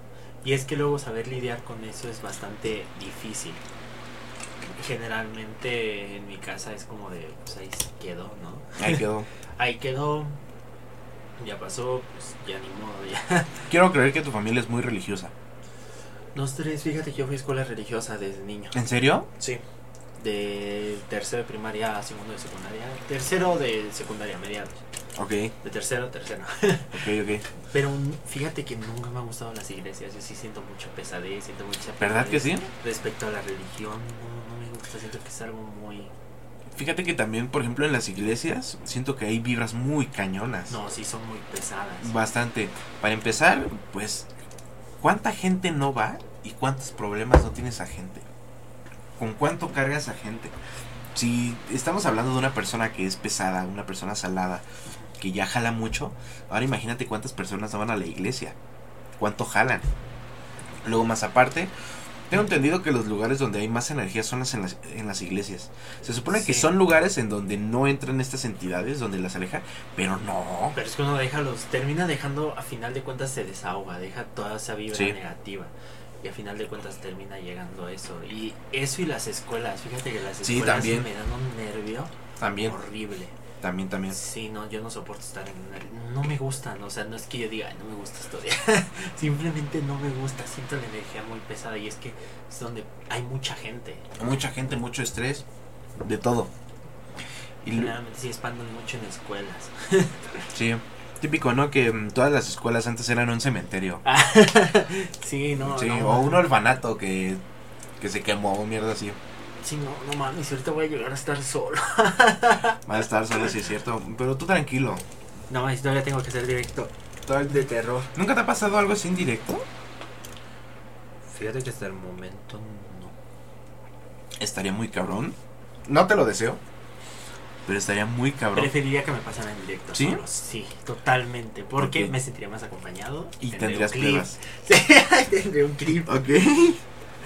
S3: Y es que luego saber lidiar con eso es bastante difícil. Generalmente en mi casa es como de, pues ahí se quedó, ¿no?
S1: Ahí quedó.
S3: Ahí quedó, ya pasó, pues ya ni modo, ya.
S1: Quiero creer que tu familia es muy religiosa.
S3: Nosotros, fíjate que yo fui a escuela religiosa desde niño.
S1: ¿En serio?
S3: Sí. De tercero de primaria a segundo de secundaria. Tercero de secundaria, mediados.
S1: Ok,
S3: De tercero a tercero.
S1: ok, ok.
S3: Pero fíjate que nunca me han gustado las iglesias. Yo sí siento mucha pesadez, siento mucha
S1: ¿Verdad que
S3: pesadez
S1: sí?
S3: Respecto a la religión, no, no me gusta. Siento que es algo muy.
S1: Fíjate que también, por ejemplo, en las iglesias, siento que hay vibras muy cañonas.
S3: No, sí son muy pesadas.
S1: Bastante. Para empezar, pues, ¿cuánta gente no va y cuántos problemas no tiene esa gente? ¿Con cuánto carga esa gente? Si estamos hablando de una persona que es pesada, una persona salada, que ya jala mucho, ahora imagínate cuántas personas no van a la iglesia. ¿Cuánto jalan? Luego, más aparte, tengo entendido que los lugares donde hay más energía son las en las, en las iglesias. Se supone que son lugares en donde no entran estas entidades, donde las aleja, pero no.
S3: Pero es que uno deja los. Termina dejando, a final de cuentas, se desahoga. Deja toda esa vibra
S1: Sí.
S3: negativa. Y a final de cuentas termina llegando a eso. Y eso y las escuelas. Fíjate que las
S1: Sí,
S3: escuelas
S1: también.
S3: me dan un nervio
S1: También,
S3: horrible.
S1: También, también.
S3: Sí, no, yo no soporto estar en una... No me gustan, o sea, no es que yo diga, "Ay, no me gusta estudiar. Simplemente no me gusta, siento la energía muy pesada y es que es donde hay mucha gente.
S1: Mucha gente, mucho estrés, de todo. Y
S3: Generalmente sí espantan mucho en escuelas.
S1: sí, típico, ¿no? Que mm, todas las escuelas antes eran un cementerio.
S3: sí, no,
S1: sí,
S3: no.
S1: o un orfanato que, que se quemó mierda así.
S3: Sí, no, no mames, ahorita voy a llegar a estar solo.
S1: Va a estar solo, sí es cierto. Pero tú tranquilo.
S3: No mames, todavía tengo que hacer directo. De terror.
S1: ¿Nunca te ha pasado algo así en directo?
S3: Fíjate que hasta el momento no.
S1: Estaría muy cabrón. No te lo deseo. Pero estaría muy cabrón.
S3: Preferiría que me pasaran en directo
S1: ¿Sí?
S3: solos. Sí, totalmente. Porque me sentiría más acompañado.
S1: Y tendrías pruebas.
S3: Sí, tendré un clip.
S1: Ok.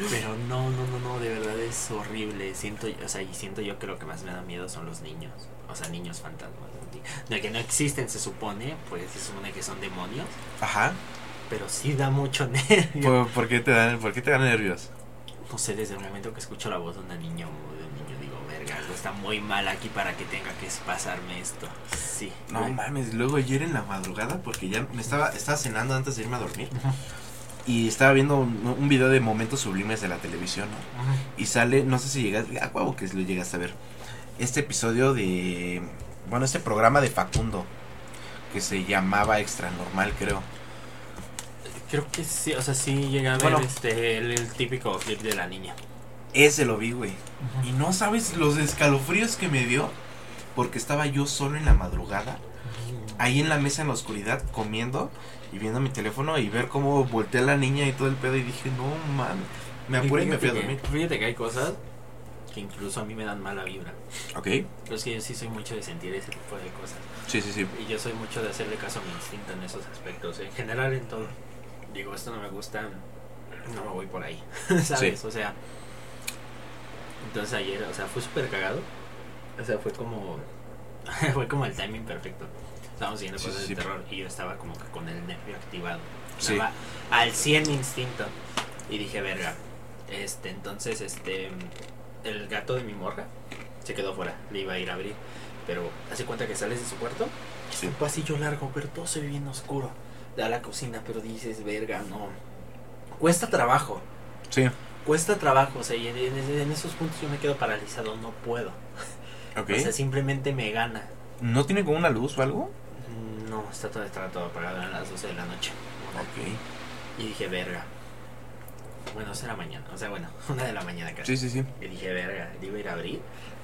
S3: Pero no, no, no, no, de verdad es horrible. Siento, o sea, y siento yo que lo que más me da miedo son los niños. O sea, niños fantasmas. De que no existen, se supone, pues se supone que son demonios.
S1: Ajá.
S3: Pero sí da mucho nervio.
S1: ¿Por, por qué te dan, ¿Por qué te dan nervios?
S3: No sé, desde el momento que escucho la voz de una niña o de un niño, digo, verga, algo está muy mal aquí para que tenga que pasarme esto. Sí.
S1: No mames, luego ayer en la madrugada, porque ya me estaba, estaba cenando antes de irme a dormir. Y estaba viendo un, un video de momentos sublimes de la televisión, ¿no? Y sale, no sé si llegas, a huevo que lo llegas a ver. Este episodio de, bueno, este programa de Facundo, que se llamaba Extra Normal, creo.
S3: Creo que sí, o sea, sí llega a ver
S1: Bueno.
S3: este, el, el típico clip de la niña.
S1: Ese lo vi, güey. Y no sabes los escalofríos que me dio, porque estaba yo solo en la madrugada, ahí en la mesa en la oscuridad, comiendo y viendo mi teléfono y ver cómo volteé a la niña y todo el pedo y dije, no mames. Me apuré y me fui a
S3: Fíjate
S1: dormir.
S3: que- Fíjate que hay cosas que incluso a mí me dan mala vibra.
S1: Ok,
S3: Pero es que yo sí soy mucho de sentir ese tipo de cosas.
S1: sí, sí, sí.
S3: Y yo soy mucho de hacerle caso a mi instinto en esos aspectos. En general, en todo. Digo, esto no me gusta, no me voy por ahí. ¿Sabes?
S1: Sí.
S3: O sea. Entonces ayer, o sea, fue súper cagado. O sea, fue como. fue como el timing perfecto. Estábamos
S1: Sí,
S3: cosas
S1: sí,
S3: de terror y yo estaba como que con el nervio activado. Estaba al 100 mi instinto. Y dije, verga. Este, entonces, este. El gato de mi morra se quedó fuera. Le iba a ir a abrir. Pero hace cuenta que sales de su cuarto. Un pasillo largo, pero todo se ve bien oscuro. Da a la cocina, pero dices, verga, no. Cuesta trabajo.
S1: Sí,
S3: Cuesta trabajo. O sea, y en, esos puntos yo me quedo paralizado. No puedo. O sea, simplemente me gana.
S1: ¿No tiene como una luz o algo?
S3: Está todo, está todo apagado a las 12 de la noche.
S1: Ok.
S3: Y dije, verga. Bueno, esa era mañana, o sea, bueno, una de la mañana casi.
S1: Sí, sí, sí.
S3: Y dije, verga, iba a ir a abrir.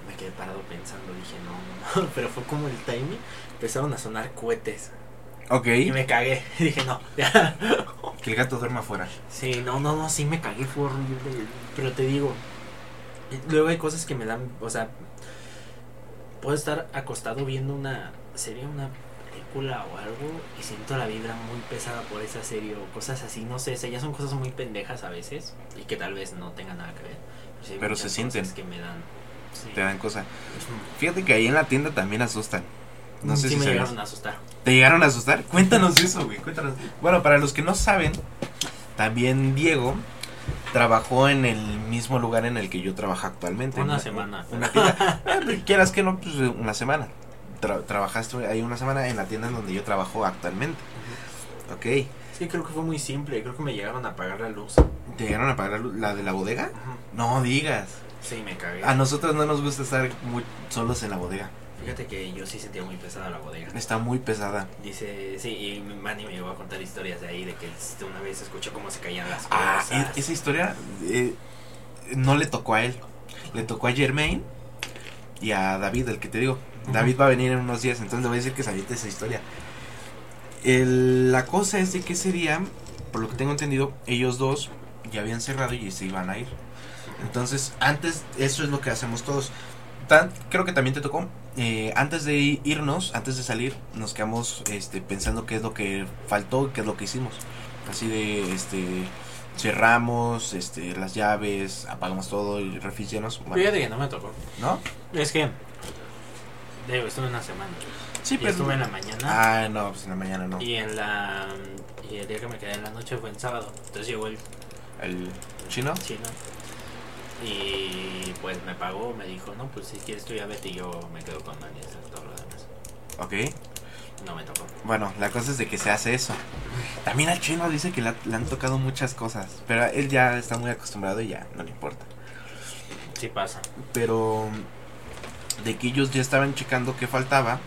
S3: Me quedé parado pensando, dije, no, no, no. Pero fue como el timing. Empezaron a sonar cohetes.
S1: Ok.
S3: Y me cagué. dije, no.
S1: Que el gato duerma afuera.
S3: Sí, no, no, no, sí me cagué, fue horrible. Pero te digo, luego hay cosas que me dan, o sea, puedo estar acostado viendo una serie, una película o algo y siento la vibra muy pesada por esa serie o cosas así, no sé, o sea, ya son cosas muy pendejas a veces y que tal vez no tengan nada que ver. sí
S1: Pero
S3: muchas
S1: se sienten.
S3: que me dan. Sí.
S1: Te dan cosa. Fíjate que ahí en la tienda también asustan. No sé
S3: sí
S1: si
S3: me
S1: sabías.
S3: llegaron a asustar.
S1: ¿Te llegaron a asustar? Cuéntanos eso, güey. Cuéntanos. Bueno, para los que no saben, también Diego trabajó en el mismo lugar en el que yo trabajo actualmente.
S3: Una
S1: En
S3: semana.
S1: Una tienda. Eh, pues, quieras que no, pues una semana. Tra- trabajaste ahí una semana en la tienda en donde yo trabajo actualmente. Ok.
S3: Sí, creo que fue muy simple, creo que me llegaron a apagar la luz.
S1: ¿Te llegaron a pagar la, luz- la de la bodega? No digas.
S3: Sí, me cagué.
S1: A nosotros no nos gusta estar muy solos en la bodega.
S3: Fíjate que yo sí sentía muy pesada la bodega.
S1: Está muy pesada.
S3: Dice, sí, y Manny me llegó a contar historias de ahí, de que este, una vez escuchó cómo se caían las
S1: Ah,
S3: cosas.
S1: e- esa historia eh, no le tocó a él. Le tocó a Germain y a David, el que te digo. David va a venir en unos días, entonces le voy a decir que se aviente esa historia. El- la cosa es de que ese día, por lo que tengo entendido, ellos dos ya habían cerrado y se iban a ir. Entonces, antes, eso es lo que hacemos todos. Tan- creo que también te tocó. eh, antes de irnos, antes de salir, nos quedamos este, pensando qué es lo que faltó, qué es lo que hicimos. Así de, este, cerramos, este, las llaves, apagamos todo y refis llenos. Bueno,
S3: Fíjate que no me tocó.
S1: ¿No?
S3: Es que, digo, estuve una semana.
S1: Sí,
S3: y
S1: pero...
S3: estuve en la mañana.
S1: Ah, no, pues en la mañana no.
S3: Y en la. Y el día que me quedé en la noche fue en sábado. Entonces llegó el
S1: ¿El chino?
S3: chino. Y pues me pagó, me dijo, no, pues si quieres tú ya vete y yo me quedo con Manny hasta todo lo demás.
S1: Ok.
S3: No me tocó.
S1: Bueno, la cosa es de que se hace eso. También al chino dice que le, le han tocado muchas cosas, pero él ya está muy acostumbrado y ya no le importa.
S3: Sí pasa.
S1: Pero de que ellos ya estaban checando qué faltaba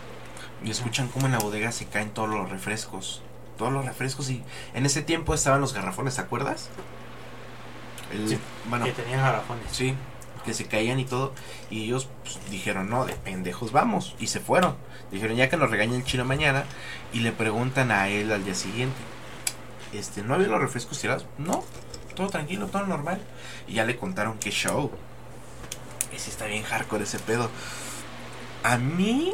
S1: y escuchan cómo en la bodega se caen todos los refrescos. Todos los refrescos y en ese tiempo estaban los garrafones, ¿te acuerdas? El-
S3: Sí,
S1: bueno,
S3: Que tenían garrafones.
S1: Sí, que se caían y todo. Y ellos pues, dijeron, no, de pendejos vamos. Y se fueron. Dijeron, ya que nos regaña el chino mañana. Y le preguntan a él al día siguiente. Este, ¿no había los refrescos tirados? No, todo tranquilo, todo normal. Y ya le contaron qué show. Ese está bien hardcore ese pedo. A mí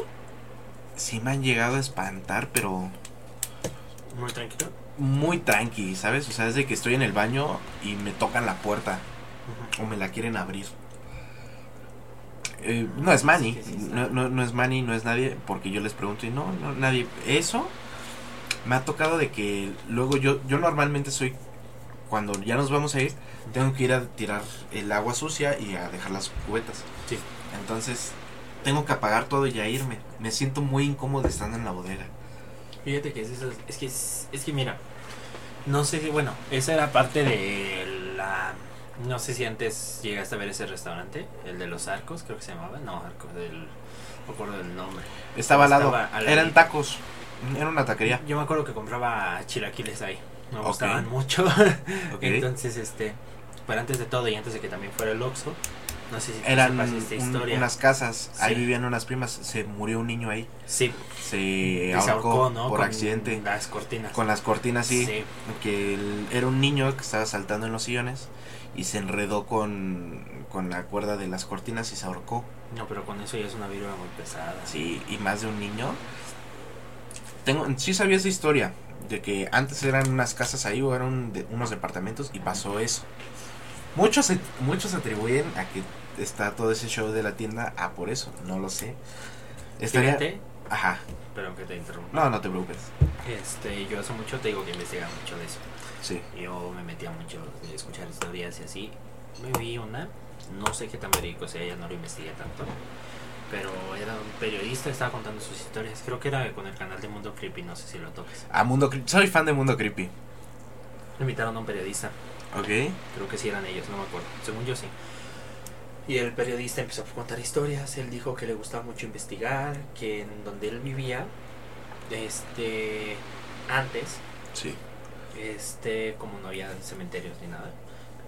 S1: sí me han llegado a espantar, pero
S3: Muy tranquilo.
S1: muy tranqui, ¿sabes? O sea, es de que estoy en el baño y me tocan la puerta o me la quieren abrir. Eh, no es Manny,
S3: Sí, sí, sí.
S1: no, no, no es Manny, no es nadie, porque yo les pregunto y no, no, nadie. Eso me ha tocado de que luego yo, yo normalmente soy, cuando ya nos vamos a ir, tengo que ir a tirar el agua sucia y a dejar las cubetas.
S3: Sí.
S1: Entonces, tengo que apagar todo y ya irme. Me siento muy incómodo estando en la bodega.
S3: Fíjate que es eso. Es que, es, es que mira. No sé si, bueno, esa era parte de la. No sé si antes llegaste a ver ese restaurante, el de los arcos, creo que se llamaba. No, arcos del. No me acuerdo del nombre.
S1: Estaba al lado,
S3: al
S1: eran tacos, era una taquería.
S3: Yo me acuerdo que compraba chilaquiles ahí. Me gustaban mucho.
S1: Ok.
S3: Entonces, este. Pero antes de todo y antes de que también fuera el Oxxo, no sé si
S1: Eran un- unas casas, ahí vivían unas primas, se murió un niño ahí,
S3: Sí,
S1: se ahorcó,
S3: ahorcó, ¿no?
S1: por
S3: Con
S1: accidente
S3: Las cortinas.
S1: con las cortinas, sí,
S3: Sí.
S1: que era un niño que estaba saltando en los sillones y se enredó con, con la cuerda de las cortinas y se ahorcó,
S3: No, pero con eso ya es una vibra muy pesada.
S1: sí, y más de un niño. Tengo, sí sabía esa historia, de que antes eran unas casas ahí o eran de- unos departamentos y pasó eso. Muchos, muchos atribuyen a que está todo ese show de la tienda a por eso, no lo sé. Estaría...
S3: Fíjate,
S1: Ajá,
S3: pero que te interrumpa.
S1: no, no te preocupes.
S3: Este, yo hace mucho te digo que investigaba mucho de eso.
S1: Sí.
S3: Yo me metía mucho de escuchar historias y así. Me vi una, no sé qué tan verídico sea, ya no lo investigué tanto. Pero era un periodista, estaba contando sus historias. Creo que era con el canal de Mundo Creepy, no sé si lo toques.
S1: A Mundo Cre- Soy fan de Mundo Creepy.
S3: Invitaron a un periodista,
S1: Ok.
S3: creo que sí eran ellos, no me acuerdo. Según yo sí. Y el periodista empezó a contar historias. Él dijo que le gustaba mucho investigar, que en donde él vivía, este, antes,
S1: Sí.
S3: este, como no había cementerios ni nada,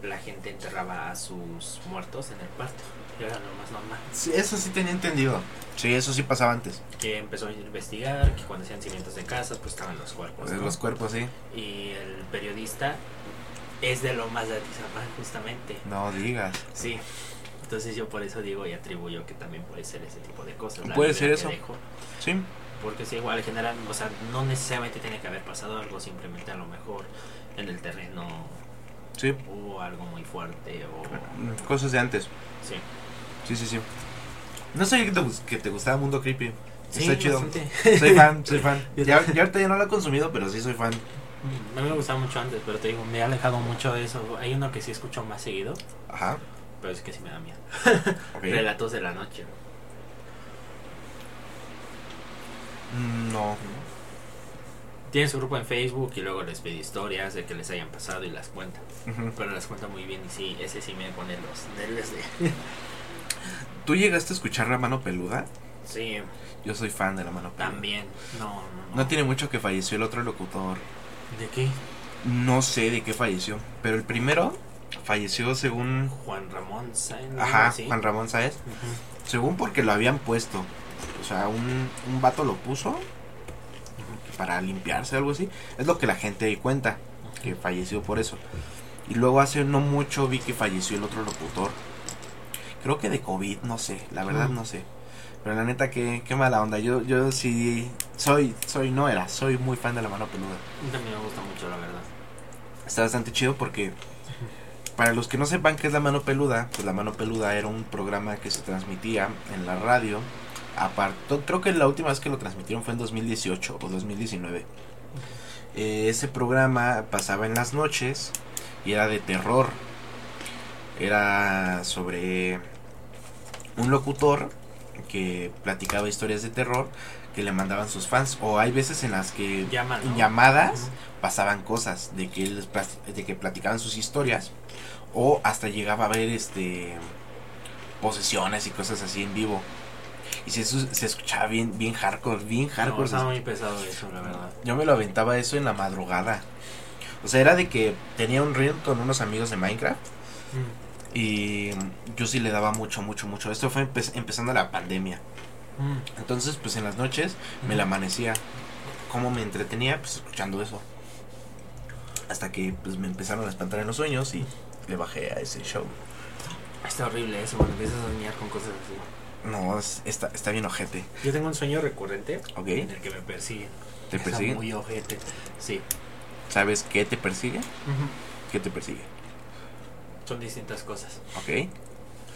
S3: la gente enterraba a sus muertos en el cuarto. Era lo más normal.
S1: Sí, eso sí tenía entendido. Sí, eso sí pasaba antes.
S3: Que empezó a investigar, que cuando hacían cimientos de casas, pues estaban los cuerpos. ¿no?
S1: los cuerpos, sí.
S3: Y el periodista es de lo más de Atizapán, justamente.
S1: No digas.
S3: Sí. Entonces yo por eso digo y atribuyo que también puede ser ese tipo de cosas. la
S1: Puede ser eso. Sí.
S3: Porque si igual generan, o sea, no necesariamente tiene que haber pasado algo, simplemente a lo mejor en el terreno
S1: Sí.
S3: hubo algo muy fuerte o...
S1: Cosas de antes.
S3: Sí,
S1: Sí, sí, sí. No sabía que te, que te gustaba Mundo Creepy.
S3: sí
S1: Está chido. Soy fan, soy fan. Ya, ya ahorita ya no lo he consumido, pero sí soy fan.
S3: Mm, A mí me gustaba mucho antes, pero te digo, me he alejado mucho de eso. Hay uno que sí escucho más seguido,
S1: Ajá.
S3: Pero es que sí me da miedo.
S1: Ok.
S3: Relatos de la noche.
S1: Mm, No.
S3: Tiene su grupo en Facebook y luego les pide historias de que les hayan pasado y las cuenta. Pero las cuenta muy bien y sí, ese sí me pone los nervios de...
S1: ¿Tú llegaste a escuchar La Mano Peluda?
S3: Sí,
S1: Yo soy fan de La Mano Peluda.
S3: también. No, no, no.
S1: No tiene mucho que falleció el otro locutor.
S3: ¿De qué?
S1: No sé de qué falleció. Pero el primero falleció según.
S3: Juan Ramón Sáenz.
S1: Ajá,
S3: Sí.
S1: Juan Ramón Sáez.
S3: Ujú.
S1: Según porque lo habían puesto. O sea, un, un vato lo puso para limpiarse, algo así. Es lo que la gente cuenta, que falleció por eso. Y luego hace no mucho vi que falleció el otro locutor. Creo que de COVID, no sé, la verdad
S3: Mm.
S1: no sé. Pero la neta, qué, qué mala onda. Yo, yo sí soy, soy, no era, soy muy fan de la mano peluda.
S3: A mí También me gusta mucho, la verdad.
S1: Está bastante chido porque para los que no sepan qué es la mano peluda, pues la mano peluda era un programa que se transmitía en la radio. Aparte, creo que la última vez que lo transmitieron fue en 2018 o 2019. Eh, ese programa pasaba en las noches y era de terror. Era sobre un locutor que platicaba historias de terror que le mandaban sus fans. O hay veces en las que llamadas pasaban cosas de que les de que platicaban sus historias o hasta llegaba a ver este posesiones y cosas así en vivo y se, se escuchaba bien bien hardcore bien
S3: No,
S1: hardcore
S3: muy pesado eso, la verdad.
S1: yo me lo aventaba eso en la madrugada o sea era de que tenía un reel con unos amigos de Minecraft
S3: Mm.
S1: y yo sí le daba mucho mucho mucho esto fue empe- empezando la pandemia. Entonces pues en las noches me la amanecía cómo me entretenía pues escuchando eso hasta que pues me empezaron a espantar en los sueños y le bajé a ese show
S3: Está horrible eso, cuando empiezas a soñar con cosas así.
S1: no es- está, está bien ojete
S3: Yo tengo un sueño recurrente
S1: ok
S3: en el que me persiguen.
S1: te persiguen
S3: muy ojete. Sí.
S1: sabes qué te persigue qué te persigue
S3: Son distintas cosas.
S1: ok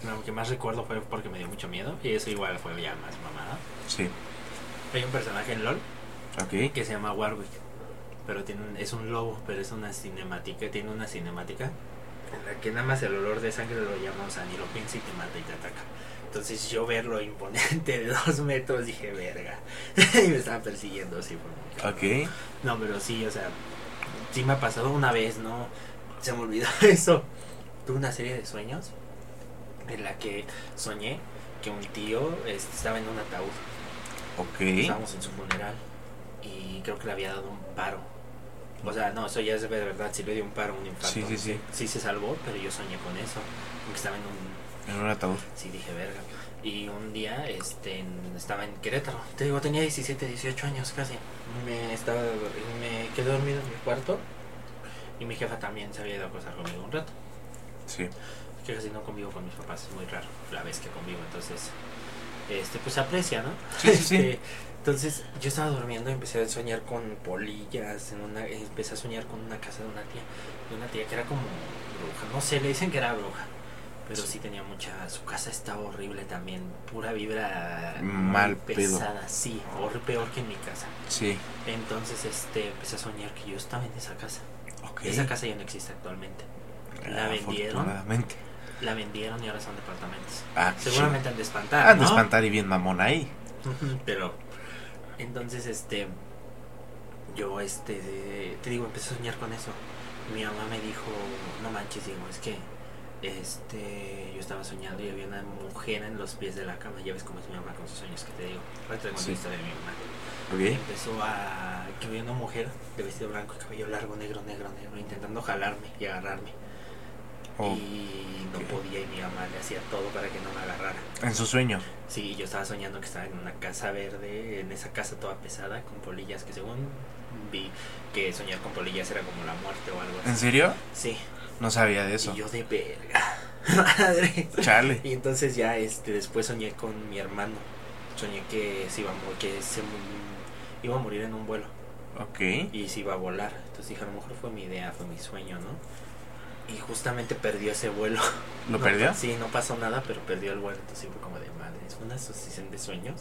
S3: Lo que más recuerdo fue porque me dio mucho miedo y eso igual fue ya más mamada.
S1: sí
S3: Hay un personaje en LOL
S1: ok
S3: que se llama Warwick. Pero tiene un- es un lobo, pero es una cinemática, tiene una cinemática en la que nada más el olor de sangre lo llama, o sea, ni lo piensa y te mata y te ataca. Entonces yo verlo imponente de dos metros dije, verga. y me estaba persiguiendo así por
S1: ok
S3: No, pero sí, o sea, sí me ha pasado una vez, ¿no? Se me olvidó eso. Tuve una serie de sueños en la que soñé que un tío este, estaba en un ataúd.
S1: ok
S3: Estábamos en su funeral y creo que le había dado un paro. O sea, no, eso ya es de verdad, sí le dio un paro, un infarto.
S1: Sí, sí, sí.
S3: Sí se salvó, pero yo soñé con eso. Que estaba en un...
S1: en un ataúd
S3: Sí, dije, verga. Y un día este, estaba en Querétaro. Te digo, tenía 17, 18 años casi. Me, estaba, me quedé dormido en mi cuarto. Y mi jefa también se había ido a acostar conmigo un rato.
S1: sí
S3: Que casi no convivo con mis papás, es muy raro la vez que convivo. Entonces, este, pues se aprecia, ¿no?
S1: Sí, sí, sí.
S3: Este, entonces yo estaba durmiendo y empecé a soñar con polillas, en una, empecé a soñar con una casa de una tía, de una tía que era como bruja, no sé, le dicen que era bruja, pero sí tenía mucha, su casa estaba horrible también, pura vibra
S1: Mal pedo.
S3: pesada, sí, o peor que en mi casa.
S1: sí
S3: Entonces este empecé a soñar que yo estaba en esa casa.
S1: ok
S3: Esa casa ya no existe actualmente. La vendieron,
S1: Afortunadamente.
S3: La vendieron y ahora son departamentos.
S1: ah
S3: Seguramente han de espantar.
S1: han de espantar y bien mamón ahí
S3: Pero entonces este yo este te digo empecé a soñar con eso. Mi mamá me dijo, "No manches, digo, es que este yo estaba soñando y había una mujer en los pies de la cama, ya ves cómo es mi mamá con sus sueños que te digo. Ahora te cuento
S1: Sí.
S3: de mi mamá.
S1: ok
S3: Empezó a que había una mujer de vestido blanco y cabello largo, negro, negro, negro, intentando jalarme y agarrarme.
S1: Oh.
S3: y no podía y mi mamá le hacía todo para que no me agarrara.
S1: En su sueño.
S3: Sí, yo estaba soñando que estaba en una casa verde, en esa casa toda pesada, con polillas, que según vi que soñar con polillas era como la muerte o algo
S1: ¿En
S3: así.
S1: serio?
S3: Sí,
S1: No sabía de eso.
S3: y yo de verga. Madre.
S1: Chale.
S3: Y entonces ya este después soñé con mi hermano. Soñé que se iba a, que se iba a morir en un vuelo
S1: Ok.
S3: y se iba a volar. Entonces dije, a lo mejor fue mi idea, fue mi sueño, ¿no? Y justamente perdió ese vuelo.
S1: ¿Lo
S3: No,
S1: perdió?
S3: Sí, no pasó nada, pero perdió el vuelo. Entonces fue como de madre. Es una asociación de sueños.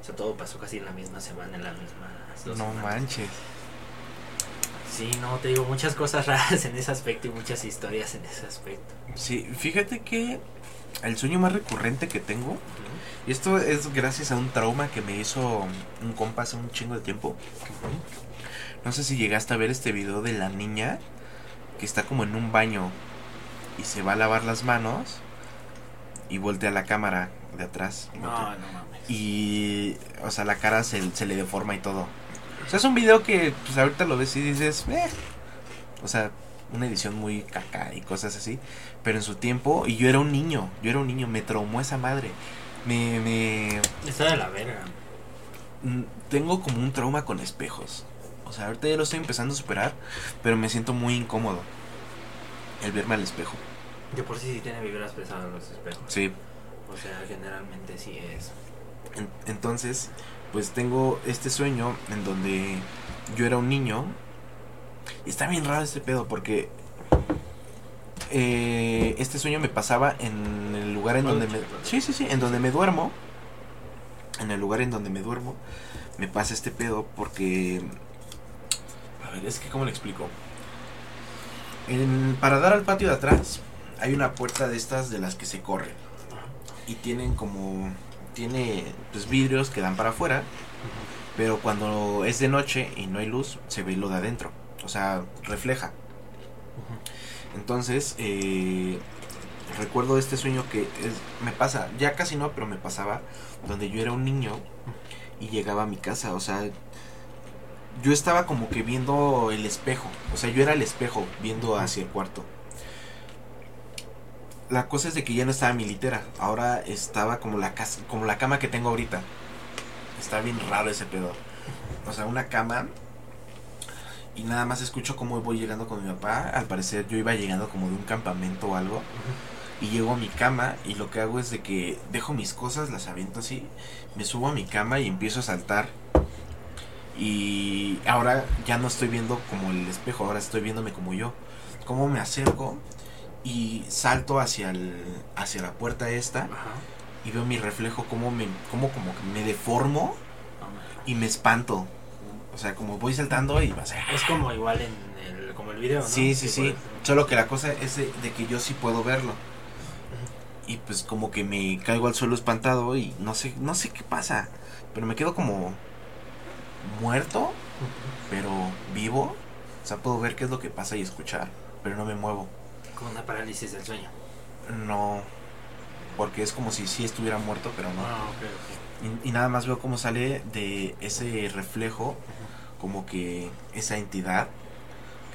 S3: O sea, todo pasó casi en la misma semana, en las mismas dos
S1: No
S3: semanas.
S1: manches.
S3: Sí, no, te digo muchas cosas raras en ese aspecto y muchas historias en ese aspecto.
S1: Sí, fíjate que el sueño más recurrente que tengo, y esto es gracias a un trauma que me hizo un compa hace un chingo de tiempo. No sé si llegaste a ver este video de la niña que está como en un baño y se va a lavar las manos y voltea la cámara de atrás.
S3: No, no mames.
S1: Y, o sea, la cara se, se le deforma y todo. O sea, es un video que, pues, ahorita lo ves y dices, eh. O sea, una edición muy caca y cosas así. Pero en su tiempo, y yo era un niño, yo era un niño, me traumó esa madre. Me, me,
S3: Está de la verga.
S1: mm, tengo como un trauma con espejos. O sea, ahorita ya lo estoy empezando a superar, pero me siento muy incómodo. El verme al espejo.
S3: De por sí sí tiene vibras pesadas los espejos.
S1: Sí.
S3: O sea, generalmente sí es.
S1: En- entonces, pues tengo este sueño en donde yo era un niño. Y está bien raro este pedo porque eh, este sueño me pasaba en el lugar en donde me... Sí, sí, sí, en donde me duermo. En el lugar en donde me duermo. Me pasa este pedo porque... Es que ¿cómo le explico? En- para dar al patio de atrás hay una puerta de estas de las que se corre. Y tienen como... Tiene pues, vidrios que dan para afuera. Pero cuando es de noche y no hay luz, se ve lo de adentro. O sea, refleja. Entonces, eh, recuerdo este sueño que es- me pasa, ya casi no, pero me pasaba, donde yo era un niño y llegaba a mi casa. O sea, yo estaba como que viendo el espejo. O sea, yo era el espejo viendo hacia el cuarto. La cosa es de que ya no estaba mi litera. Ahora estaba como la, casa, como la cama que tengo ahorita. Está bien raro ese pedo. O sea, una cama. Y nada más escucho cómo voy llegando con mi papá. Al parecer yo iba llegando como de un campamento o algo. Y llego a mi cama y lo que hago es de que dejo mis cosas, las aviento así. Me subo a mi cama y empiezo a saltar. Y ahora ya no estoy viendo como el espejo, ahora estoy viéndome como yo. Cómo me acerco y salto hacia el hacia la puerta esta
S3: Ajá.
S1: y veo mi reflejo como me como como que me deformo y me espanto. O sea, como voy saltando y va a ser
S3: Es como igual en el, como el video, ¿no?
S1: Sí, sí, sí. Solo que la cosa es de, de que yo sí puedo verlo. Y pues como que me caigo al suelo espantado y no sé, no sé qué pasa. Pero me quedo como muerto, pero vivo. O sea, puedo ver qué es lo que pasa y escuchar, pero no me muevo.
S3: Como una parálisis del sueño.
S1: No, porque es como si sí estuviera muerto, pero no.
S3: Ah, ok, ok.
S1: Y, y nada más veo cómo sale de ese reflejo, como que esa entidad,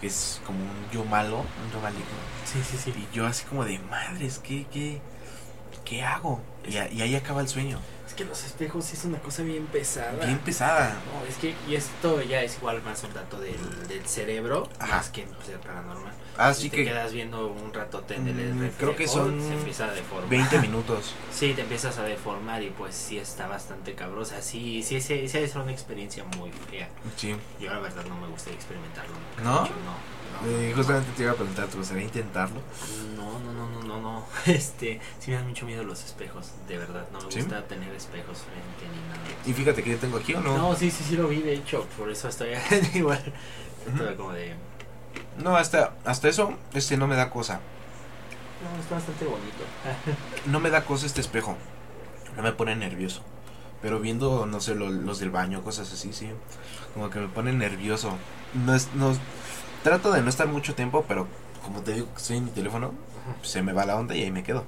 S1: que es como un yo malo, un yo maligno.
S3: Sí, sí, sí.
S1: Y yo así como de, madres, ¿qué, qué, qué hago? Y ahí acaba el sueño.
S3: Es que los espejos es una cosa bien pesada.
S1: Bien pesada.
S3: No, es que, y esto ya es igual más un dato del, del cerebro,
S1: Ajá.
S3: más que pues, el paranormal.
S1: Así
S3: si te
S1: que
S3: quedas viendo un ratote en el
S1: Mm,
S3: reflejo,
S1: creo que son
S3: se empieza a deformar.
S1: 20 minutos.
S3: Sí, te empiezas a deformar y pues sí está bastante cabrosa. Sí, sí, sí, es una experiencia muy fea.
S1: Sí.
S3: Yo la verdad no me gustaría experimentarlo. nunca.
S1: ¿No?
S3: Hecho, no.
S1: Eh, justamente te iba a preguntar, ¿te gustaría intentarlo?
S3: No, no, no, no, no, no. Este, sí me dan mucho miedo los espejos, de verdad. No me
S1: ¿Sí?
S3: gusta tener espejos frente ni nada.
S1: Y fíjate que yo tengo aquí o no.
S3: No, sí, sí, sí lo vi, de hecho, por eso estoy igual. Estoy como de...
S1: No, hasta, hasta eso, este no me da cosa.
S3: No, está bastante bonito.
S1: No me da cosa este espejo. No me pone nervioso. Pero viendo, no sé, lo- los del baño, cosas así, sí. Como que me pone nervioso. No es, no, trato de no estar mucho tiempo, pero como te digo que estoy en mi teléfono, se me va la onda y ahí me quedo.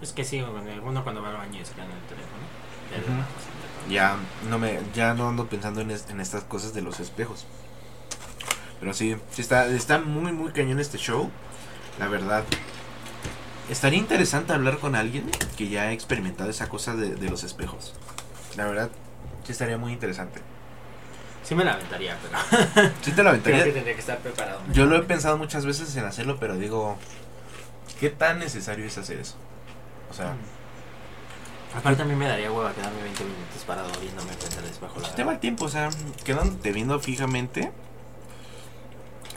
S3: Es que sí, bueno, uno cuando va al baño y se queda en el teléfono. Ya
S1: no me, ya no ando pensando en, es- en estas cosas de los espejos. Pero sí, sí está, está muy muy cañón este show. La verdad. estaría interesante hablar con alguien que ya ha experimentado esa cosa de, de los espejos. La verdad, sí estaría muy interesante.
S3: Sí me la aventaría, pero
S1: Sí te lo aventaría.
S3: creo que tendría que estar preparado.
S1: Yo lo he pensado muchas veces en hacerlo, pero digo, ¿qué tan necesario es hacer eso? O sea,
S3: Aparte a mí me daría hueva quedarme 20 minutos parado viéndome frente al espejo. La
S1: se te va el tiempo, o sea, quedándote viendo fijamente,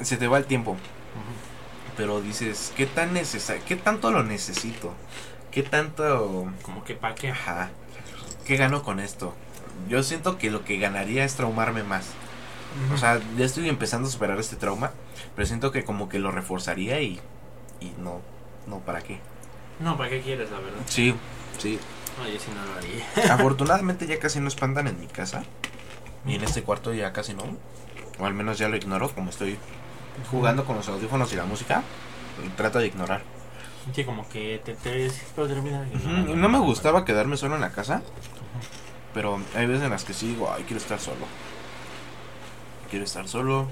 S1: se te va el tiempo. Pero dices, ¿qué tan necesario? ¿Qué tanto lo necesito? ¿Qué tanto...
S3: Como que pa' qué.
S1: Ajá. ¿Qué gano con esto? Yo siento que lo que ganaría es traumarme más. O sea, ya estoy empezando a superar este trauma, pero siento que como que lo reforzaría y, y no, no, ¿para qué?
S3: No, ¿para qué quieres, la verdad?
S1: Sí, sí.
S3: No, yo sí no lo haría.
S1: Afortunadamente ya casi no espantan en mi casa. Y en este cuarto ya casi no. O al menos ya lo ignoro, como estoy jugando con los audífonos y la música. Trato de ignorar.
S3: Sí, como que te,
S1: No me gustaba quedarme solo en la casa. Pero hay veces en las que sí digo, ay, quiero estar solo. Quiero estar solo.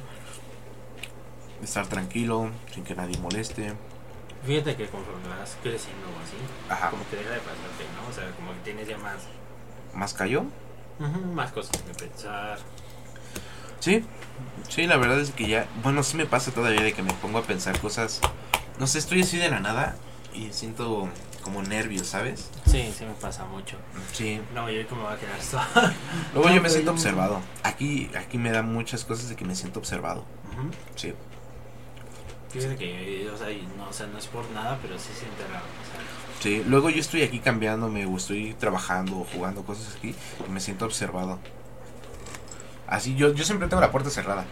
S1: Estar tranquilo, sin que nadie moleste.
S3: Fíjate que conforme vas creciendo o así,
S1: Ajá.
S3: como que deja de pasarte, ¿no? O sea, como que tienes ya más,
S1: ¿Más cayó?
S3: ujú, más cosas que pensar.
S1: Sí, sí, la verdad es que ya, bueno, sí me pasa todavía de que me pongo a pensar cosas, no sé, estoy así de la nada y siento como nervios, ¿sabes?
S3: Sí, sí me pasa mucho.
S1: Sí,
S3: No, yo como va a quedar solo.
S1: luego
S3: No,
S1: yo me
S3: pero
S1: siento
S3: yo-
S1: observado. Aquí, aquí me da muchas cosas de que me siento observado.
S3: Ujú.
S1: Sí,
S3: Fíjate que, o sea, no, o sea, no es por nada, pero sí siente raro. O sea,
S1: sí, luego yo estoy aquí cambiándome o estoy trabajando o jugando cosas aquí y me siento observado. Así, yo, yo siempre tengo la puerta cerrada.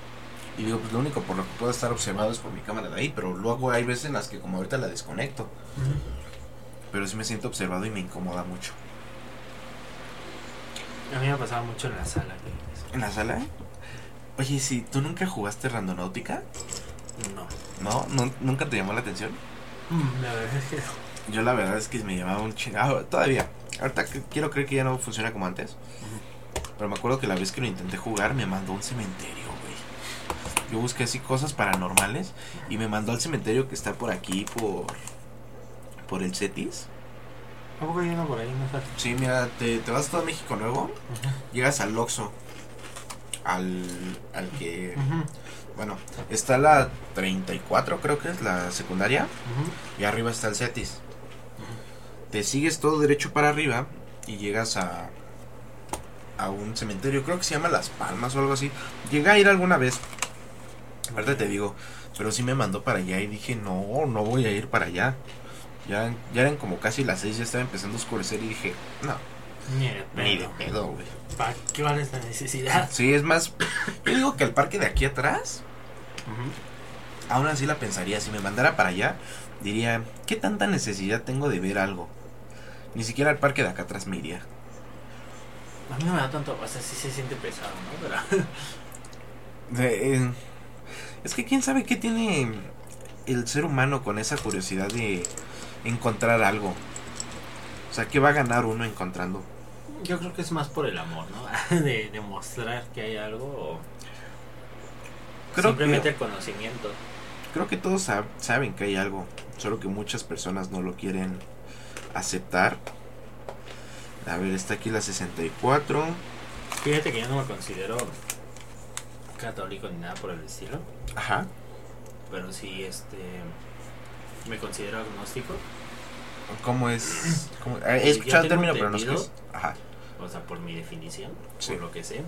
S1: Y digo, pues lo único por lo que puedo estar observado es por mi cámara de ahí, pero luego hay veces en las que como ahorita la desconecto. Pero sí me siento observado y me incomoda mucho.
S3: A mí me pasaba mucho en la sala.
S1: ¿En la sala? Oye, si tú nunca jugaste Randonáutica,
S3: No.
S1: ¿no? ¿Nu- ¿Nunca te llamó la atención?
S3: La verdad es que no.
S1: Yo la verdad es que me llamaba un chingado. Todavía. Ahorita quiero creer que ya no funciona como antes. Pero me acuerdo que la vez que lo intenté jugar me mandó a un cementerio, güey. Yo busqué así cosas paranormales y me mandó al cementerio que está por aquí, por... Por el Cetis.
S3: ¿A poco hay uno por ahí? No sabes.
S1: Sí, mira, te, te vas a todo México Nuevo, llegas al Oxxo. Al, al que... Bueno, está la 34 creo que es la secundaria. Y arriba está el Cetis. Te sigues todo derecho para arriba y llegas a a un cementerio, creo que se llama Las Palmas o algo así. Llegué a ir alguna vez. Ahorita te digo, pero sí me mandó para allá y dije, "No, no voy a ir para allá." Ya, ya eran como casi las 6, ya estaba empezando a oscurecer y dije, "No,
S3: Ni de
S1: ni de
S3: pedo.
S1: güey."
S3: ¿Para qué vale esta necesidad?
S1: Sí, es más, yo digo que el parque de aquí atrás, aún así la pensaría, si me mandara para allá, diría, ¿qué tanta necesidad tengo de ver algo? Ni siquiera al parque de acá atrás me iría.
S3: A mí no me da tanto, o sea, sí se siente pesado, ¿no? Pero
S1: eh, es que quién sabe qué tiene el ser humano con esa curiosidad de encontrar algo. O sea, ¿qué va a ganar uno encontrando?
S3: yo creo que es más por el amor, ¿no? De demostrar que hay algo o
S1: Creo
S3: simplemente
S1: que,
S3: el conocimiento.
S1: creo que todos sab- saben que hay algo, solo que muchas personas no lo quieren aceptar. A ver, está aquí la 64.
S3: Fíjate que yo no me considero católico ni nada por el estilo,
S1: Ajá.
S3: pero sí, este, me considero agnóstico,
S1: ¿Cómo es? cómo- He escuchado el término, pero no sé. Ajá.
S3: o sea, por mi definición,
S1: Sí.
S3: por lo que sé,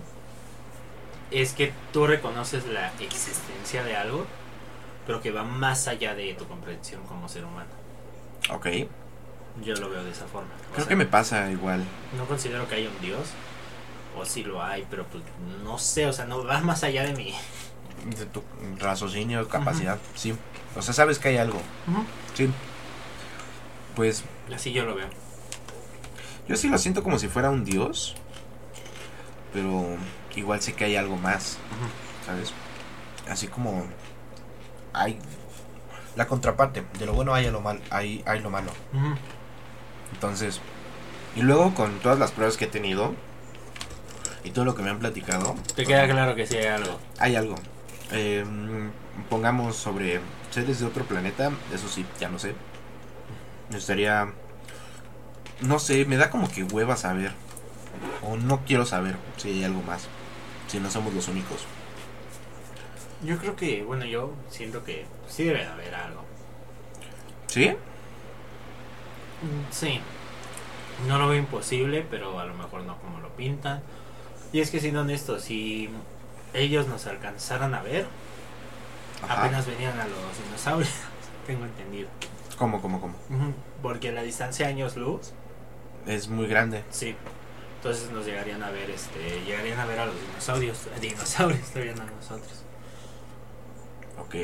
S3: es que tú reconoces la existencia de algo, pero que va más allá de tu comprensión como ser humano.
S1: Ok.
S3: Yo lo veo de esa forma. O
S1: Creo
S3: sea,
S1: que me pasa igual.
S3: No considero que haya un Dios, o sí lo hay, pero pues no sé, o sea, no va más allá de mí.
S1: De tu raciocinio, capacidad. Sí. O sea, sabes que hay algo. Sí. Pues
S3: Así yo lo veo.
S1: yo sí lo siento como si fuera un dios. Pero igual sé que hay algo más, ¿sabes? Así como hay la contraparte. De lo bueno hay lo mal, hay, hay lo malo. Entonces, y luego con todas las pruebas que he tenido y todo lo que me han platicado,
S3: Te queda claro que sí hay algo.
S1: hay algo. Eh, pongamos sobre seres de otro planeta, eso sí, ya no sé. Estaría. No sé, me da como que hueva saber. O no quiero saber si hay algo más. Si no somos los únicos.
S3: Yo creo que, bueno, yo siento que sí debe de haber algo.
S1: ¿Sí?
S3: Mm, Sí. No lo veo imposible, pero a lo mejor no como lo pintan. Y es que siendo honesto, si ellos nos alcanzaran a ver,
S1: Ajá.
S3: apenas venían a los dinosaurios, tengo entendido.
S1: ¿Cómo, cómo, cómo?
S3: Porque la distancia años luz,
S1: Es muy grande.
S3: sí. Entonces nos llegarían a ver, este, llegarían a ver a los dinosaurios, dinosaurios todavía no a nosotros.
S1: Ok.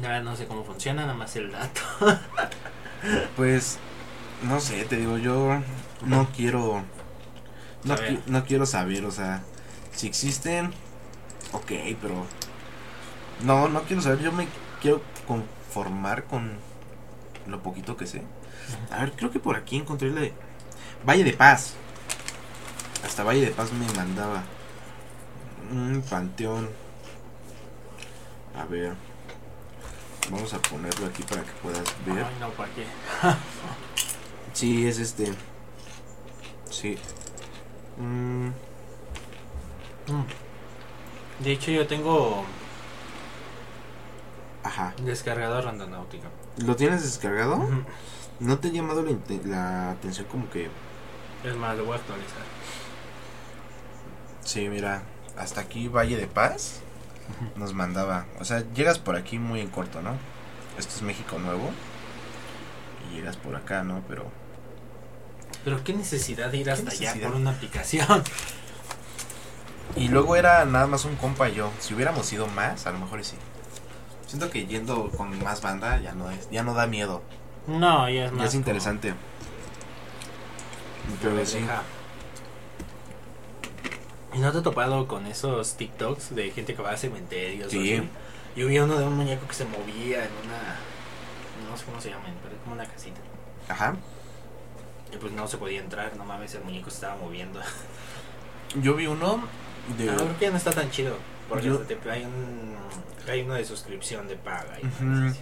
S3: Verdad no sé cómo funciona, nada más el dato.
S1: Pues. No sé, te digo, yo no quiero. No, qui- no quiero saber, o sea. Si existen. Ok, pero. No, no quiero saber. Yo me quiero conformar con lo poquito que sé. A ver, creo que por aquí encontré la de Valle de Paz. Hasta Valle de Paz me mandaba. Un panteón. A ver. Vamos a ponerlo aquí para que puedas ver.
S3: Ay, no, ¿para qué?
S1: Sí, es este. Sí. Mm,
S3: Mm. De hecho, yo tengo
S1: ajá.
S3: descargado Randonáutica.
S1: ¿Lo tienes descargado? ¿No te ha llamado la, atención como que...
S3: Es más, lo voy a actualizar.
S1: Sí, mira, hasta aquí Valle de Paz nos mandaba. O sea, llegas por aquí muy en corto, ¿no? Esto es México Nuevo. Y llegas por acá, ¿no? Pero...
S3: Pero qué necesidad de ir hasta allá por una aplicación.
S1: Y luego era nada más un compa y yo. Si hubiéramos ido más, a lo mejor sí. Siento que yendo con más banda ya no es, ya no da miedo.
S3: No, ya es
S1: Ya
S3: más.
S1: es interesante. Pero sí.
S3: Deja. ¿Y no te he topado con esos TikToks de gente que va a cementerios?
S1: Sí.
S3: o así? Yo vi uno de un muñeco que se movía en una. No sé cómo se llama, pero es como una casita.
S1: Ajá.
S3: Y pues no se podía entrar, no mames, el muñeco se estaba moviendo.
S1: Yo vi uno de...
S3: Pero creo que ya no está tan chido. Porque
S1: Yo-
S3: hasta te- hay, un, hay uno de suscripción de paga. Y
S1: Ujú.
S3: madres así.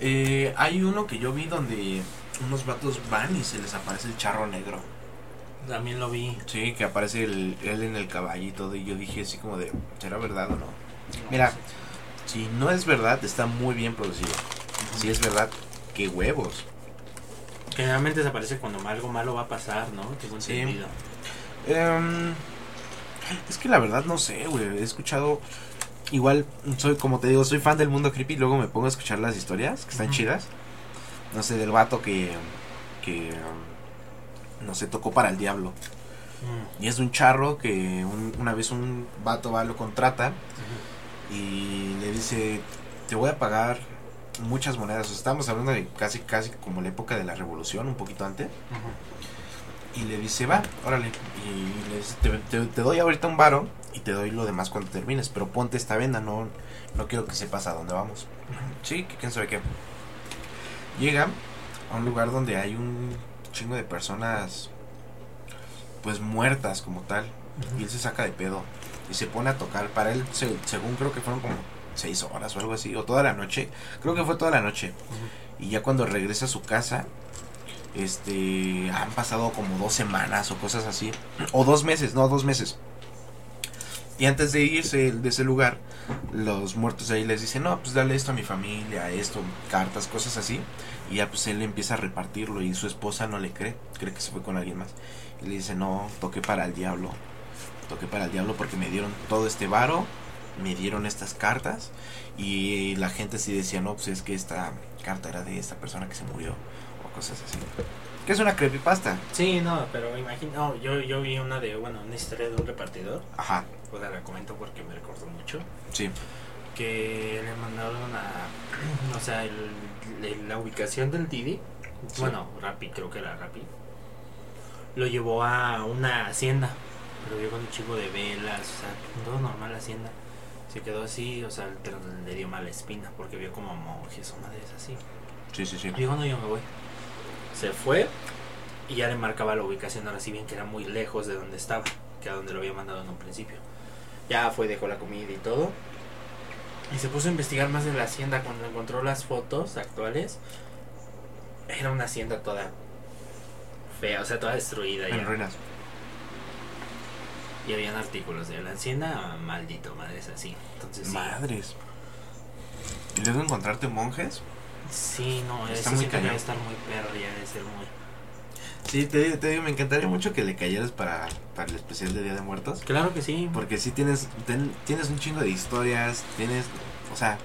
S1: Eh, hay uno que yo vi donde unos vatos van y se les aparece el charro negro.
S3: También lo vi.
S1: Sí, que aparece el, él en el caballo y todo. Y yo dije así como de, ¿será verdad o no?
S3: No
S1: Mira. Si no es verdad, está muy bien producido. Si es verdad, qué huevos.
S3: Generalmente se aparece cuando algo malo va a pasar, ¿no? Tengo
S1: Sí.
S3: entendido.
S1: Es que la verdad no sé, güey. He escuchado. Igual, soy como te digo, soy fan del mundo creepy. Luego me pongo a escuchar las historias que están chidas. No sé, del vato que. que. no sé, tocó para el diablo.
S3: Mm.
S1: Y es de un charro que un- una vez un vato va, lo contrata y le dice: Te voy a pagar muchas monedas. O sea, estamos hablando de casi, casi como la época de la revolución, un poquito antes.
S3: Ujú.
S1: Y le dice, va, órale. Y le dice, te, te- te doy ahorita un varo y te doy lo demás cuando termines. Pero ponte esta venda, no, no quiero que sepas a dónde vamos. Sí, que quién sabe qué. Llega a un lugar donde hay un chingo de personas, pues muertas como tal. Y él se saca de pedo y se pone a tocar. Para él, se- según creo que fueron como seis horas o algo así, o toda la noche. Creo que fue toda la noche. Y ya cuando regresa a su casa, este, han pasado como dos semanas o cosas así. O dos meses, no, dos meses. Y antes de irse de ese lugar, los muertos ahí les dicen, no, pues dale esto a mi familia, esto, cartas, cosas así. Y ya pues él empieza a repartirlo y su esposa no le cree, cree que se fue con alguien más. Y le dice, no, toqué para el diablo. Toqué para el diablo porque me dieron todo este varo, me dieron estas cartas. Y la gente sí decía, no, pues es que esta carta era de esta persona que se murió. Cosas así. Que es una creepypasta.
S3: Sí, no, pero imagino, no, yo, yo vi una de, bueno, una historia de un repartidor,
S1: Ajá,
S3: o sea, la comento porque me recordó mucho,
S1: sí.
S3: que le mandaron a, o sea, el- el- la ubicación del Didi,
S1: Sí.
S3: bueno, Rappi, creo que era Rappi, lo llevó a una hacienda, pero vio con un chico de velas, o sea, todo normal la hacienda. Se quedó así, o sea, pero le dio mala espina porque vio como monjes o madres así.
S1: Sí, sí, sí.
S3: Y dijo, no, yo me voy. Se fue y ya le marcaba la ubicación, ahora sí bien que era muy lejos de donde estaba, que a donde lo había mandado en un principio. Ya fue, dejó la comida y todo. Y se puso a investigar más de la hacienda cuando encontró las fotos actuales. era una hacienda toda fea, o sea, toda destruida.
S1: En
S3: ya.
S1: ruinas.
S3: Y habían artículos de la hacienda, maldito, madres así. Entonces, sí.
S1: Madres. Y luego encontrarte monjes.
S3: Sí, no,
S1: Está muy cañón.
S3: debe estar muy perro, ya debe ser muy...
S1: Sí, te, te digo, me encantaría mucho que le cayeras para, para el especial de Día de Muertos.
S3: Claro que sí.
S1: Porque sí tienes, ten- tienes un chingo de historias, tienes, o sea,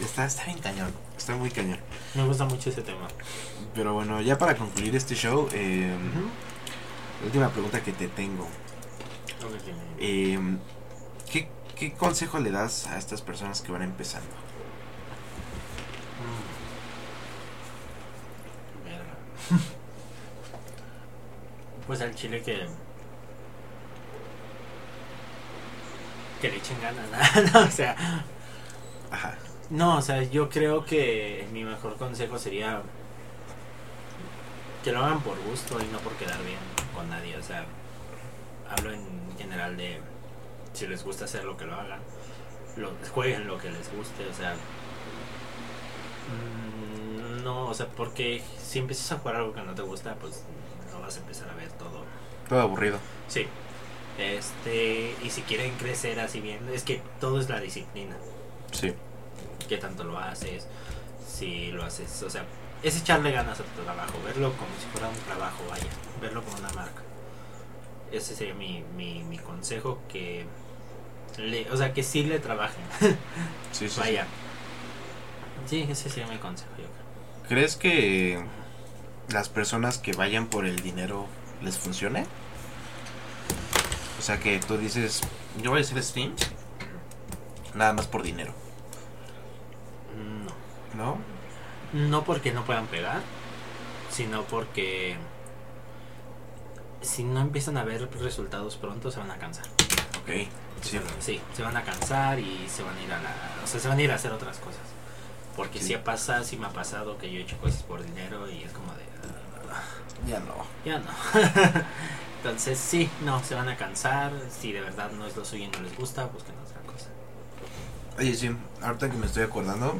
S1: está, está bien cañón, está muy cañón.
S3: Me gusta mucho ese tema.
S1: Pero bueno, ya para concluir este show, eh, la última pregunta que te tengo. eh, ¿qué, ¿Qué consejo le das a estas personas que van empezando?
S3: Mm. Verga. Pues al chile que... Que le echen ganas, ¿no? o sea...
S1: Ajá,
S3: No, o sea, yo creo que mi mejor consejo sería que lo hagan por gusto y no por quedar bien con nadie. O sea, hablo en general de si les gusta hacer lo que lo hagan, lo, jueguen lo que les guste. O sea, no, o sea, porque si empiezas a jugar algo que no te gusta, pues no vas a empezar a ver todo
S1: todo aburrido.
S3: Sí. Este, y si quieren crecer así bien, es que todo es la disciplina.
S1: Sí,
S3: qué tanto lo haces, si lo haces, o sea, es echarle ganas a tu trabajo, verlo como si fuera un trabajo, vaya, verlo como una marca. Ese sería mi, mi, mi consejo, que, le, o sea, que sí le trabajen,
S1: sí, sí.
S3: vaya. Sí, ese sería mi consejo, yo creo.
S1: ¿Crees que las personas que vayan por el dinero les funcione? O sea, que tú dices, yo voy a hacer stream nada más por dinero,
S3: No.
S1: ¿no?
S3: No porque no puedan pegar, sino porque si no empiezan a ver resultados pronto se van a cansar.
S1: Ok, sí.
S3: Sí, se van a cansar y se van a ir a la, o sea, se van a ir a hacer otras cosas. Porque
S1: Sí.
S3: si ha pasado, si me ha pasado que yo he hecho cosas por dinero y es como de "Ah,
S1: Ya no.
S3: ya no. Entonces, sí, no, se van a cansar, si de verdad no es lo suyo y no les gusta, busquen otra cosa.
S1: Oye, sí, ahorita que me estoy acordando,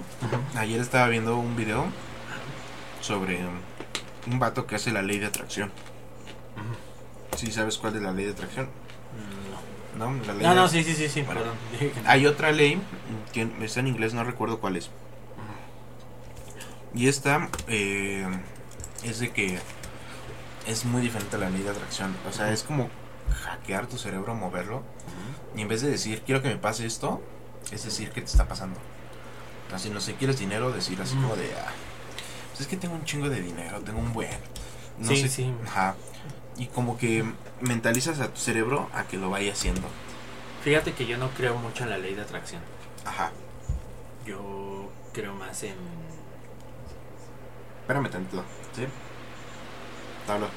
S1: ayer estaba viendo un video sobre un vato que hace la ley de atracción. ¿Sí sabes cuál es la ley de atracción?
S3: No.
S1: ¿No? La ley
S3: No,
S1: de-
S3: no, sí, sí, sí, sí,
S1: Bueno.
S3: perdón.
S1: Hay otra ley que está en inglés, no recuerdo cuál es. Y esta eh, es de que es muy diferente a la ley de atracción. O sea, es como hackear tu cerebro, moverlo. Y en vez de decir, quiero que me pase esto, es decir, que te está pasando. Así, no sé, quieres dinero, decir así como de, ah, pues es que tengo un chingo de dinero, tengo un buen. No
S3: Sí,
S1: sé,
S3: sí.
S1: Ajá. Y como que mentalizas a tu cerebro a que lo vaya haciendo.
S3: Fíjate que yo no creo mucho en la ley de atracción.
S1: Ajá.
S3: Yo creo más en...
S1: Espérame tantito, ¿sí? Te hablo.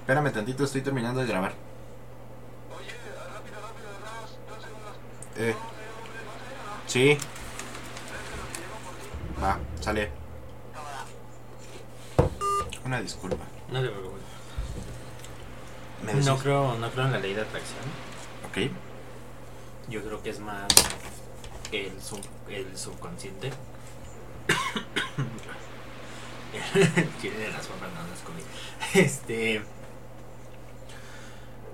S1: Espérame tantito, estoy terminando de grabar. Eh. Sí. Va, sale. Una disculpa.
S3: No te preocupes.
S1: ¿Me
S3: No creo, no creo en la ley de atracción.
S1: Ok.
S3: Yo creo que es más el, sub- el subconsciente. papas no las comí. Este.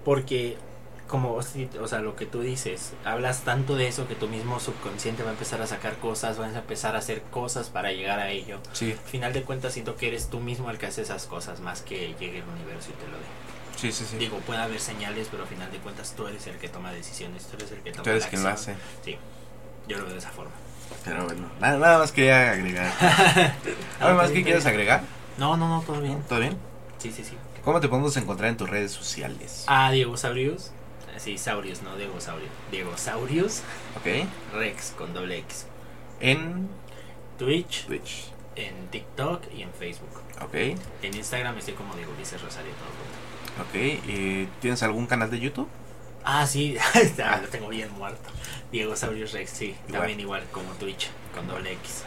S3: Porque, como, o sea, lo que tú dices, hablas tanto de eso que tu mismo subconsciente va a empezar a sacar cosas, vas a empezar a hacer cosas para llegar a ello.
S1: Sí,
S3: Al final de cuentas, siento que eres tú mismo el que hace esas cosas, más que llegue el universo y te lo dé.
S1: sí, sí, sí.
S3: Digo, puede haber señales, pero al final de cuentas tú eres el que toma decisiones, tú eres el que toma
S1: Tú eres
S3: la
S1: quien lo hace.
S3: Sí, yo lo veo de esa forma.
S1: Pero bueno, nada, nada más quería agregar. ¿Algo más que quieras agregar?
S3: No, no, no, todo bien.
S1: ¿Todo bien?
S3: Sí, sí, sí.
S1: ¿Cómo te podemos encontrar en tus redes sociales?
S3: Ah, Diego Saurius. Sí, Saurius, no Diego Saurio. Diego Saurius
S1: Ok.
S3: Rex con doble X.
S1: En
S3: Twitch,
S1: Twitch.
S3: en TikTok y en Facebook.
S1: Ok.
S3: En Instagram estoy como Diego Ulises Rosario todo junto.
S1: Ok. eh, ¿Tienes algún canal de YouTube?
S3: Ah, sí, ah, lo tengo bien muerto. Diego Saurius Rex, sí,
S1: Igual.
S3: también igual como Twitch con doble X.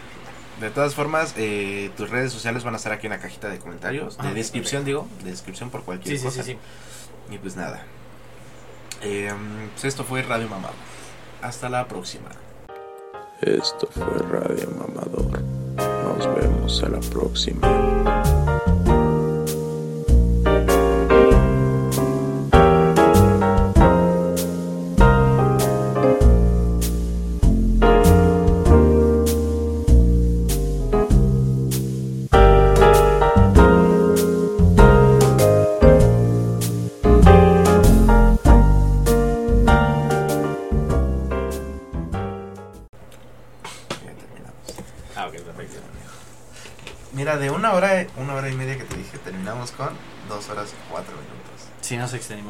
S1: De todas formas, eh, tus redes sociales van a estar aquí en la cajita de comentarios. De
S3: Ah,
S1: descripción, digo. De descripción por cualquier
S3: Sí, sí,
S1: cosa.
S3: sí, sí.
S1: Y pues nada. Eh, pues esto fue Radio Mamado. Hasta la próxima.
S2: Esto fue Radio Mamador.
S1: Nos vemos a la próxima.
S3: Sí, nos extendimos